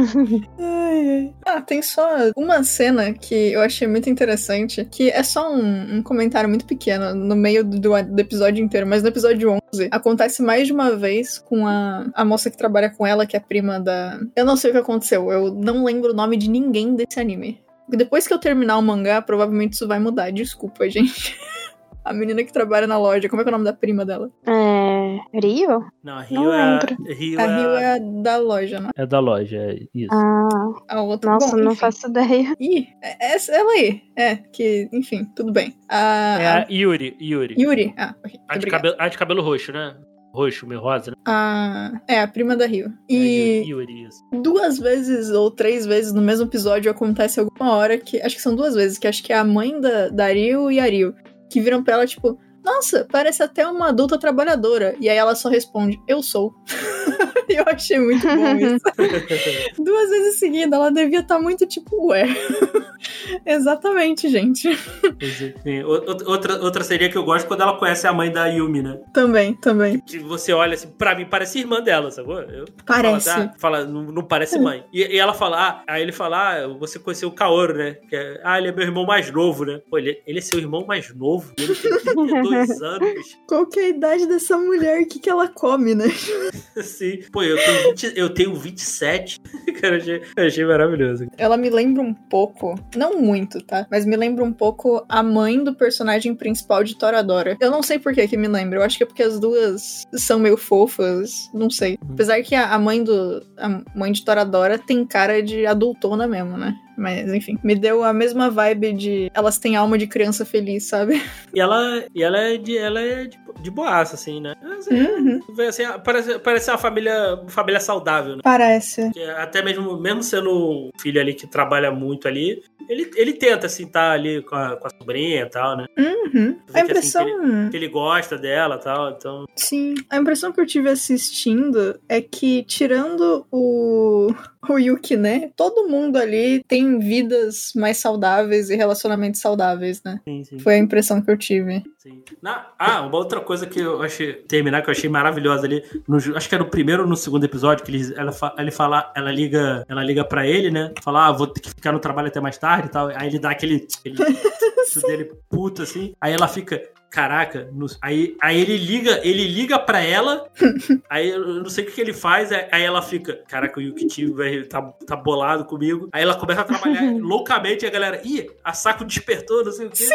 Speaker 2: Ai, ai. Ah, tem só uma cena que eu achei muito interessante, que é só um, um comentário muito pequeno no meio do, do episódio inteiro, mas no episódio 11 acontece mais de uma vez com a, a moça que trabalha com ela, que é prima da. Eu não sei o que aconteceu, eu não lembro o nome de ninguém desse anime. Depois que eu terminar o mangá, provavelmente isso vai mudar. Desculpa, gente. A menina que trabalha na loja, como é que é o nome da prima dela?
Speaker 3: É. Rio?
Speaker 1: Não, a Rio
Speaker 3: Não
Speaker 1: é.
Speaker 3: lembro.
Speaker 1: Rio
Speaker 2: A
Speaker 1: é,
Speaker 2: Rio é a da loja, né?
Speaker 1: é da loja, é isso.
Speaker 3: Ah,
Speaker 2: A outra.
Speaker 3: nossa,
Speaker 2: Bom,
Speaker 3: não
Speaker 2: enfim.
Speaker 3: faço ideia.
Speaker 2: Ih, é- essa, ela aí. É, que, enfim, tudo bem. A,
Speaker 1: É
Speaker 2: a-
Speaker 1: Yuri, Yuri.
Speaker 2: Yuri. Ah, ok.
Speaker 1: A de, cabelo, a de cabelo roxo, né? Roxo, meio rosa, né?
Speaker 2: A- é, a prima da Rio. E
Speaker 1: É, Yuri, isso.
Speaker 2: duas vezes ou três vezes no mesmo episódio acontece alguma hora que. Acho que são duas vezes, que acho que é a mãe da, da Rio e a Rio. Que viram pra ela, tipo, nossa, parece até uma adulta trabalhadora. E aí ela só responde, eu sou. Eu achei muito bom isso. Duas vezes seguida, ela devia estar muito tipo, ué. Exatamente, gente.
Speaker 1: É. Sim, Outra, outra seria que eu gosto quando ela conhece a mãe da Yumi, né?
Speaker 2: Também, também.
Speaker 1: Que você olha assim, pra mim parece irmã dela, sacou? Eu,
Speaker 2: Parece.
Speaker 1: Fala, ah, fala, não, não parece mãe. E, e ela fala, ah, aí ele fala, ah, você conheceu o Kaoru, né? Que é, ah, ele é meu irmão mais novo, né? Pô, ele, ele é seu irmão mais novo. Ele tem 32 anos.
Speaker 2: Qual que é a idade dessa mulher? O que, que ela come, né?
Speaker 1: Assim, pô, eu tenho, 20, eu tenho 27. Cara, eu achei, eu achei maravilhoso.
Speaker 2: Ela me lembra um pouco, não muito, tá? Mas me lembra um pouco a mãe do personagem principal de Toradora. Eu não sei por que que me lembra. Eu acho que é porque as duas são meio fofas, não sei. Apesar que a, a mãe do a mãe de Toradora tem cara de adultona mesmo, né? Mas enfim, me deu a mesma vibe de elas têm alma de criança feliz, sabe?
Speaker 1: E ela, e ela é de, ela é de, de boaça, assim, né? Assim,
Speaker 2: Uhum.
Speaker 1: assim, parece, parece uma família, família saudável, né?
Speaker 2: Parece.
Speaker 1: Que até mesmo, mesmo sendo um filho ali que trabalha muito ali, ele, ele tenta, assim, estar ali com a, com a sobrinha e tal, né?
Speaker 2: Uhum. A
Speaker 1: que, assim,
Speaker 2: impressão.
Speaker 1: Que ele gosta dela e tal, então...
Speaker 2: Sim, a impressão que eu tive assistindo é que, tirando o, o Yuki, né? Todo mundo ali tem vidas mais saudáveis e relacionamentos saudáveis, né?
Speaker 1: Sim, sim.
Speaker 2: Foi a impressão que eu tive.
Speaker 1: sim. Na- ah, uma outra coisa que eu achei... Terminar, que eu achei maravilhosa ali, no- acho que é no primeiro ou no segundo episódio, que ele, ela, fa- ele fala... Ela liga, ela liga pra ele, né? Fala, ah, vou ter que ficar no trabalho até mais tarde e tal. Aí ele dá aquele... aquele dele puto, assim. Aí ela fica... Caraca, no- aí, aí ele liga, ele liga pra ela, aí eu não sei o que, que ele faz, aí aí ela fica, caraca, o Yukichi velho, tá, tá bolado comigo. Aí ela começa a trabalhar loucamente e a galera, ih, a saco despertou, não sei o quê.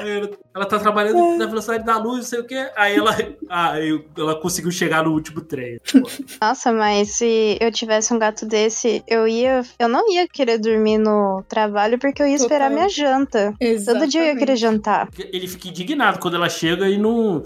Speaker 1: Aí ela, ela tá trabalhando na velocidade da luz, não sei o quê. Aí ela, aí ela conseguiu chegar no último trem.
Speaker 3: Nossa, mas se eu tivesse um gato desse, eu ia. Eu não ia querer dormir no trabalho porque eu ia esperar
Speaker 2: Total.
Speaker 3: minha janta. Todo dia eu ia querer jantar.
Speaker 1: Ele fica indignado quando ela chega e não.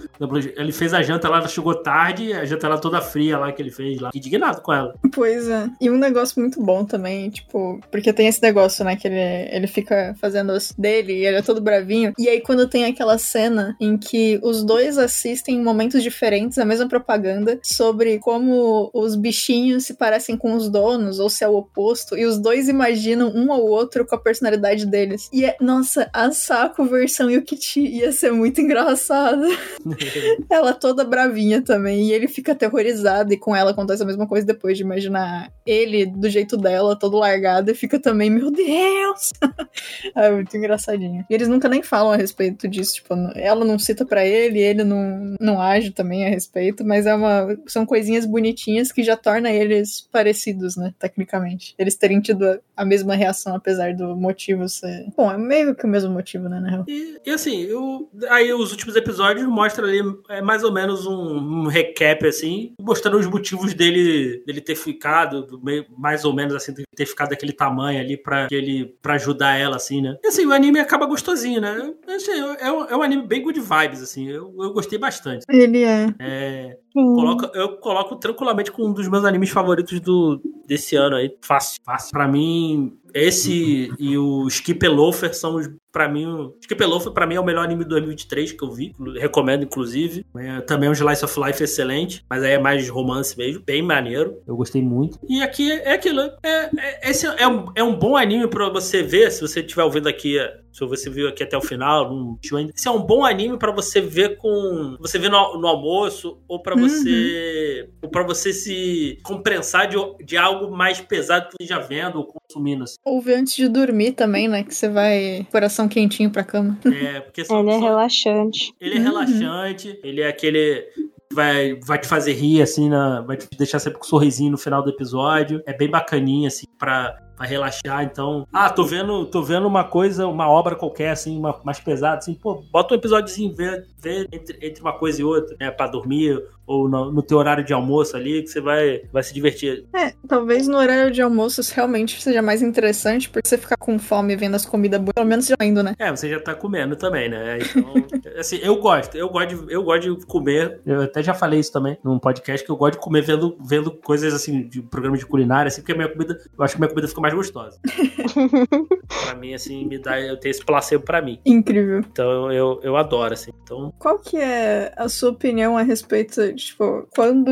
Speaker 1: Ele fez a janta lá, ela chegou tarde, a janta lá toda fria lá que ele fez lá. Indignado com ela.
Speaker 2: Pois é. E um negócio muito bom também, tipo, porque tem esse negócio, né, que ele, ele fica fazendo os dele e ele é todo bravinho. E aí, quando tem aquela cena em que os dois assistem em momentos diferentes a mesma propaganda sobre como os bichinhos se parecem com os donos, ou se é o oposto, e os dois imaginam um ao outro com a personalidade deles. E é, nossa, a Saco versão Yukichi ia ser muito engraçada. Ela toda bravinha também. E ele fica aterrorizado. E com ela acontece a mesma coisa depois de imaginar ele do jeito dela, todo largado. E fica também, meu Deus! é muito engraçadinho. E eles nunca nem falam falam a respeito disso, tipo, ela não cita para ele, ele não, não age também a respeito, mas é uma são coisinhas bonitinhas que já torna eles parecidos, né, tecnicamente. Eles terem tido a mesma reação apesar do motivo ser. Bom, é meio que o mesmo motivo, né, na real.
Speaker 1: E, e assim, eu, aí os últimos episódios mostram ali é, mais ou menos um, um recap, assim, mostrando os motivos dele, dele ter ficado, do meio- mais ou menos assim, ter ficado daquele tamanho ali pra, ele, pra ajudar ela, assim, né? E assim, o anime acaba gostosinho, né? Assim, é, um, é um anime bem good vibes, assim, eu, eu gostei bastante.
Speaker 2: Ele é.
Speaker 1: É. Coloca- eu coloco tranquilamente com um dos meus animes favoritos do, desse ano aí. Fácil, fácil. Pra mim, esse e o Skip Loafer são. Pra mim, o Skip Loafer pra mim é o melhor anime de 2023 que eu vi. Recomendo, inclusive. É, também é um Slice of Life excelente, mas aí é mais romance mesmo. Bem maneiro. Eu gostei muito. E aqui é aquilo. É, é- esse é um, é um bom anime pra você ver, se você estiver ouvindo aqui. Se você viu aqui até o final, não assistiu ainda. Esse é um bom anime pra você ver com. Você ver no, no almoço, ou pra você. Ou pra você se compensar de, de algo mais pesado que você já vendo ou consumindo. assim.
Speaker 2: Ou ver antes de dormir também, né? Que você vai coração quentinho pra cama.
Speaker 1: É, porque só,
Speaker 3: Ele é
Speaker 1: só-
Speaker 3: relaxante.
Speaker 1: ele é
Speaker 2: Uhum.
Speaker 1: relaxante, ele é aquele. Vai, vai te fazer rir, assim, na, vai te deixar sempre com um sorrisinho no final do episódio. É bem bacaninha, assim, pra, pra relaxar. Então, ah, tô vendo, tô vendo uma coisa, uma obra qualquer, assim, uma- mais pesada, assim, pô, bota um episódiozinho, vê, vê entre, entre uma coisa e outra, né, pra dormir, ou no, no teu horário de almoço ali, que você vai, vai se divertir.
Speaker 2: É, talvez no horário de almoço realmente seja mais interessante, porque você ficar com fome vendo as comidas boas, pelo menos já indo, né?
Speaker 1: É, você já tá comendo também, né? Então, assim, eu gosto, eu gosto, de, eu gosto de comer. Eu até já falei isso também num podcast que eu gosto de comer vendo, vendo coisas assim, de programa de culinária, assim, porque a minha comida, eu acho que a minha comida fica mais gostosa. pra mim, assim, me dá, eu tenho esse placebo pra mim.
Speaker 2: Incrível.
Speaker 1: Então eu, eu adoro, assim. Então,
Speaker 2: Qual que é a sua opinião a respeito, tipo, quando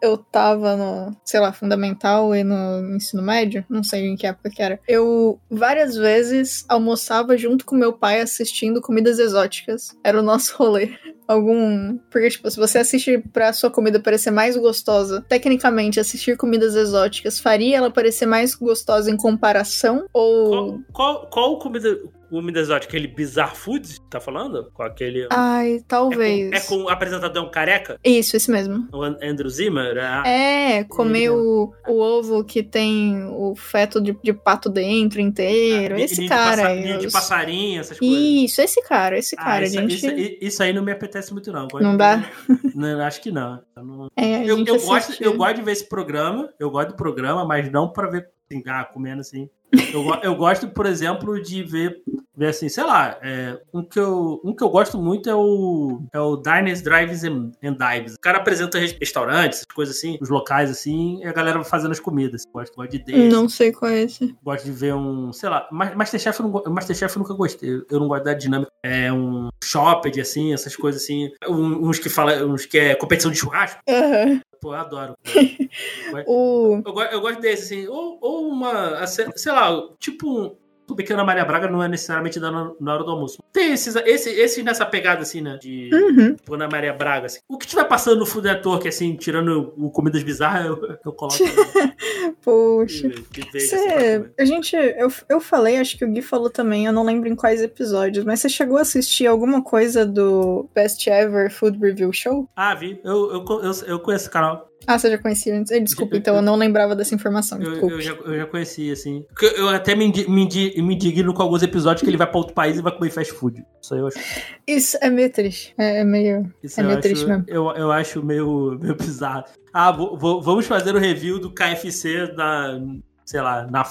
Speaker 2: eu tava no, sei lá, fundamental e no ensino médio, não sei em que época que era, eu várias vezes almoçava junto com meu pai assistindo comidas exóticas. Era o nosso rolê. Algum. Porque, tipo, se você assiste pra sua comida parecer mais gostosa, tecnicamente, assistir comidas exóticas faria ela parecer mais gostosa em comparação? Ou.
Speaker 1: qual, qual, qual comida, comida exótica? Aquele Bizarre Foods, tá falando? Com aquele.
Speaker 2: Ai,
Speaker 1: é,
Speaker 2: talvez.
Speaker 1: com, é com o apresentador um careca?
Speaker 2: Isso, esse mesmo.
Speaker 1: O An- Andrew Zimmer? Ah,
Speaker 2: É, comer o, o ovo que tem o feto de, de pato dentro inteiro.
Speaker 1: ninho
Speaker 2: esse
Speaker 1: de
Speaker 2: cara.
Speaker 1: passa-
Speaker 2: aí,
Speaker 1: ninho de passarinho, essas coisas.
Speaker 2: Isso, esse cara, esse
Speaker 1: Ah,
Speaker 2: cara.
Speaker 1: isso,
Speaker 2: a gente.
Speaker 1: isso- isso aí não me apetece muito, não.
Speaker 2: Não
Speaker 1: de-
Speaker 2: dá?
Speaker 1: Não, acho que não. Eu, não-
Speaker 2: É,
Speaker 1: eu, eu gosto, eu gosto de ver esse programa, eu gosto do programa, mas não pra ver assim, ah, comendo assim. Eu, eu gosto, por exemplo, de ver, ver assim, sei lá, é, um, que eu, um que eu gosto muito é o, é o Diners, Drives and, and Dives. O cara apresenta res- restaurantes, coisas assim, os locais assim, e a galera vai fazendo as comidas. Gosto, gosto de desse.
Speaker 2: Não sei qual é esse.
Speaker 1: Gosto de ver um, sei lá, Ma- Masterchef eu, não, Masterchef eu nunca gostei. Eu não gosto da dinâmica. É um shopping, assim, essas coisas assim. Um- uns que fala, uns que é competição de churrasco.
Speaker 2: Aham.
Speaker 1: Pô, eu adoro.
Speaker 2: O.
Speaker 1: Eu, eu gosto desse, assim. Ou, ou uma, sei lá, tipo um. O Pequena Maria Braga não é necessariamente da- na hora do almoço. Tem esses, esse, esse nessa pegada, assim, né? De
Speaker 2: Uhum.
Speaker 1: tipo, Ana Maria Braga, assim. O que tiver passando no Food Network, assim, tirando o Comidas Bizarras, eu, eu coloco.
Speaker 2: Poxa.
Speaker 1: que
Speaker 2: Você,
Speaker 1: comer.
Speaker 2: a gente, eu, eu falei, acho que o Gui falou também, eu não lembro em quais episódios, mas você chegou a assistir alguma coisa do Best Ever Food Review Show?
Speaker 1: Ah, vi. Eu, eu, eu, eu conheço esse canal.
Speaker 2: Ah, você já conhecia antes? Desculpa, então eu não lembrava dessa informação.
Speaker 1: Eu, eu, já, eu já conheci, assim. Eu até me, me, me indigno com alguns episódios que ele vai pra outro país e vai comer fast food. Isso aí eu acho.
Speaker 2: Isso é meio triste. É, é meio.
Speaker 1: Isso
Speaker 2: É meio
Speaker 1: acho,
Speaker 2: triste mesmo.
Speaker 1: Eu, eu acho meio, meio bizarro. Ah, vou- vou- vamos fazer o review do KFC na. Sei lá, na,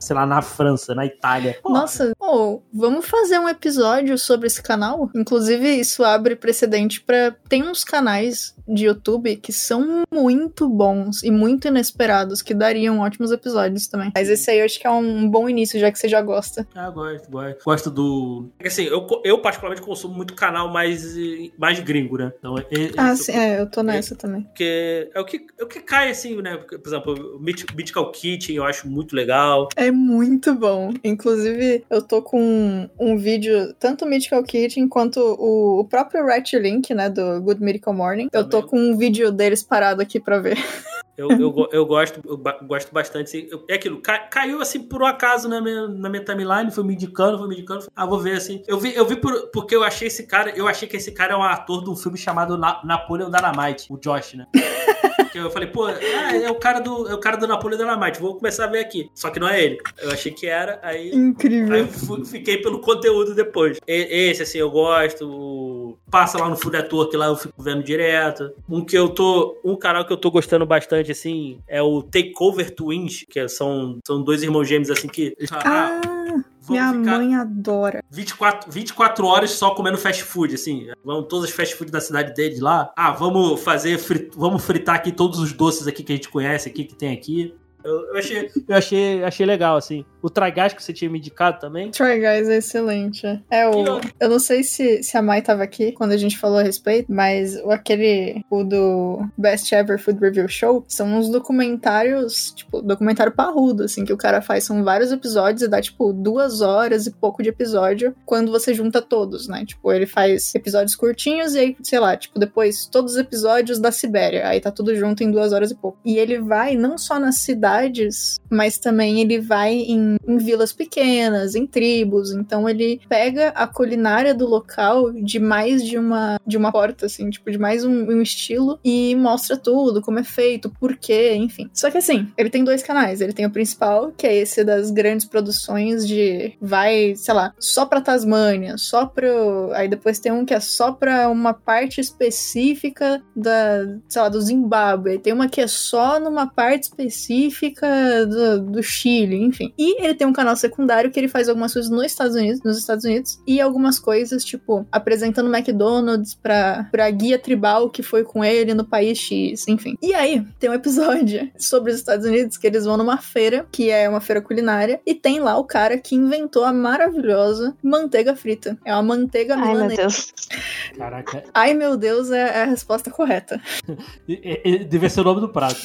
Speaker 1: sei lá, na França, na Itália. Porra.
Speaker 2: Nossa, oh, vamos fazer um episódio sobre esse canal? Inclusive, isso abre precedente pra. Tem uns canais de YouTube que são muito bons e muito inesperados, que dariam ótimos episódios também. Mas esse aí eu acho que é um bom início, já que você já gosta.
Speaker 1: Ah, gosto, gosto. Gosto do. É Assim, eu, eu particularmente consumo muito canal mais, mais gringo, né? Então, é, é-
Speaker 2: Ah, sim, é, eu tô nessa também.
Speaker 1: Porque é o que, é o que cai, assim, né? Por exemplo, Mythical Kitchen eu acho muito legal.
Speaker 2: É muito bom. Inclusive, eu tô com um, um vídeo, tanto o Mythical Kitchen quanto o, o próprio Ratchet Link, né, do Good Mythical Morning. Eu tô com um vídeo deles parado aqui pra ver.
Speaker 1: Eu, eu, eu gosto, eu gosto bastante. assim, eu- é aquilo, ca- caiu assim por um acaso na minha, na minha timeline, foi me indicando, foi me indicando. Ah, vou ver assim. Eu vi, eu vi por- porque eu achei esse cara, eu achei que esse cara é um ator de um filme chamado Na, Napoleon Dynamite, o Josh, né? Que eu falei, pô, ah, é o cara do, é o cara do Napoleon Dynamite, vou começar a ver aqui. Só que não é ele. Eu achei que era, aí Aí
Speaker 2: Incrível.
Speaker 1: eu fu- fiquei pelo conteúdo depois. E- Esse, assim, eu gosto. Passa lá no Food Network, lá eu fico vendo direto. Um que eu tô. Um canal que eu tô gostando bastante, assim, é o Takeover Twins, que são, são dois irmãos gêmeos, assim, que.
Speaker 2: Ah,
Speaker 1: vamos
Speaker 2: minha mãe adora.
Speaker 1: 24, 24 horas só comendo fast food, assim. Vão todas as fast food da cidade deles lá. Ah, vamos fazer. frit- Vamos fritar aqui todos os doces aqui que a gente conhece aqui, que tem aqui. Eu, eu achei, eu achei, achei legal, assim. O Tragás que você tinha me indicado também.
Speaker 2: Try Guys é excelente. É o. Eu não sei se, se a Mai tava aqui quando a gente falou a respeito, mas o aquele. O do Best Ever Food Review Show são uns documentários, tipo, documentário parrudo, assim, que o cara faz. São vários episódios e dá, tipo, duas horas e pouco de episódio quando você junta todos, né? Tipo, ele faz episódios curtinhos e aí, sei lá, tipo, depois todos os episódios da Sibéria. Aí tá tudo junto em duas horas e pouco. E ele vai não só nas cidades, mas também ele vai em, em vilas pequenas, em tribos. Então ele pega a culinária do local de mais de uma de uma porta, assim, tipo, de mais um, um estilo e mostra tudo, como é feito, por quê, enfim. Só que assim, ele tem dois canais. Ele tem o principal, que é esse das grandes produções de vai, sei lá, só pra Tasmânia, só pro. Aí depois tem um que é só pra uma parte específica da, sei lá, do Zimbábue. Tem uma que é só numa parte específica do, do Chile, enfim. E ele tem um canal secundário que ele faz algumas coisas nos Estados Unidos, nos Estados Unidos, e algumas coisas, tipo, apresentando McDonald's pra, pra guia tribal que foi com ele no país X, enfim. E aí, tem um episódio sobre os Estados Unidos que eles vão numa feira, que é uma feira culinária, e tem lá o cara que inventou a maravilhosa manteiga frita. É uma manteiga
Speaker 3: Ai, meu
Speaker 2: milanesa.
Speaker 3: Deus.
Speaker 1: Caraca,
Speaker 2: Ai, meu Deus, é é a resposta correta.
Speaker 1: deve ser o nome do prato.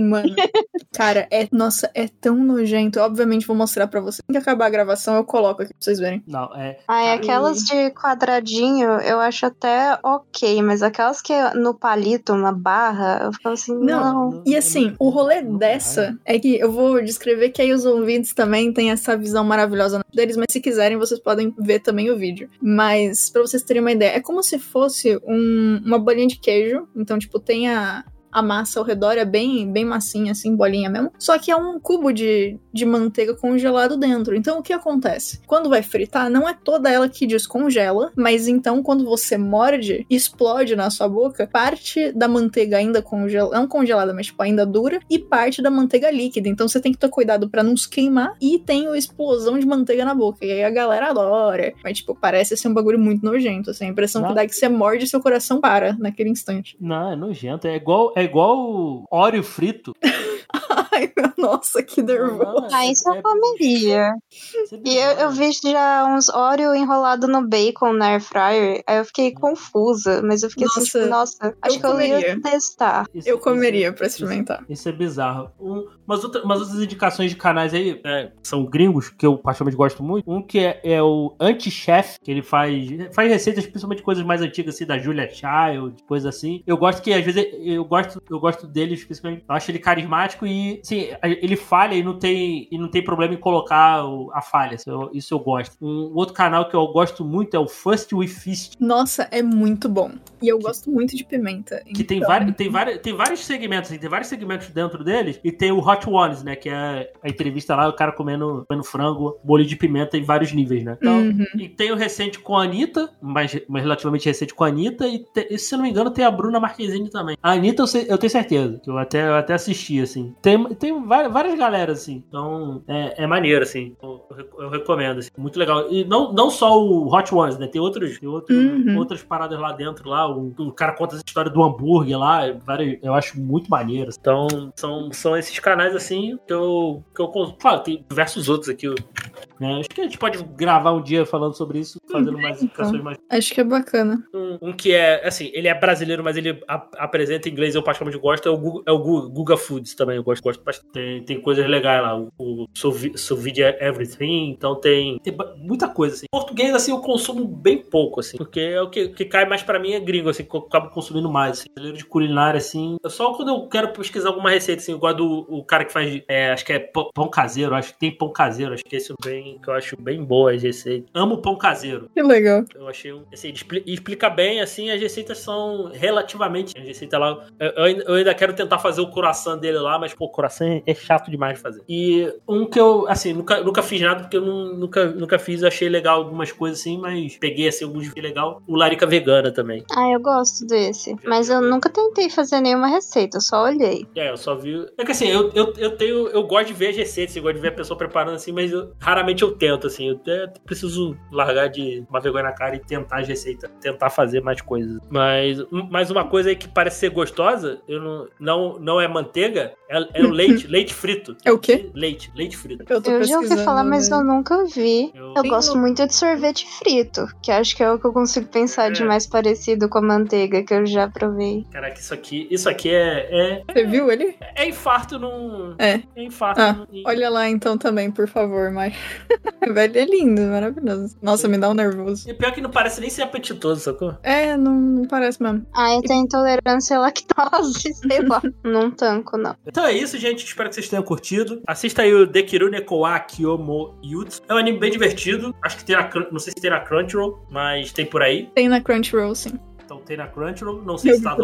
Speaker 2: Mano, cara, é. Nossa, é tão nojento. Eu, obviamente, vou mostrar pra vocês. Assim que acabar a gravação, eu coloco aqui pra vocês verem.
Speaker 1: Não, é.
Speaker 3: Ai,
Speaker 1: Ai.
Speaker 3: aquelas de quadradinho eu acho até ok, mas aquelas que é no palito, na barra, eu falo assim,
Speaker 2: Não.
Speaker 3: não.
Speaker 2: E assim, o rolê
Speaker 1: Não,
Speaker 2: dessa é que eu vou descrever que aí os ouvintes também têm essa visão maravilhosa deles, mas se quiserem, vocês podem ver também o vídeo. Mas, pra vocês terem uma ideia, é como se fosse um- uma bolinha de queijo. Então, tipo, tem a. A massa ao redor é bem, bem massinha, assim, bolinha mesmo. Só que é um cubo de, de manteiga congelado dentro. Então, o que acontece? Quando vai fritar, não é toda ela que descongela, mas então, quando você morde, explode na sua boca parte da manteiga ainda congelada, não congelada, mas tipo, ainda dura, e parte da manteiga líquida. Então, você tem que ter cuidado pra não se queimar e tem a explosão de manteiga na boca. E aí a galera adora. Mas, tipo, parece ser um bagulho muito nojento, assim. A impressão
Speaker 1: Não.
Speaker 2: que dá é que você morde e seu coração para naquele instante.
Speaker 1: Não, é nojento. É igual, é igual óleo frito.
Speaker 2: Ai, meu, nossa, que nervoso.
Speaker 3: Ah, isso eu
Speaker 1: é-
Speaker 3: comeria.
Speaker 1: isso é
Speaker 3: E eu, eu vi já uns Oreo enrolado no bacon na air fryer, aí eu fiquei confusa, mas eu fiquei assim,
Speaker 2: Nossa,
Speaker 3: tipo, nossa, acho
Speaker 2: eu
Speaker 3: que eu ia
Speaker 2: comeria.
Speaker 3: testar.
Speaker 1: Isso-
Speaker 2: Eu
Speaker 1: isso-
Speaker 2: comeria pra
Speaker 1: isso-
Speaker 2: experimentar.
Speaker 1: Isso é bizarro. Um, umas, outra, umas outras indicações de canais aí é, são gringos, que eu particularmente gosto muito. Um que é, é o Anti-Chef, que ele faz, faz receitas, principalmente coisas mais antigas, assim, da Julia Child, coisa assim. Eu gosto que, às vezes, eu gosto, eu gosto dele, especificamente. Eu acho ele carismático e, assim, ele falha e não tem, e não tem problema em colocar a falha. Isso eu, isso eu gosto. Um outro canal que eu gosto muito é o First with Fist,
Speaker 2: Nossa, é muito bom. E eu gosto muito de pimenta.
Speaker 1: Que tem,
Speaker 2: então-
Speaker 1: vários, tem, vários, tem vários segmentos, assim, tem vários segmentos dentro deles. E tem o Hot Ones, né? Que é a entrevista lá, o cara comendo, comendo frango, molho de pimenta em vários níveis, né? Então,
Speaker 2: Uhum.
Speaker 1: E tem o recente com a Anitta, mas, mas relativamente recente com a Anitta. E, te- e, se eu não me engano, tem a Bruna Marquezine também. A Anitta eu, sei- eu tenho certeza, que eu até, eu até assisti, assim. Tem, tem várias, várias galeras, assim. Então, é, é maneiro, assim. Eu, eu rec- eu recomendo, assim. Muito legal. E não, não só o Hot Ones, né? Tem outros, tem outros,
Speaker 2: Uhum.
Speaker 1: outras paradas lá dentro, lá. O, o cara conta essa história do hambúrguer lá. várias- eu acho muito maneiro. Então, são, são esses canais, assim, que eu, que eu... Claro, tem diversos outros aqui. Né? Acho que a gente pode gravar um dia falando sobre isso, fazendo mais
Speaker 2: então.
Speaker 1: indicações mais.
Speaker 2: Acho que é bacana.
Speaker 1: Um, um que é, assim, ele é brasileiro, mas ele a- apresenta em inglês, eu particularmente gosto, é o, Guga, é o Gu- Guga Foods também, eu gosto, gosto bastante. Tem, tem coisas legais lá, o, o Sovi- Sovide Everything, então tem, tem muita coisa, assim. Português, assim, eu consumo bem pouco, assim, porque é o que, que cai mais pra mim é gringo, assim, que eu acabo consumindo mais, assim. Brasileiro de culinária, assim, é só quando eu quero pesquisar alguma receita, assim, gosto do o cara que faz, é, acho que é pão, pão caseiro, acho que tem pão caseiro, acho que esse é bem, que eu acho bem boa as receitas. Amo pão caseiro.
Speaker 2: Que legal.
Speaker 1: Eu achei um. Assim, explica bem, assim, as receitas são relativamente. A receita lá. Eu, eu ainda, quero tentar fazer o coração dele lá, mas, pô, o coração é chato demais de fazer. E um que eu, assim, nunca, nunca fiz nada, porque eu não- nunca, nunca fiz, achei legal algumas coisas assim, mas peguei, assim, alguns que legal. O Larica Vegana também.
Speaker 3: Ah, eu gosto desse. Mas eu nunca tentei fazer nenhuma receita, eu só olhei.
Speaker 1: É, eu só vi. É que assim, eu, eu, eu tenho. Eu gosto de ver as receitas, eu gosto de ver a pessoa preparando assim, mas eu- raramente eu tento, assim. Eu até preciso largar de uma vergonha na cara e tentar as receitas, tentar fazer mais coisas. Mas, mais uma coisa aí que parece ser gostosa, eu não, não, não é manteiga, é, é o leite, leite frito.
Speaker 2: É o quê?
Speaker 1: Leite, leite frito.
Speaker 2: Eu tô
Speaker 3: Eu já ouvi falar, mas
Speaker 2: né?
Speaker 3: eu nunca vi.
Speaker 1: Eu-
Speaker 3: Eu gosto
Speaker 2: no-
Speaker 3: muito de sorvete frito, que acho que é o que eu consigo pensar de
Speaker 1: É.
Speaker 3: mais parecido com a manteiga que eu já provei.
Speaker 1: Caraca, isso aqui, isso aqui é, é,
Speaker 2: Você viu ele?
Speaker 1: é infarto num.
Speaker 2: É.
Speaker 1: É infarto
Speaker 2: Ah,
Speaker 1: num-
Speaker 2: Olha lá então também, por favor, mas. Velho, é lindo, maravilhoso. Nossa, me dá um nervoso.
Speaker 1: E pior que não parece nem ser apetitoso, sacou?
Speaker 2: É, não, não parece mesmo.
Speaker 3: Ah, eu tenho intolerância à lactose, sei lá. não tanco, não.
Speaker 1: Então é isso, gente. Espero que vocês tenham curtido. Assista aí o Dekiru Nekoa Kyomo Yutsu. É um anime bem divertido. Acho que tem na. Não sei se tem na Crunchyroll, mas tem por aí.
Speaker 2: Tem na Crunchyroll, sim.
Speaker 1: Tem na Crunchyroll. Não sei se tá.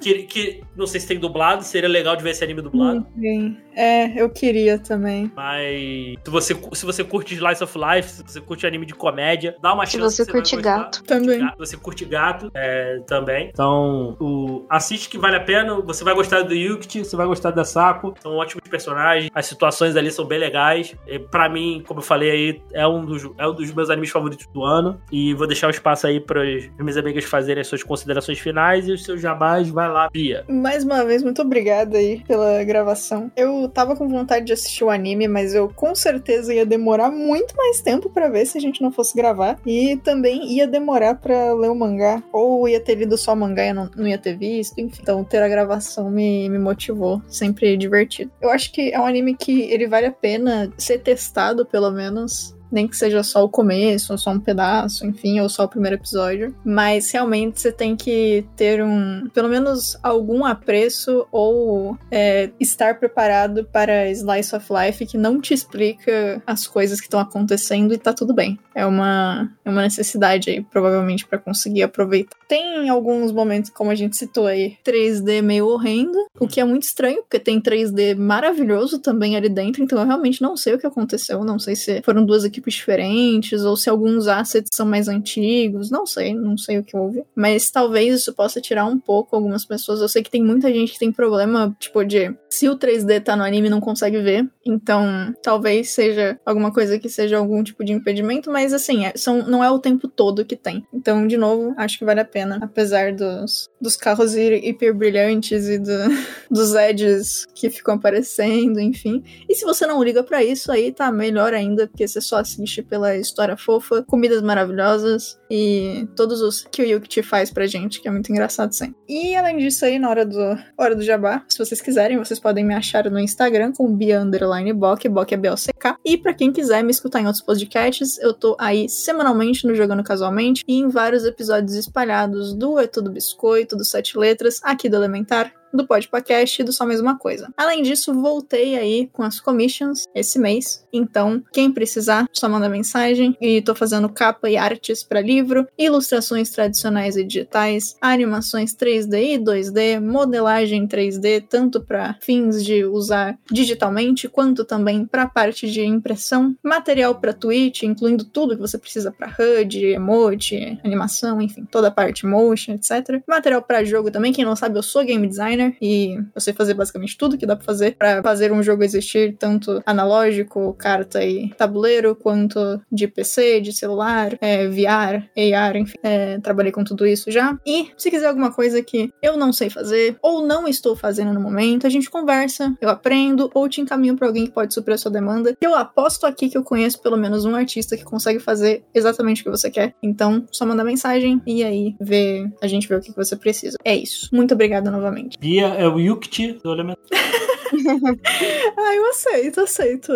Speaker 1: Que, que- não sei se tem dublado. Seria legal de ver esse anime dublado.
Speaker 2: Sim. É, eu queria também.
Speaker 1: Mas se você, se você curte Slice of Life, se você curte anime de comédia, dá uma
Speaker 3: Se
Speaker 1: chance.
Speaker 3: você
Speaker 1: vai
Speaker 3: curte gato.
Speaker 2: Também.
Speaker 1: Gato, você curte gato é, também. Então, o, assiste que vale a pena. Você vai gostar do Yuki, você vai gostar da Sako. São ótimos personagens. As situações ali são bem legais. E, pra mim, como eu falei aí, é um dos, é um dos meus animes favoritos do ano. E vou deixar o espaço aí para as minhas amigas fazerem as suas considerações finais e os seus jabás. Vai lá, Pia.
Speaker 2: Mais uma vez, muito obrigada aí pela gravação. Eu tava com vontade de assistir o anime, mas eu com certeza ia demorar muito mais tempo pra ver se a gente não fosse gravar. E também ia demorar pra ler o mangá. Ou ia ter lido só o mangá e não, não ia ter visto, enfim. Então ter a gravação me, me motivou. Sempre divertido. Eu acho que é um anime que ele vale a pena ser testado, pelo menos. Nem que seja só o começo, ou só um pedaço, enfim, ou só o primeiro episódio. Mas realmente você tem que ter um. Pelo menos algum apreço ou é, estar preparado para Slice of Life que não te explica as coisas que estão acontecendo e tá tudo bem. É uma, é uma necessidade aí, provavelmente, para conseguir aproveitar. Tem alguns momentos, como a gente citou aí, 3D meio horrendo, o que é muito estranho, porque tem 3D maravilhoso também ali dentro, então eu realmente não sei o que aconteceu, não sei se foram duas equipes diferentes ou se alguns assets são mais antigos, não sei, não sei o que houve. Mas talvez isso possa tirar um pouco algumas pessoas. Eu sei que tem muita gente que tem problema, tipo, de se o 3D tá no anime não consegue ver, então talvez seja alguma coisa que seja algum tipo de impedimento, mas assim, é- são, não é o tempo todo que tem. Então, de novo, acho que vale a pena, apesar dos, dos carros hi- hiper brilhantes e do, dos edges que ficam aparecendo, enfim. E se você não liga pra isso, aí tá melhor ainda, porque você só assiste pela história fofa, comidas maravilhosas e todos os que o Yuki te faz pra gente, que é muito engraçado sempre. E além disso aí, na hora do, hora do jabá, se vocês quiserem, vocês podem me achar no Instagram com Bia Underline Bock, Bock é B-O-C-K. E pra quem quiser me escutar em outros podcasts, eu tô aí semanalmente no Jogando Casualmente e em vários episódios espalhados do É Tudo Biscoito, do Sete Letras, aqui do Elementar, do Podpacast e do Só Mesma Coisa. Além disso, voltei aí com as commissions esse mês. Então, quem precisar, só manda mensagem. E tô fazendo capa e artes para livro, ilustrações tradicionais e digitais, animações 3D e 2D, modelagem 3D, tanto para fins de usar digitalmente, quanto também para parte de impressão, material para Twitch, incluindo tudo que você precisa para HUD, emote, animação, enfim, toda a parte motion, etc. Material para jogo também, quem não sabe, eu sou game designer designer e sei fazer basicamente tudo que dá pra fazer para fazer um jogo existir, tanto analógico, carta e tabuleiro, quanto de PC, de celular, é, VR, AR, enfim. É, trabalhei com tudo isso já. E se quiser alguma coisa que eu não sei fazer ou não estou fazendo no momento, a gente conversa, eu aprendo ou te encaminho para alguém que pode suprir a sua demanda. Eu aposto aqui que eu conheço pelo menos um artista que consegue fazer exatamente o que você quer. Então, só manda mensagem e aí vê, a gente vê o que você precisa. É isso. Muito obrigada novamente.
Speaker 1: Bia é o Yukti do elemento.
Speaker 2: ah, eu aceito, aceito.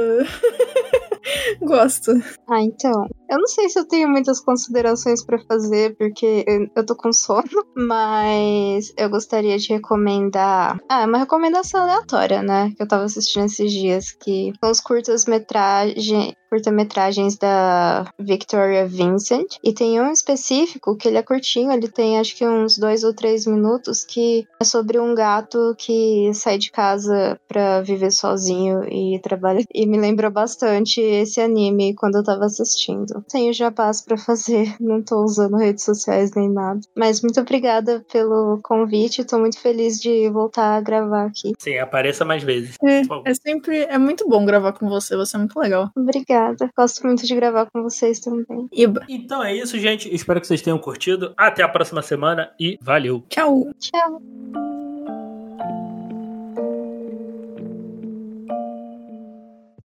Speaker 2: Gosto.
Speaker 3: Ah, então. Eu não sei se eu tenho muitas considerações para fazer, porque eu, eu tô com sono, mas eu gostaria de recomendar. Ah, é uma recomendação aleatória, né? Que eu tava assistindo esses dias, que são os curtas-metragens curta-metragens da Victoria Vincent. E tem um específico que ele é curtinho, ele tem acho que uns dois ou três minutos, que é sobre um gato que sai de casa pra viver sozinho e trabalha. E me lembrou bastante esse anime quando eu tava assistindo. Tenho jabás para fazer, não tô usando redes sociais nem nada. Mas muito obrigada pelo convite, tô muito feliz de voltar a gravar aqui.
Speaker 1: Sim, apareça mais vezes.
Speaker 2: É, é sempre. É muito bom gravar com você, você é muito legal.
Speaker 3: Obrigada obrigada. Gosto muito de gravar com vocês também.
Speaker 2: Iba.
Speaker 1: Então é isso, gente. Espero que vocês tenham curtido. Até a próxima semana e valeu.
Speaker 2: Tchau.
Speaker 3: Tchau.